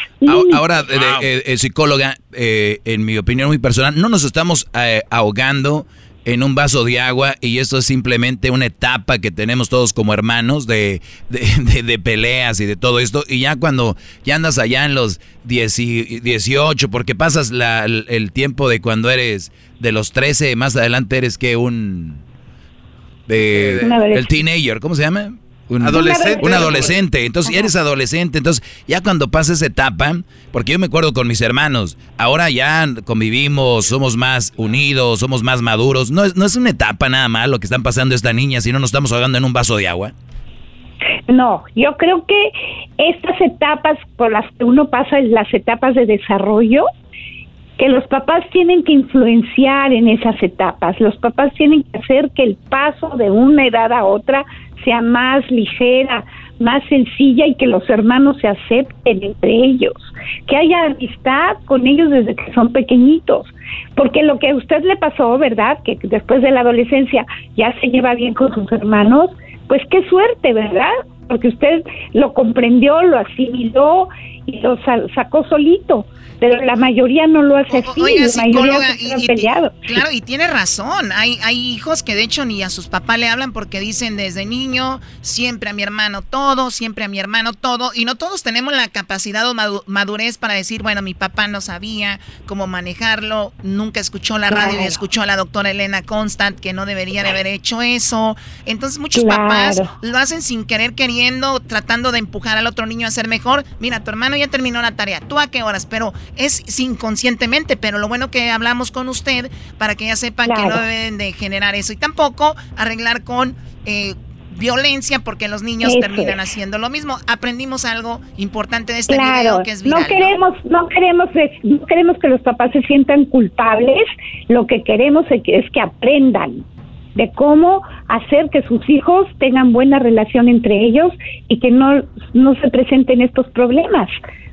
Ahora, eh, eh, psicóloga, eh, en mi opinión muy personal, no nos estamos ahogando en un vaso de agua y esto es simplemente una etapa que tenemos todos como hermanos de, de, peleas y de todo esto. Y ya cuando ya andas allá en los 18, porque pasas la, el tiempo de cuando eres de los 13, más adelante eres que un de, el teenager, ¿cómo se llama? Un adolescente. Un adolescente. Entonces, ya eres adolescente. Entonces, ya cuando pasa esa etapa, porque yo me acuerdo con mis hermanos, ahora ya convivimos, somos más unidos, somos más maduros. No es, no es una etapa nada más lo que están pasando esta niña, si no nos estamos ahogando en un vaso de agua. No, yo creo que estas etapas por las que uno pasa, las etapas de desarrollo, que los papás tienen que influenciar en esas etapas, los papás tienen que hacer que el paso de una edad a otra sea más ligera, más sencilla y que los hermanos se acepten entre ellos, que haya amistad con ellos desde que son pequeñitos, porque lo que a usted le pasó, ¿verdad? Que después de la adolescencia ya se lleva bien con sus hermanos, pues qué suerte, ¿verdad? Porque usted lo comprendió, lo asimiló y lo sa- sacó solito. Pero la mayoría no lo hace así, Oiga, la mayoría se y- peleados. Claro, y tiene razón. Hay, hay hijos que de hecho ni a sus papás le hablan porque dicen desde niño, siempre a mi hermano todo, siempre a mi hermano todo. Y no todos tenemos la capacidad o madu- madurez para decir, bueno, mi papá no sabía cómo manejarlo, nunca escuchó la radio y escuchó a la doctora Elena Constant que no debería de haber hecho eso. Entonces muchos Claro. papás lo hacen sin querer, queriendo, tratando de empujar al otro niño a ser mejor. Mira, tu hermano ya terminó la tarea. ¿Tú a qué horas? Pero es inconscientemente. Pero lo bueno que hablamos con usted para que ya sepan que no deben de generar eso. Y tampoco arreglar con eh, violencia porque los niños terminan haciendo lo mismo. Aprendimos algo importante de este Claro, video que es viral. no queremos, no queremos, eh, no queremos que los papás se sientan culpables. Lo que queremos es que, es que aprendan de cómo hacer que sus hijos tengan buena relación entre ellos y que no, no se presenten estos problemas,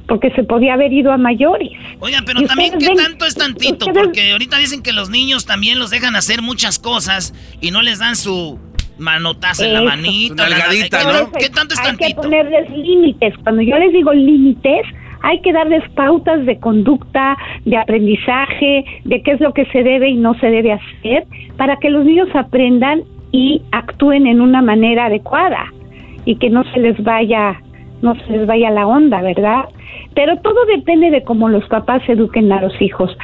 porque se podía haber ido a mayores. Oiga, pero también, ¿qué ven- tanto es tantito? ustedes- Porque ahorita dicen que los niños también los dejan hacer muchas cosas y no les dan su manotazo en la manita. La- la- nalgadita, ¿qué- ¿no? ¿Qué tanto es hay que tantito? ponerles límites. Cuando yo les digo límites, hay que darles pautas de conducta, de aprendizaje, de qué es lo que se debe y no se debe hacer, para que los niños aprendan y actúen en una manera adecuada y que no se les vaya, no se les vaya la onda, ¿verdad? Pero todo depende de cómo los papás eduquen a los hijos.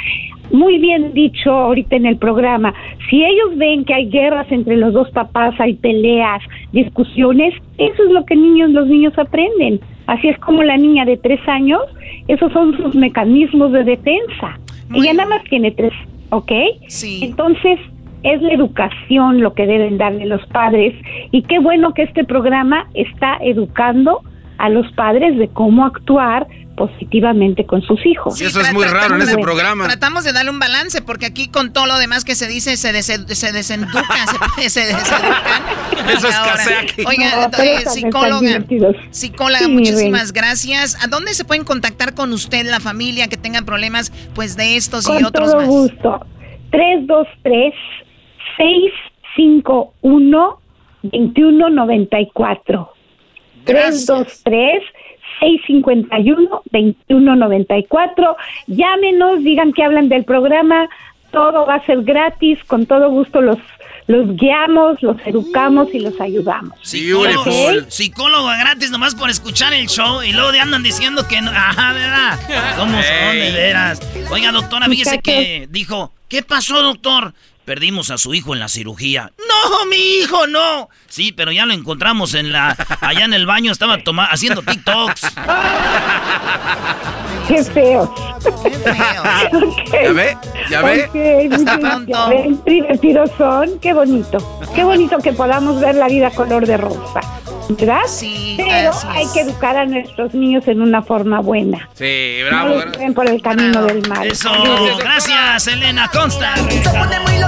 Muy bien dicho ahorita en el programa, si ellos ven que hay guerras entre los dos papás, hay peleas, discusiones, eso es lo que niños, los niños aprenden. Así es como la niña de tres años, esos son sus mecanismos de defensa. Ella nada más tiene tres, ¿ok? Sí. Entonces, es la educación lo que deben darle los padres y qué bueno que este programa está educando a los padres de cómo actuar positivamente con sus hijos. Y eso es muy raro en ese Bueno, programa. Tratamos de darle un balance porque aquí con todo lo demás que se dice se, dese- se desenducan, se, se deseducan. Eso Ahora, escasea aquí. Oiga, No, eh, psicóloga, psicóloga, Sí, muchísimas gracias. ¿A dónde se pueden contactar con usted, la familia que tengan problemas pues de estos y Con otros todo más? gusto. 323 651 2194. 323 651 2194. Llámenos, digan que hablan del programa. Todo va a ser gratis. Con todo gusto los los guiamos, los educamos y los ayudamos. Psicólogo, Ok. psicólogo gratis nomás por escuchar el show y luego de andan diciendo que no. Ajá, ¿verdad? ¿Cómo son de veras? Oiga, doctora, fíjese que dijo, ¿qué pasó, doctor? Perdimos a su hijo en la cirugía. No, mi hijo, no. Sí, pero ya lo encontramos en la, allá en el baño, estaba toma- haciendo TikToks. Qué feo. ¿Ya ve? ¿Ya ve? Ok, muchas- ya ven, divertidos son, qué bonito. Qué bonito que podamos ver la vida color de rosa, ¿verdad? Sí, Pero hay que educar a nuestros niños en una forma buena. Sí, No bravo. lleven por el camino del mal. Eso, gracias, Elena Consta.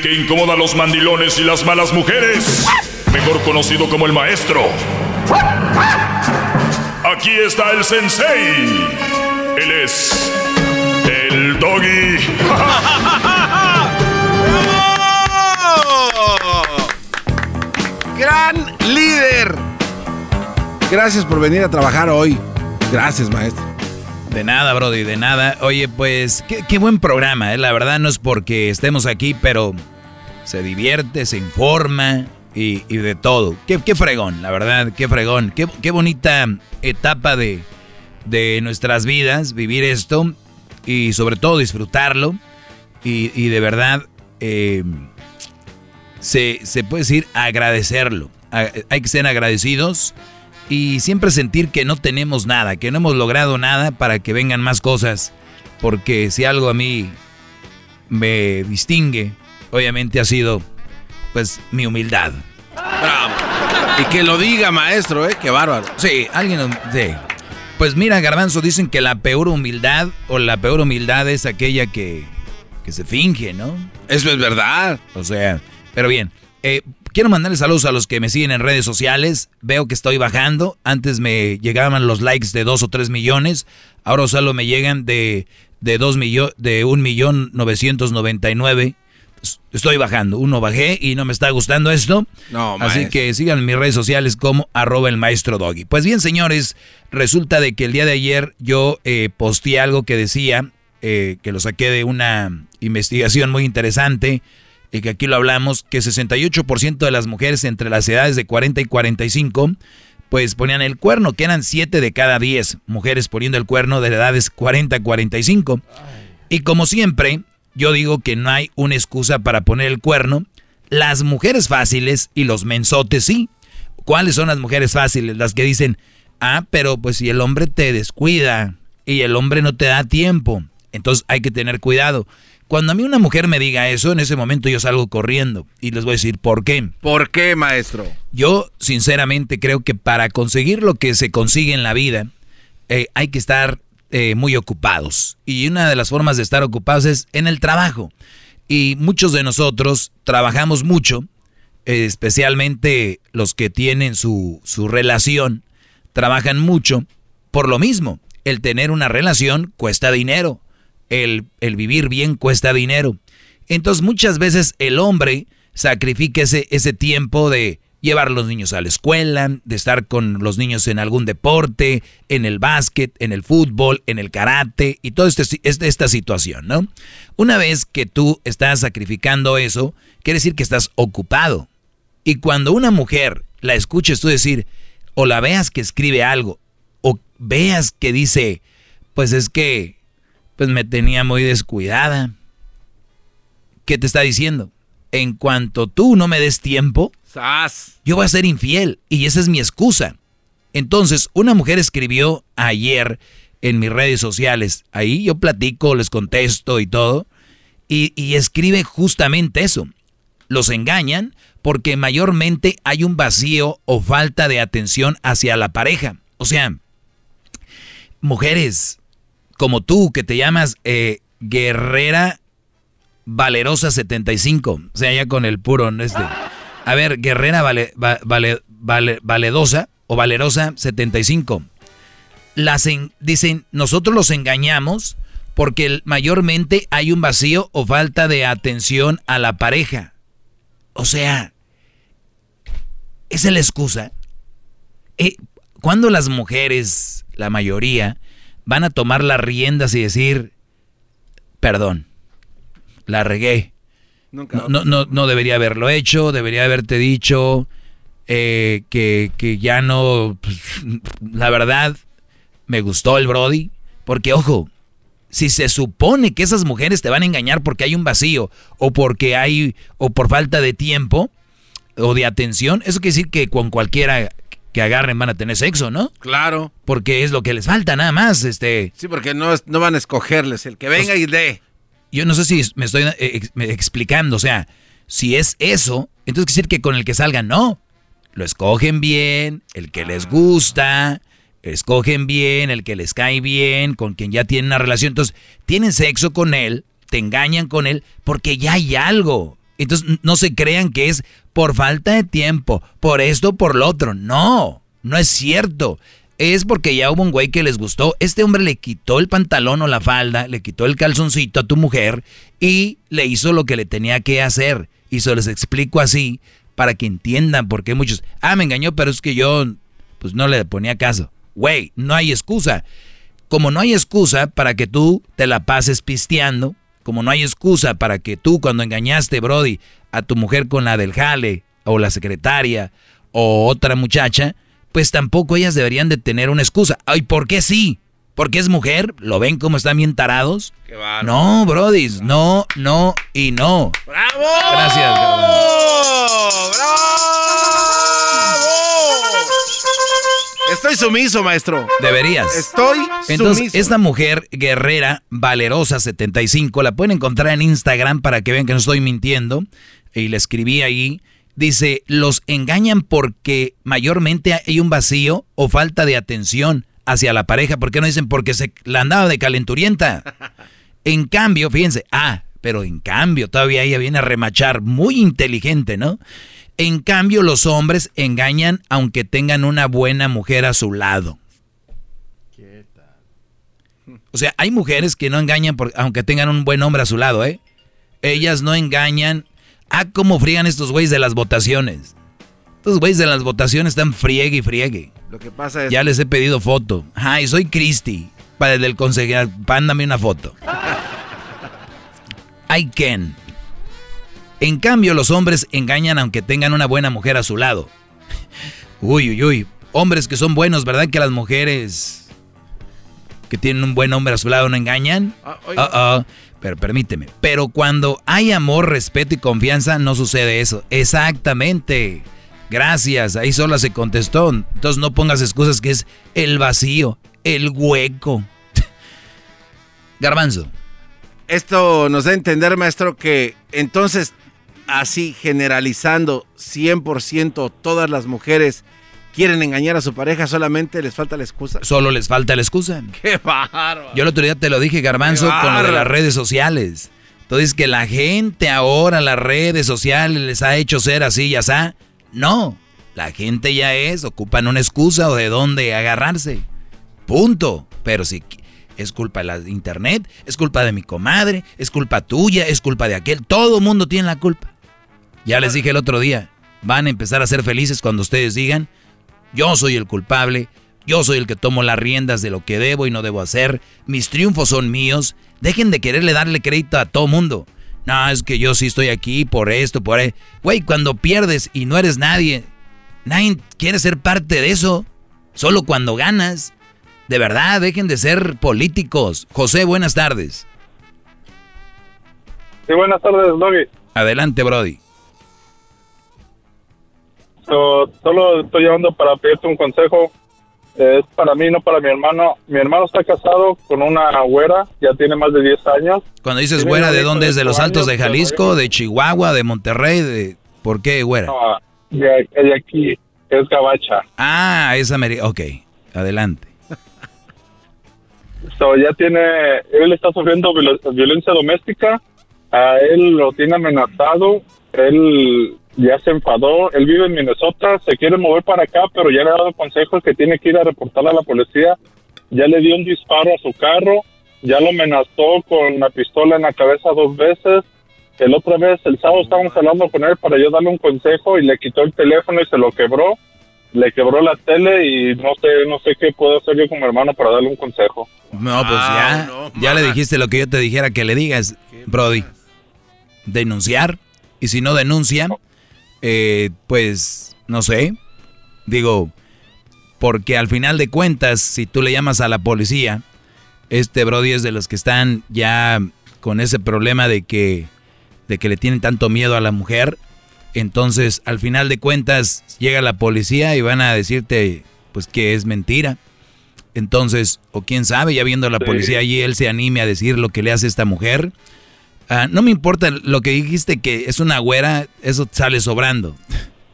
Que incomoda a los mandilones y las malas mujeres. Mejor conocido como el maestro. Aquí está el sensei. Él es. El doggy. ¡Gran líder! Gracias por venir a trabajar hoy. Gracias, maestro. De nada, Brody, de nada. Oye, pues, qué, buen programa, ¿eh? La verdad no es porque estemos aquí, pero se divierte, se informa y, de todo. Qué, qué fregón, la verdad, qué fregón. Qué, qué bonita etapa de, de nuestras vidas, vivir esto y sobre todo disfrutarlo. Y, de verdad, eh, se, se puede decir agradecerlo. Hay que ser agradecidos y siempre sentir que no tenemos nada, que no hemos logrado nada para que vengan más cosas. Porque si algo a mí me distingue, obviamente ha sido pues mi humildad. Bravo. Y que lo diga, maestro, ¿eh? Qué bárbaro. Sí, alguien... Sí. Pues mira, Garbanzo, dicen que la peor humildad o la peor humildad es aquella que que se finge, ¿no? Eso es verdad. O sea, pero bien. Eh, quiero mandarles saludos a los que me siguen en redes sociales. Veo que estoy bajando. Antes me llegaban los likes de 2 o 3 millones. Ahora solo me llegan de, de, dos millo, de 1 millón 999. Estoy bajando. Uno bajé y no me está gustando esto. No, Así maestro. que sigan en mis redes sociales como arroba el maestro doggy. Pues bien, señores, resulta de que el día de ayer yo eh, posteé algo que decía, eh, que lo saqué de una investigación muy interesante, y que aquí lo hablamos, que 68% de las mujeres entre las edades de 40 y 45, pues ponían el cuerno, que eran 7 de cada 10 mujeres poniendo el cuerno de edades 40 a 45. Y como siempre, yo digo que no hay una excusa para poner el cuerno. Las mujeres fáciles y los mensotes sí. ¿Cuáles son las mujeres fáciles? Las que dicen, ah, pero pues si el hombre te descuida y el hombre no te da tiempo, entonces hay que tener cuidado. Cuando a mí una mujer me diga eso, en ese momento yo salgo corriendo y les voy a decir por qué. ¿Por qué, maestro? Yo sinceramente creo que para conseguir lo que se consigue en la vida eh, hay que estar eh, muy ocupados. Y una de las formas de estar ocupados es en el trabajo. Y muchos de nosotros trabajamos mucho, eh, especialmente los que tienen su, su relación, trabajan mucho por lo mismo. El tener una relación cuesta dinero. El, el vivir bien cuesta dinero. Entonces muchas veces el hombre sacrifica ese, ese tiempo de llevar a los niños a la escuela, de estar con los niños en algún deporte, en el básquet, en el fútbol, en el karate y toda este, este, esta situación, ¿no? Una vez que tú estás sacrificando eso, quiere decir que estás ocupado. Y cuando una mujer la escuches tú decir, o la veas que escribe algo, o veas que dice, pues es que, pues me tenía muy descuidada. ¿Qué te está diciendo? En cuanto tú no me des tiempo, ¡Sas! yo voy a ser infiel y esa es mi excusa. Entonces, una mujer escribió ayer en mis redes sociales, ahí yo platico, les contesto y todo, y, y escribe justamente eso. Los engañan porque mayormente hay un vacío o falta de atención hacia la pareja. O sea, mujeres como tú que te llamas eh, Guerrera Valerosa 75, o sea, ya con el puro este. A ver, Guerrera vale, va- vale, vale- Valedosa o Valerosa 75. Las en- dicen, nosotros los engañamos porque mayormente hay un vacío o falta de atención a la pareja. O sea, esa es la excusa. Eh, cuando las mujeres, la mayoría, van a tomar las riendas y decir, perdón, la regué. Nunca. No, no, no, no debería haberlo hecho, debería haberte dicho eh, que, que ya no, pues, la verdad, me gustó el Brody, porque ojo, si se supone que esas mujeres te van a engañar porque hay un vacío o porque hay, o por falta de tiempo o de atención, eso quiere decir que con cualquiera que agarren van a tener sexo, ¿no? Claro. Porque es lo que les falta nada más, este... Sí, porque no, no van a escogerles. El que venga y dé. Yo no sé si me estoy eh, ex- me explicando, o sea, si es eso, entonces quiere decir que con el que salgan, no. Lo escogen bien, el que les gusta, escogen bien, el que les cae bien, con quien ya tienen una relación. Entonces, tienen sexo con él, te engañan con él, porque ya hay algo. Entonces, no se crean que es por falta de tiempo, por esto, por lo otro. No, no es cierto. Es porque ya hubo un güey que les gustó. Este hombre le quitó el pantalón o la falda, le quitó el calzoncito a tu mujer y le hizo lo que le tenía que hacer. Y se les explico así para que entiendan por qué muchos, ah, me engañó, pero es que yo pues no le ponía caso. Güey, no hay excusa. Como no hay excusa para que tú te la pases pisteando, como no hay excusa para que tú cuando engañaste, Brody, a tu mujer con la del jale, o la secretaria, o otra muchacha, pues tampoco ellas deberían de tener una excusa. Ay, ¿por qué sí? ¿Porque es mujer? ¿Lo ven como están bien tarados? Qué. No, Brody, no, no y no. ¡Bravo! Gracias, Estoy sumiso, maestro. Deberías. Estoy Entonces, sumiso. esta mujer guerrera, valerosa 75, la pueden encontrar en Instagram para que vean que no estoy mintiendo. Y le escribí ahí. Dice, los engañan porque mayormente hay un vacío o falta de atención hacia la pareja. ¿Por qué no dicen porque se la andaba de calenturienta? En cambio, fíjense, ah, Pero en cambio, todavía ella viene a remachar, muy inteligente, ¿no? En cambio, los hombres engañan aunque tengan una buena mujer a su lado. O sea, hay mujeres que no engañan por, aunque tengan un buen hombre a su lado, ¿eh? Ellas no engañan. Ah, cómo frían estos güeyes de las votaciones. Estos güeyes de las votaciones están friegue y friegue. Lo que pasa es... Ya les he pedido foto. Ay, soy Cristi. Para el del consejero, pándame una foto. I can. En cambio, los hombres engañan aunque tengan una buena mujer a su lado. Uy, uy, uy. Hombres que son buenos, ¿verdad? Que las mujeres que tienen un buen hombre a su lado no engañan. Uh Pero permíteme. Pero cuando hay amor, respeto y confianza, no sucede eso. Exactamente. Gracias. Ahí sola se contestó. Entonces no pongas excusas que es el vacío, el hueco. Garbanzo. Esto nos da a entender, maestro, que entonces, así generalizando 100% todas las mujeres quieren engañar a su pareja, solamente les falta la excusa. Solo les falta la excusa. ¡Qué bárbaro! Yo el otro día te lo dije, Garbanzo, con lo de las redes sociales. Entonces, que la gente ahora, las redes sociales, les ha hecho ser así y así. No, la gente ya es, ocupan una excusa o de dónde agarrarse. Punto. Pero si es culpa de la internet, es culpa de mi comadre, es culpa tuya, es culpa de aquel. Todo el mundo tiene la culpa. Ya les dije el otro día, van a empezar a ser felices cuando ustedes digan, yo soy el culpable, yo soy el que tomo las riendas de lo que debo y no debo hacer, mis triunfos son míos, dejen de quererle darle crédito a todo mundo. No, es que yo sí estoy aquí por esto, por ahí. Güey, cuando pierdes y no eres nadie, nadie quiere ser parte de eso. Solo cuando ganas. De verdad, dejen de ser políticos. José, buenas tardes. Sí, buenas tardes, Doggy. Adelante, Brody. Solo estoy llamando para pedirte un consejo. Es para mí, no para mi hermano. Mi hermano está casado con una güera, ya tiene más de 10 años. Cuando dices güera, ¿de dónde es? ¿De los Altos de Jalisco, de Chihuahua, de Monterrey? De... ¿Por qué güera? No, de, aquí, es gabacha. Ah, es americana. Ok, adelante. So, ya tiene, él está sufriendo violencia doméstica, a él lo tiene amenazado, él ya se enfadó, él vive en Minnesota, se quiere mover para acá, pero ya le ha dado consejos que tiene que ir a reportar a la policía, ya le dio un disparo a su carro, ya lo amenazó con una pistola en la cabeza dos veces, el otra vez, el sábado estábamos hablando con él para yo darle un consejo y le quitó el teléfono y se lo quebró, le quebró la tele y no sé, no sé qué puedo hacer yo como hermano para darle un consejo. No, pues ya, ya le dijiste lo que yo te dijera que le digas, Brody. Denunciar, y si no denuncia, eh, pues, no sé, digo, porque al final de cuentas, si tú le llamas a la policía, este Brody es de los que están ya con ese problema de que, de que le tienen tanto miedo a la mujer, entonces al final de cuentas llega la policía y van a decirte pues que es mentira. Entonces, o quién sabe, ya viendo a la policía allí, él se anime a decir lo que le hace esta mujer. Ah, no me importa lo que dijiste que es una güera, eso sale sobrando.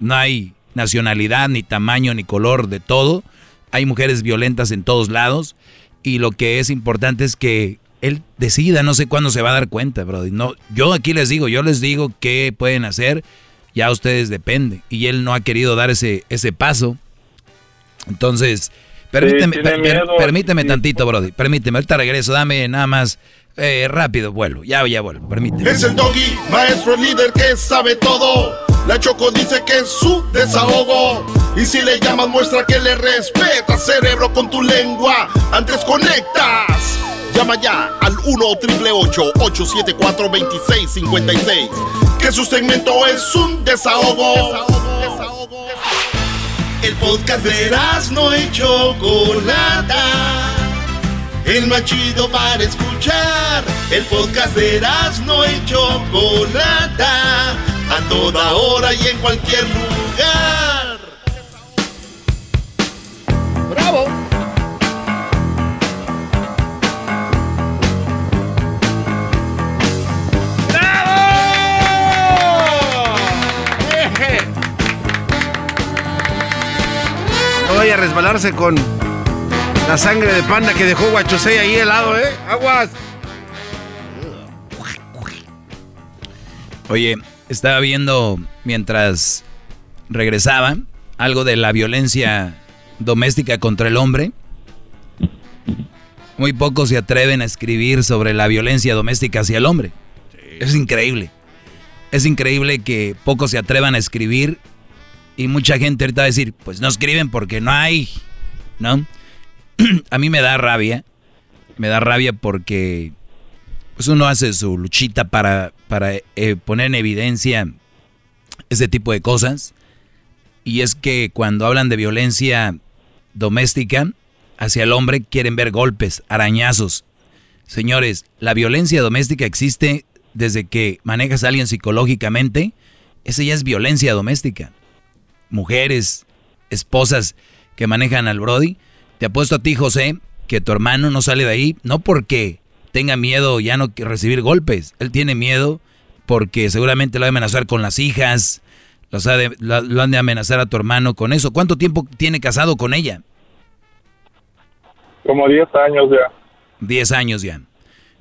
No hay nacionalidad, ni tamaño, ni color de todo. Hay mujeres violentas en todos lados. Y lo que es importante es que él decida, no sé cuándo se va a dar cuenta, bro. No, yo aquí les digo, yo les digo qué pueden hacer, ya ustedes depende. Y él no ha querido dar ese, ese paso. Entonces, permíteme, permíteme tantito, Brody. Permíteme, ahorita regreso, dame nada más eh, rápido, vuelvo, ya, ya vuelvo, permíteme. Es el doggy, maestro líder que sabe todo. La Choco dice que es su desahogo. Y si le llamas, muestra que le respeta, cerebro, con tu lengua. Antes conectas. Llama ya al 1-888-874-2656. Que su segmento es un desahogo. desahogo, desahogo. El podcast de no hecho Chocolata el más chido para escuchar. El podcast de no y Chocolata, a toda hora y en cualquier lugar. ¡Bravo! No vaya a resbalarse con la sangre de panda que dejó Guachosei ahí helado, ¿eh? ¡Aguas! Oye, estaba viendo mientras regresaba algo de la violencia doméstica contra el hombre. Muy pocos se atreven a escribir sobre la violencia doméstica hacia el hombre. Es increíble. Es increíble que pocos se atrevan a escribir y mucha gente ahorita va a decir, pues no escriben porque no hay, ¿no? a mí me da rabia, me da rabia porque pues uno hace su luchita para, para eh, poner en evidencia ese tipo de cosas. Y es que cuando hablan de violencia doméstica hacia el hombre, quieren ver golpes, arañazos. Señores, la violencia doméstica existe desde que manejas a alguien psicológicamente. Esa ya es violencia doméstica. Mujeres, esposas que manejan al Brody. Te apuesto a ti, José, que tu hermano no sale de ahí, no porque tenga miedo ya no recibir golpes. Él tiene miedo porque seguramente lo va a amenazar con las hijas, lo han de amenazar a tu hermano con eso. ¿Cuánto tiempo tiene casado con ella? Como 10 años ya. 10 años ya.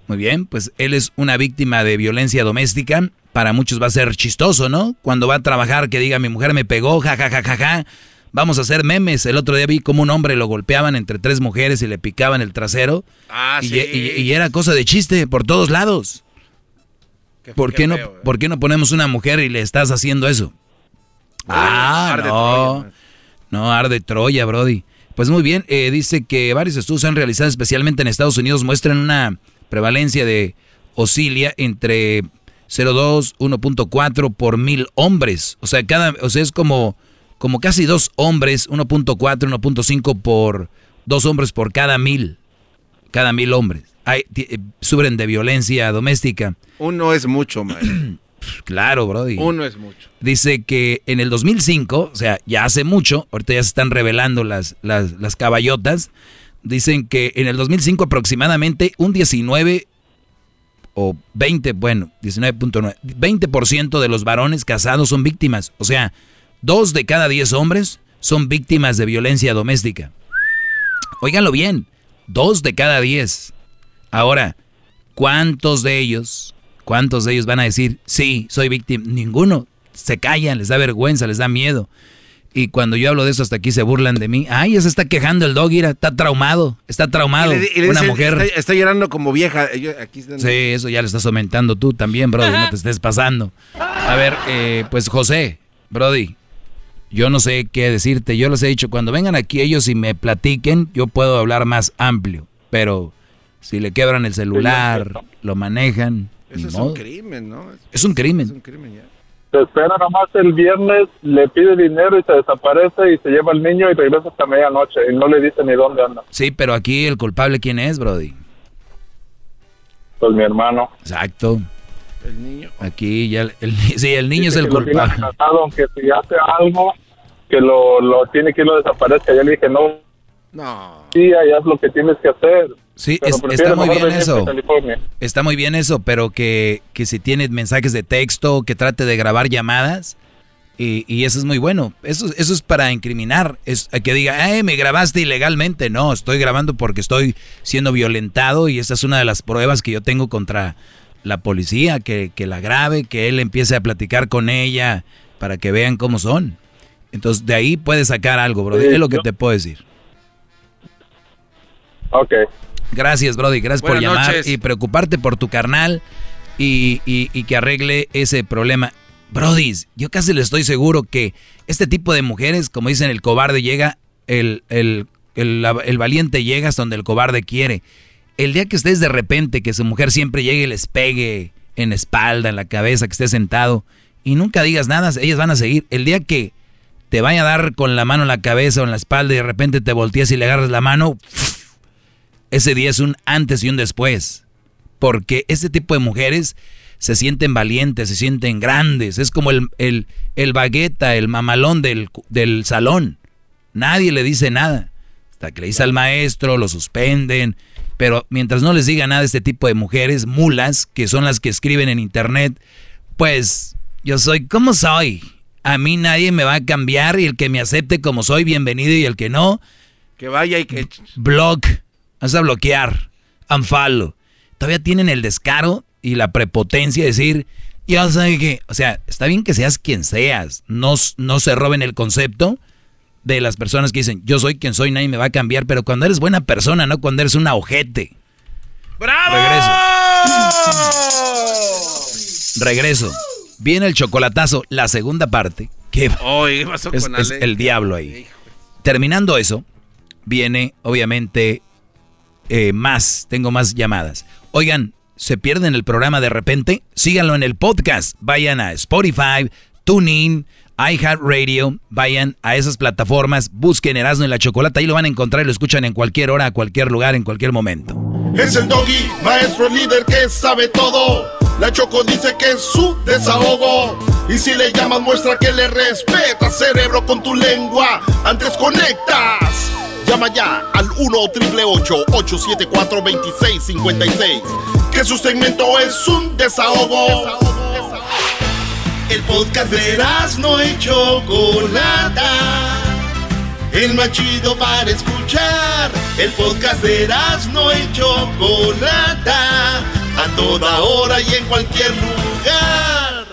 Muy bien, pues él es una víctima de violencia doméstica. Para muchos va a ser chistoso, ¿no? Cuando va a trabajar que diga mi mujer me pegó, ja, ja, ja, ja, ja. Vamos a hacer memes. El otro día vi como un hombre lo golpeaban entre tres mujeres y le picaban el trasero. Ah, y, sí. y- y era cosa de chiste por todos lados. ¿Por qué, no, feo, eh. ¿Por qué no ponemos una mujer y le estás haciendo eso? Ah, arde no. no, arde Troya, Brody. Pues muy bien, eh, dice que varios estudios han realizado especialmente en Estados Unidos muestran una prevalencia de oscilia entre 0.2, 1.4 por mil hombres. O sea, cada, o sea, es como, como casi dos hombres, 1.4, 1.5 por dos hombres por cada mil. Cada mil hombres. Hay, eh, sufren de violencia doméstica. Uno es mucho, man. Claro, Brody. Uno es mucho. Dice que en el 2005, o sea, ya hace mucho, ahorita ya se están revelando las, las, las caballotas, dicen que en el 2005 aproximadamente un 19 o 20, bueno, 19.9, 20% de los varones casados son víctimas. O sea, dos de cada 10 hombres son víctimas de violencia doméstica. Óiganlo bien, dos de cada 10. Ahora, ¿cuántos de ellos, cuántos de ellos van a decir, sí, soy víctima? Ninguno. Se callan, les da vergüenza, les da miedo. Y cuando yo hablo de eso, hasta aquí se burlan de mí. Ay, ya se está quejando el dog, mira, está traumado, está traumado. Y le- y le Una dice, mujer. Está, está llorando como vieja. Yo- aquí están- Sí, eso ya lo estás aumentando tú también, Brody, no te estés pasando. A ver, eh, pues José, Brody, yo no sé qué decirte, yo les he dicho, cuando vengan aquí ellos y me platiquen, yo puedo hablar más amplio, pero si le quebran el celular, lo manejan, Eso es modo. un crimen, ¿no? Es un crimen. Es un crimen ya. Se espera nomás el viernes, le pide dinero y se desaparece y se lleva al niño y regresa hasta medianoche y no le dice ni dónde anda. Sí, pero aquí el culpable, ¿quién es, Brody? Pues mi hermano. Exacto. El niño. Aquí ya, el, el- sí, el niño Dice es el que lo tiene culpable. aunque si hace algo, que lo, lo tiene que ir lo desaparezca. Yo le dije, no, No. sí, allá es lo que tienes que hacer. Sí, es- está muy bien eso. Está muy bien eso, pero que, que si tiene mensajes de texto, que trate de grabar llamadas, y, y eso es muy bueno. Eso, eso es para incriminar, es que diga, eh, me grabaste ilegalmente. No, estoy grabando porque estoy siendo violentado y esa es una de las pruebas que yo tengo contra la policía, que, que la grabe, que él empiece a platicar con ella para que vean cómo son. Entonces, de ahí puedes sacar algo, es lo que yo- te puedo decir. Ok. Gracias, Brody. Gracias por llamar noches. y preocuparte por tu carnal y, y- y que arregle ese problema. Brody, yo casi le estoy seguro que este tipo de mujeres, como dicen, el cobarde llega, el, el- el- el valiente llega hasta donde el cobarde quiere. El día que estés de repente, que su mujer siempre llegue y les pegue en la espalda, en la cabeza, que esté sentado y nunca digas nada, ellas van a seguir. El día que te vaya a dar con la mano en la cabeza o en la espalda y de repente te volteas y le agarras la mano, ese día es un antes y un después. Porque este tipo de mujeres se sienten valientes, se sienten grandes. Es como el, el, el bagueta, el mamalón del, del salón. Nadie le dice nada. Hasta que le dice al maestro, lo suspenden. Pero mientras no les diga nada a este tipo de mujeres, mulas, que son las que escriben en internet, pues yo soy como soy. A mí nadie me va a cambiar y el que me acepte como soy, bienvenido, y el que no, Que vaya y que... Block. Vas a bloquear. Unfollow. Todavía tienen el descaro y la prepotencia de decir, Y ya sabe que, o sea, está bien que seas quien seas, no, no se roben el concepto de las personas que dicen, yo soy quien soy, nadie me va a cambiar, pero cuando eres buena persona, no cuando eres una ojete. ¡Bravo! Regreso. Regreso. Viene el chocolatazo, la segunda parte. Que Oye, ¿qué pasó es, con es el diablo ahí. Terminando eso, viene obviamente eh, más, tengo más llamadas. Oigan, ¿se pierden el programa de repente? Síganlo en el podcast. Vayan a Spotify, TuneIn, iHeartRadio, vayan a esas plataformas, busquen Erasmo y la Chocolata, ahí lo van a encontrar y lo escuchan en cualquier hora, a cualquier lugar, en cualquier momento. Es el doggy, maestro líder que sabe todo. La Choco dice que es su desahogo. Y si le llamas, muestra que le respeta, cerebro, con tu lengua. Antes conectas. Llama ya al 1-888-874-2656. Que su segmento es un desahogo. El podcast de no y Chocolata. El más chido para escuchar. El podcast de no y Chocolata. A toda hora y en cualquier lugar.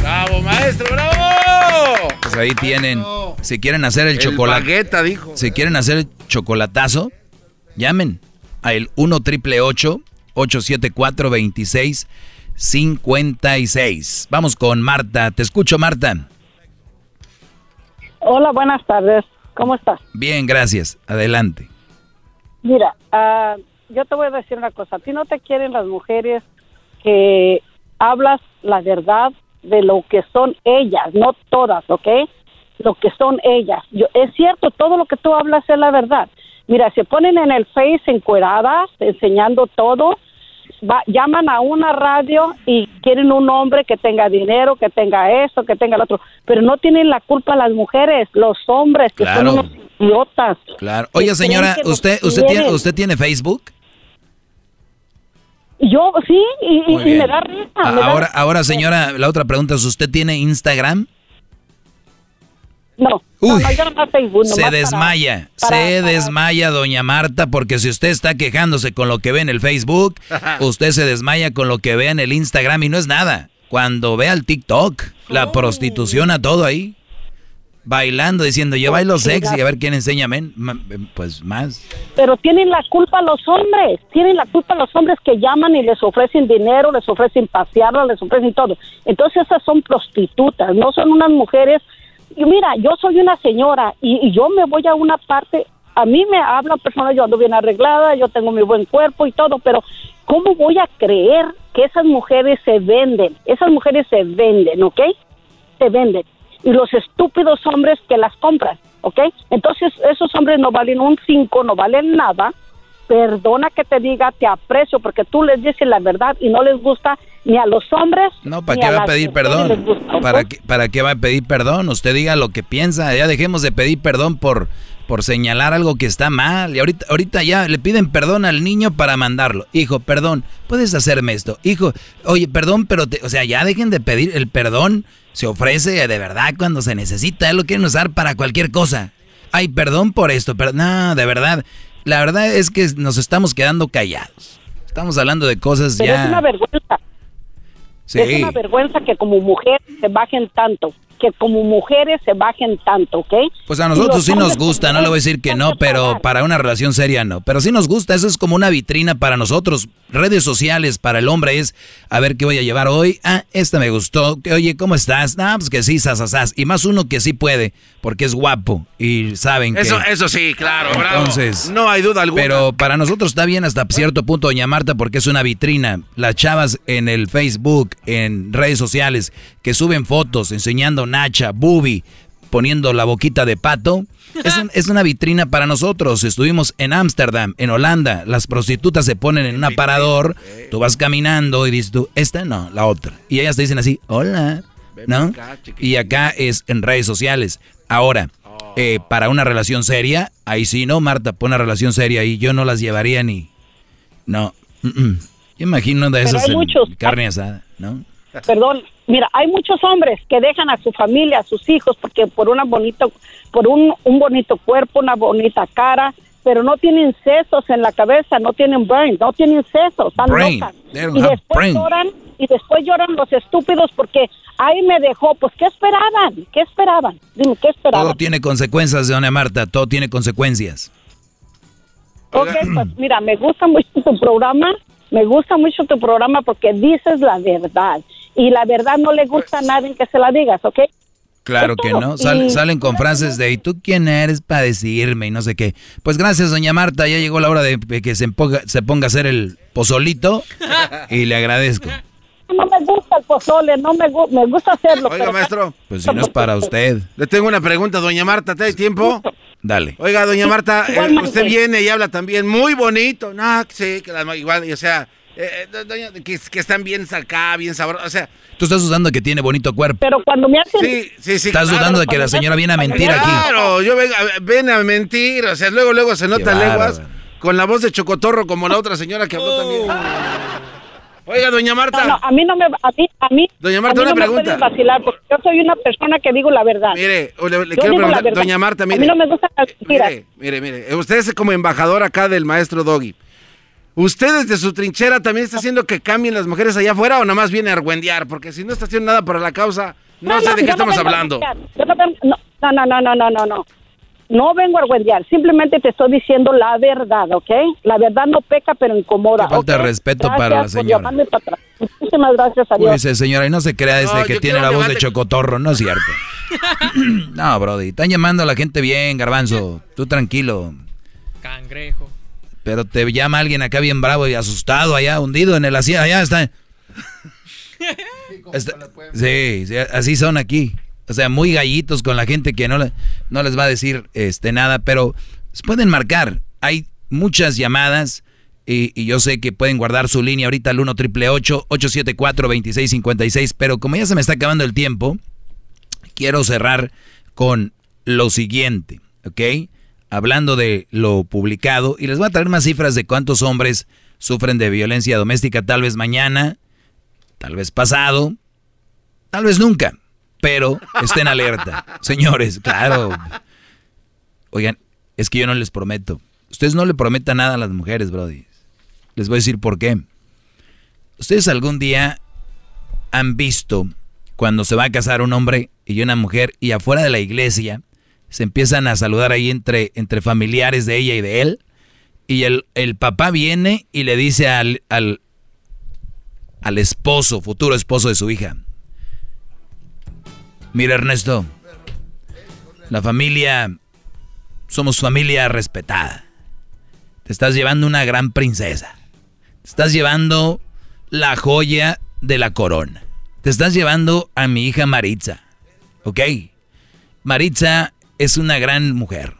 ¡Bravo, maestro, bravo! Pues ahí tienen. Si quieren hacer el, El chocolate. bagueta, dijo. Si quieren hacer el chocolatazo, llamen a el 1 triple 874 2656. Vamos con Marta. Te escucho, Marta. Hola, buenas tardes. ¿Cómo estás? Bien, gracias. Adelante. Mira, ah, yo te voy a decir una cosa. A ti no te quieren las mujeres que hablas la verdad de lo que son ellas, no todas, ¿ok? Lo que son ellas. Yo, es cierto, todo lo que tú hablas es la verdad. Mira, se ponen en el Face encueradas, enseñando todo, va- llaman a una radio y quieren un hombre que tenga dinero, que tenga eso, que tenga lo otro, pero no tienen la culpa las mujeres, los hombres que Claro. son unos idiotas. Claro. Oye, señora, ¿usted, usted, tiene. ¿usted tiene Facebook? Yo sí, y, me da risa. Ah, da- Ahora, ahora, señora, la otra pregunta es, ¿usted tiene Instagram? No, no, Uy, no, yo Facebook. nomás Se desmaya, para- se desmaya, doña Marta, porque si usted está quejándose con lo que ve en el Facebook, usted se desmaya con lo que ve en el Instagram y no es nada. Cuando ve al TikTok, la prostitución a todo ahí, bailando, diciendo yo bailo sexy, a ver quién enseña, men, pues más. Pero tienen la culpa los hombres, tienen la culpa los hombres que llaman y les ofrecen dinero, les ofrecen pasearlas, les ofrecen todo. Entonces esas son prostitutas, no son unas mujeres. Y mira, yo soy una señora y, y yo me voy a una parte, a mí me hablan personas, yo ando bien arreglada, yo tengo mi buen cuerpo y todo, pero ¿cómo voy a creer que esas mujeres se venden? Esas mujeres se venden, ¿ok? Se venden. Y los estúpidos hombres que las compran, ¿ok? Entonces esos hombres no valen un cinco, no valen nada. Perdona que te diga, te aprecio, porque tú les dices la verdad y no les gusta ni a los hombres. No, ¿para ni qué va a pedir perdón? ¿Para qué, ¿Para qué va a pedir perdón? Usted diga lo que piensa, ya dejemos de pedir perdón por, por señalar algo que está mal. Y ahorita, ahorita ya le piden perdón al niño para mandarlo. Hijo, perdón, puedes hacerme esto. Hijo, oye, perdón, pero, te, o sea, ya dejen de pedir el perdón. Se ofrece de verdad cuando se necesita. Él lo quieren usar para cualquier cosa. Ay, perdón por esto, pero no, de verdad. La verdad es que nos estamos quedando callados. Estamos hablando de cosas Pero ya. es una vergüenza. Sí. Es una vergüenza que como mujeres se bajen tanto, que como mujeres se bajen tanto, ¿ok? Pues a nosotros sí nos gusta, no le voy a decir que no, pero para una relación seria no. Pero sí nos gusta, eso es como una vitrina para nosotros. Redes sociales para el hombre es, a ver qué voy a llevar hoy. Ah, esta me gustó. Que, Oye, ¿cómo estás? Ah, pues que sí, sasasas. Y más uno que sí puede, porque es guapo. Y saben que... Eso, eso sí, claro, bravo. Entonces, no hay duda alguna. Pero para nosotros está bien hasta cierto punto, doña Marta, porque es una vitrina. Las chavas en el Facebook, en redes sociales, que suben fotos enseñando Nacha, Bubi, poniendo la boquita de pato. Es, un- es una vitrina para nosotros. Estuvimos en Ámsterdam, en Holanda. Las prostitutas se ponen en un aparador. Tú vas caminando y dices tú, esta no, la otra. Y ellas te dicen así, hola, ¿no? Y acá es en redes sociales. Ahora, eh, para una relación seria, ahí sí, ¿no, Marta? Pon una relación seria y yo no las llevaría ni... No. mm, mm. Yo imagino de esas en carne asada, ¿no? Perdón, mira, hay muchos hombres que dejan a su familia, a sus hijos, porque por una bonito, por un, un bonito cuerpo, una bonita cara, pero no tienen sesos en la cabeza, no tienen brain, no tienen sesos, están Brain. locas. Y después brain. lloran, y después lloran los estúpidos porque ahí me dejó, pues ¿qué esperaban? ¿Qué esperaban? Dime, ¿qué esperaban? Todo tiene consecuencias, doña Marta, todo tiene consecuencias. Ok, pues mira, me gusta mucho tu programa, me gusta mucho tu programa porque dices la verdad y la verdad no le gusta a nadie que se la digas, ¿ok? Claro que no. Sal- Y- salen con frases de ¿y tú quién eres para decirme? y no sé qué. Pues gracias, doña Marta. Ya llegó la hora de que se ponga, se ponga a hacer el pozolito y le agradezco. No me gusta el pozole, no me, gu- me gusta hacerlo. Oiga, pero- maestro. Pues si no es para usted. Le tengo una pregunta, doña Marta, ¿te hay tiempo? Dale. Oiga, doña Marta, eh, usted viene y habla también muy bonito. No, sí, que las- igual, y, o sea, eh, eh, doña, que, que están bien acá, bien sabrosos. O sea, Tú estás dudando que tiene bonito cuerpo. Pero cuando me hacen... sí, sí, sí. Estás claro. dudando de que la señora viene a mentir aquí. Claro, yo vengo a- ven a mentir. O sea, luego, luego se nota lenguas con la voz de chocotorro como la otra señora que habló también. Oiga, doña Marta. No, no, a mí no me... A mí, a mí, Doña Marta, a mí una no pregunta. me puedes vacilar porque yo soy una persona que digo la verdad. Mire, le, quiero la preguntar, doña Marta, A mire. mí no me gustan las mentiras. Mire, mire, mire. Usted es como embajador acá del maestro Doggy. ¿Usted desde su trinchera también está haciendo que cambien las mujeres allá afuera o nada más viene a argüendear? Porque si no está haciendo nada para la causa, no, sé de qué estamos hablando. no, no, no, no, no, no, no, no. No vengo a argüendear, simplemente te estoy diciendo la verdad, ¿ok? La verdad no peca, pero incomoda. Falta de ¿ok? respeto Gracias para la señora. para. Muchísimas gracias a Dios. Cuídese, señora, y no se crea desde No, que tiene la voz de chocotorro, no es cierto. no, Brody, están llamando a la gente bien, garbanzo. Tú tranquilo. Cangrejo. Pero te llama alguien acá bien bravo y asustado allá, hundido en el asiento. Allá está. Está- sí, sí, así son aquí. O sea, muy gallitos con la gente que no, le- no les va a decir este, nada, pero pueden marcar. Hay muchas llamadas y, y yo sé que pueden guardar su línea ahorita al 1 triple 874 2656, pero como ya se me está acabando el tiempo, quiero cerrar con lo siguiente, ¿ok? Hablando de lo publicado, y les voy a traer más cifras de cuántos hombres sufren de violencia doméstica, tal vez mañana, tal vez pasado, tal vez nunca, pero estén alerta. Señores, claro. Oigan, es que yo no les prometo. Ustedes no le prometan nada a las mujeres, Brody. Les voy a decir por qué. Ustedes algún día han visto cuando se va a casar un hombre y una mujer y afuera de la iglesia se empiezan a saludar ahí entre, entre familiares de ella y de él y el, el papá viene y le dice al, al, al esposo, futuro esposo de su hija, mira Ernesto, la familia, somos familia respetada, te estás llevando una gran princesa, te estás llevando la joya de la corona. Te estás llevando a mi hija Maritza. ¿Ok? Maritza es una gran mujer.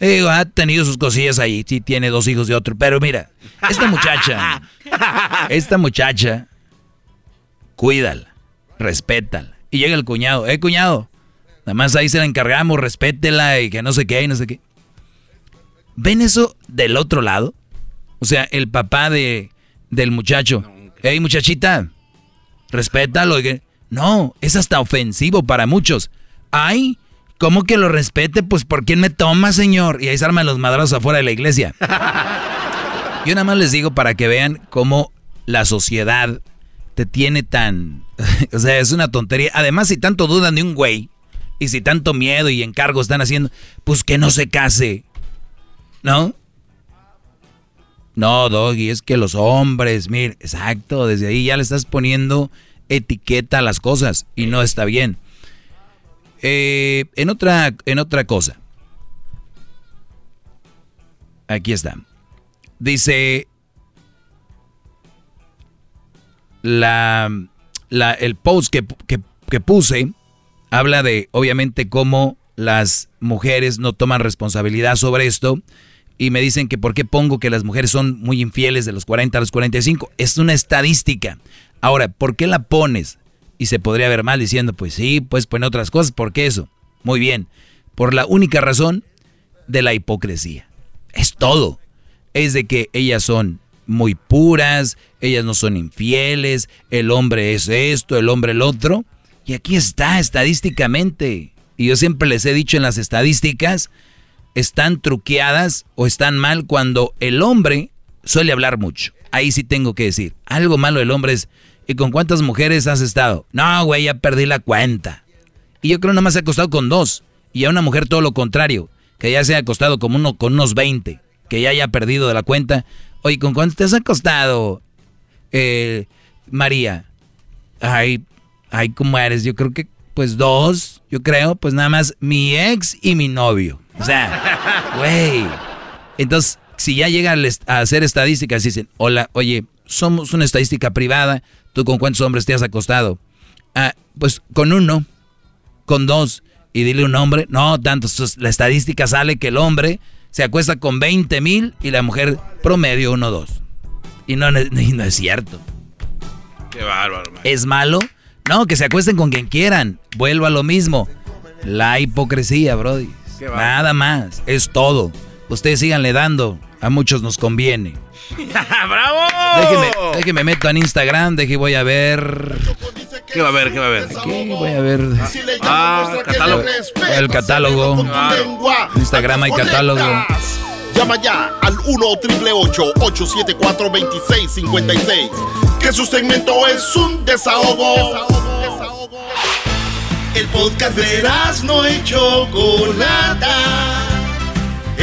Eh, ha tenido sus cosillas ahí. Sí, tiene dos hijos de otro. Pero mira, esta muchacha, esta muchacha, cuídala, respétala. Y llega el cuñado. Eh, cuñado. Nada más ahí se la encargamos, respétela y que no sé qué y no sé qué. ¿Ven eso del otro lado? O sea, el papá de, del muchacho. Hey, muchachita, respétalo. y que- No, es hasta ofensivo para muchos. Ay, ¿cómo que lo respete? Pues ¿por quién me toma, señor? Y ahí se arman los madrazos afuera de la iglesia. Yo nada más les digo para que vean cómo la sociedad te tiene tan... o sea, es una tontería. Además, si tanto dudan de un güey, y si tanto miedo y encargo están haciendo, pues que no se case. ¿No? No, Doggy, es que los hombres, mire, exacto, desde ahí ya le estás poniendo etiqueta a las cosas y no está bien. Eh, en, otra, en otra cosa. Aquí está. Dice la, el post que- que puse habla de obviamente cómo las mujeres no toman responsabilidad sobre esto y me dicen que por qué pongo que las mujeres son muy infieles de los 40 a los 45. Es una estadística. Ahora, ¿por qué la pones? Y se podría ver mal diciendo, pues sí, pues pone otras cosas. ¿Por qué eso? Muy bien. Por la única razón de la hipocresía. Es todo. Es de que ellas son muy puras, ellas no son infieles, el hombre es esto, el hombre el otro. Y aquí está estadísticamente. Y yo siempre les he dicho en las estadísticas, están truqueadas o están mal cuando el hombre suele hablar mucho. Ahí sí tengo que decir, algo malo del hombre es, ¿y con cuántas mujeres has estado? No, güey, ya perdí la cuenta. Y yo creo nada más se ha acostado con dos. Y a una mujer todo lo contrario, que ya se ha acostado como uno, con unos 20, que ya haya perdido de la cuenta. Oye, ¿con cuánto te has acostado, eh, María? Ay, ay, ¿cómo eres? Yo creo que, pues dos, yo creo, pues nada más mi ex y mi novio. O sea, güey. Entonces, si ya llega a hacer estadísticas, dicen, hola, oye, somos una estadística privada, ¿tú con cuántos hombres te has acostado? Ah, pues con uno, con dos, y dile un nombre, no, tanto, la estadística sale que el hombre se acuesta con 20 mil y la mujer promedio uno dos. Y no, no es cierto. Qué bárbaro, ¿Es malo? No, que se acuesten con quien quieran. Vuelvo a lo mismo. La hipocresía, Brody. Nada más. Es todo. Ustedes síganle dando. A muchos nos conviene. ¡Bravo! Déjeme, déjeme meto en Instagram, déjeme voy a ver. ¿Qué va a ver? ¿Qué va a ver? ¿Qué voy a ver? Ah, catálogo. El catálogo. Instagram hay catálogo. Llama ya al 1 874 2656 Que su segmento es un desahogo. El podcast de no hecho Chocolata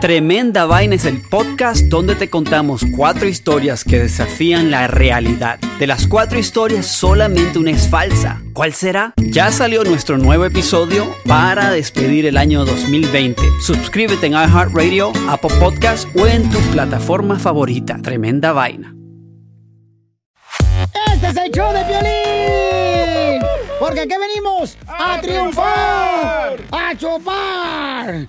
Tremenda Vaina es el podcast donde te contamos cuatro historias que desafían la realidad. De las cuatro historias, solamente una es falsa. ¿Cuál será? Ya salió nuestro nuevo episodio para despedir el año 2020. Suscríbete en iHeartRadio, Apple Podcast o en tu plataforma favorita. Tremenda Vaina. Este es el show de violín. Porque aquí venimos a, triunfar, a chupar.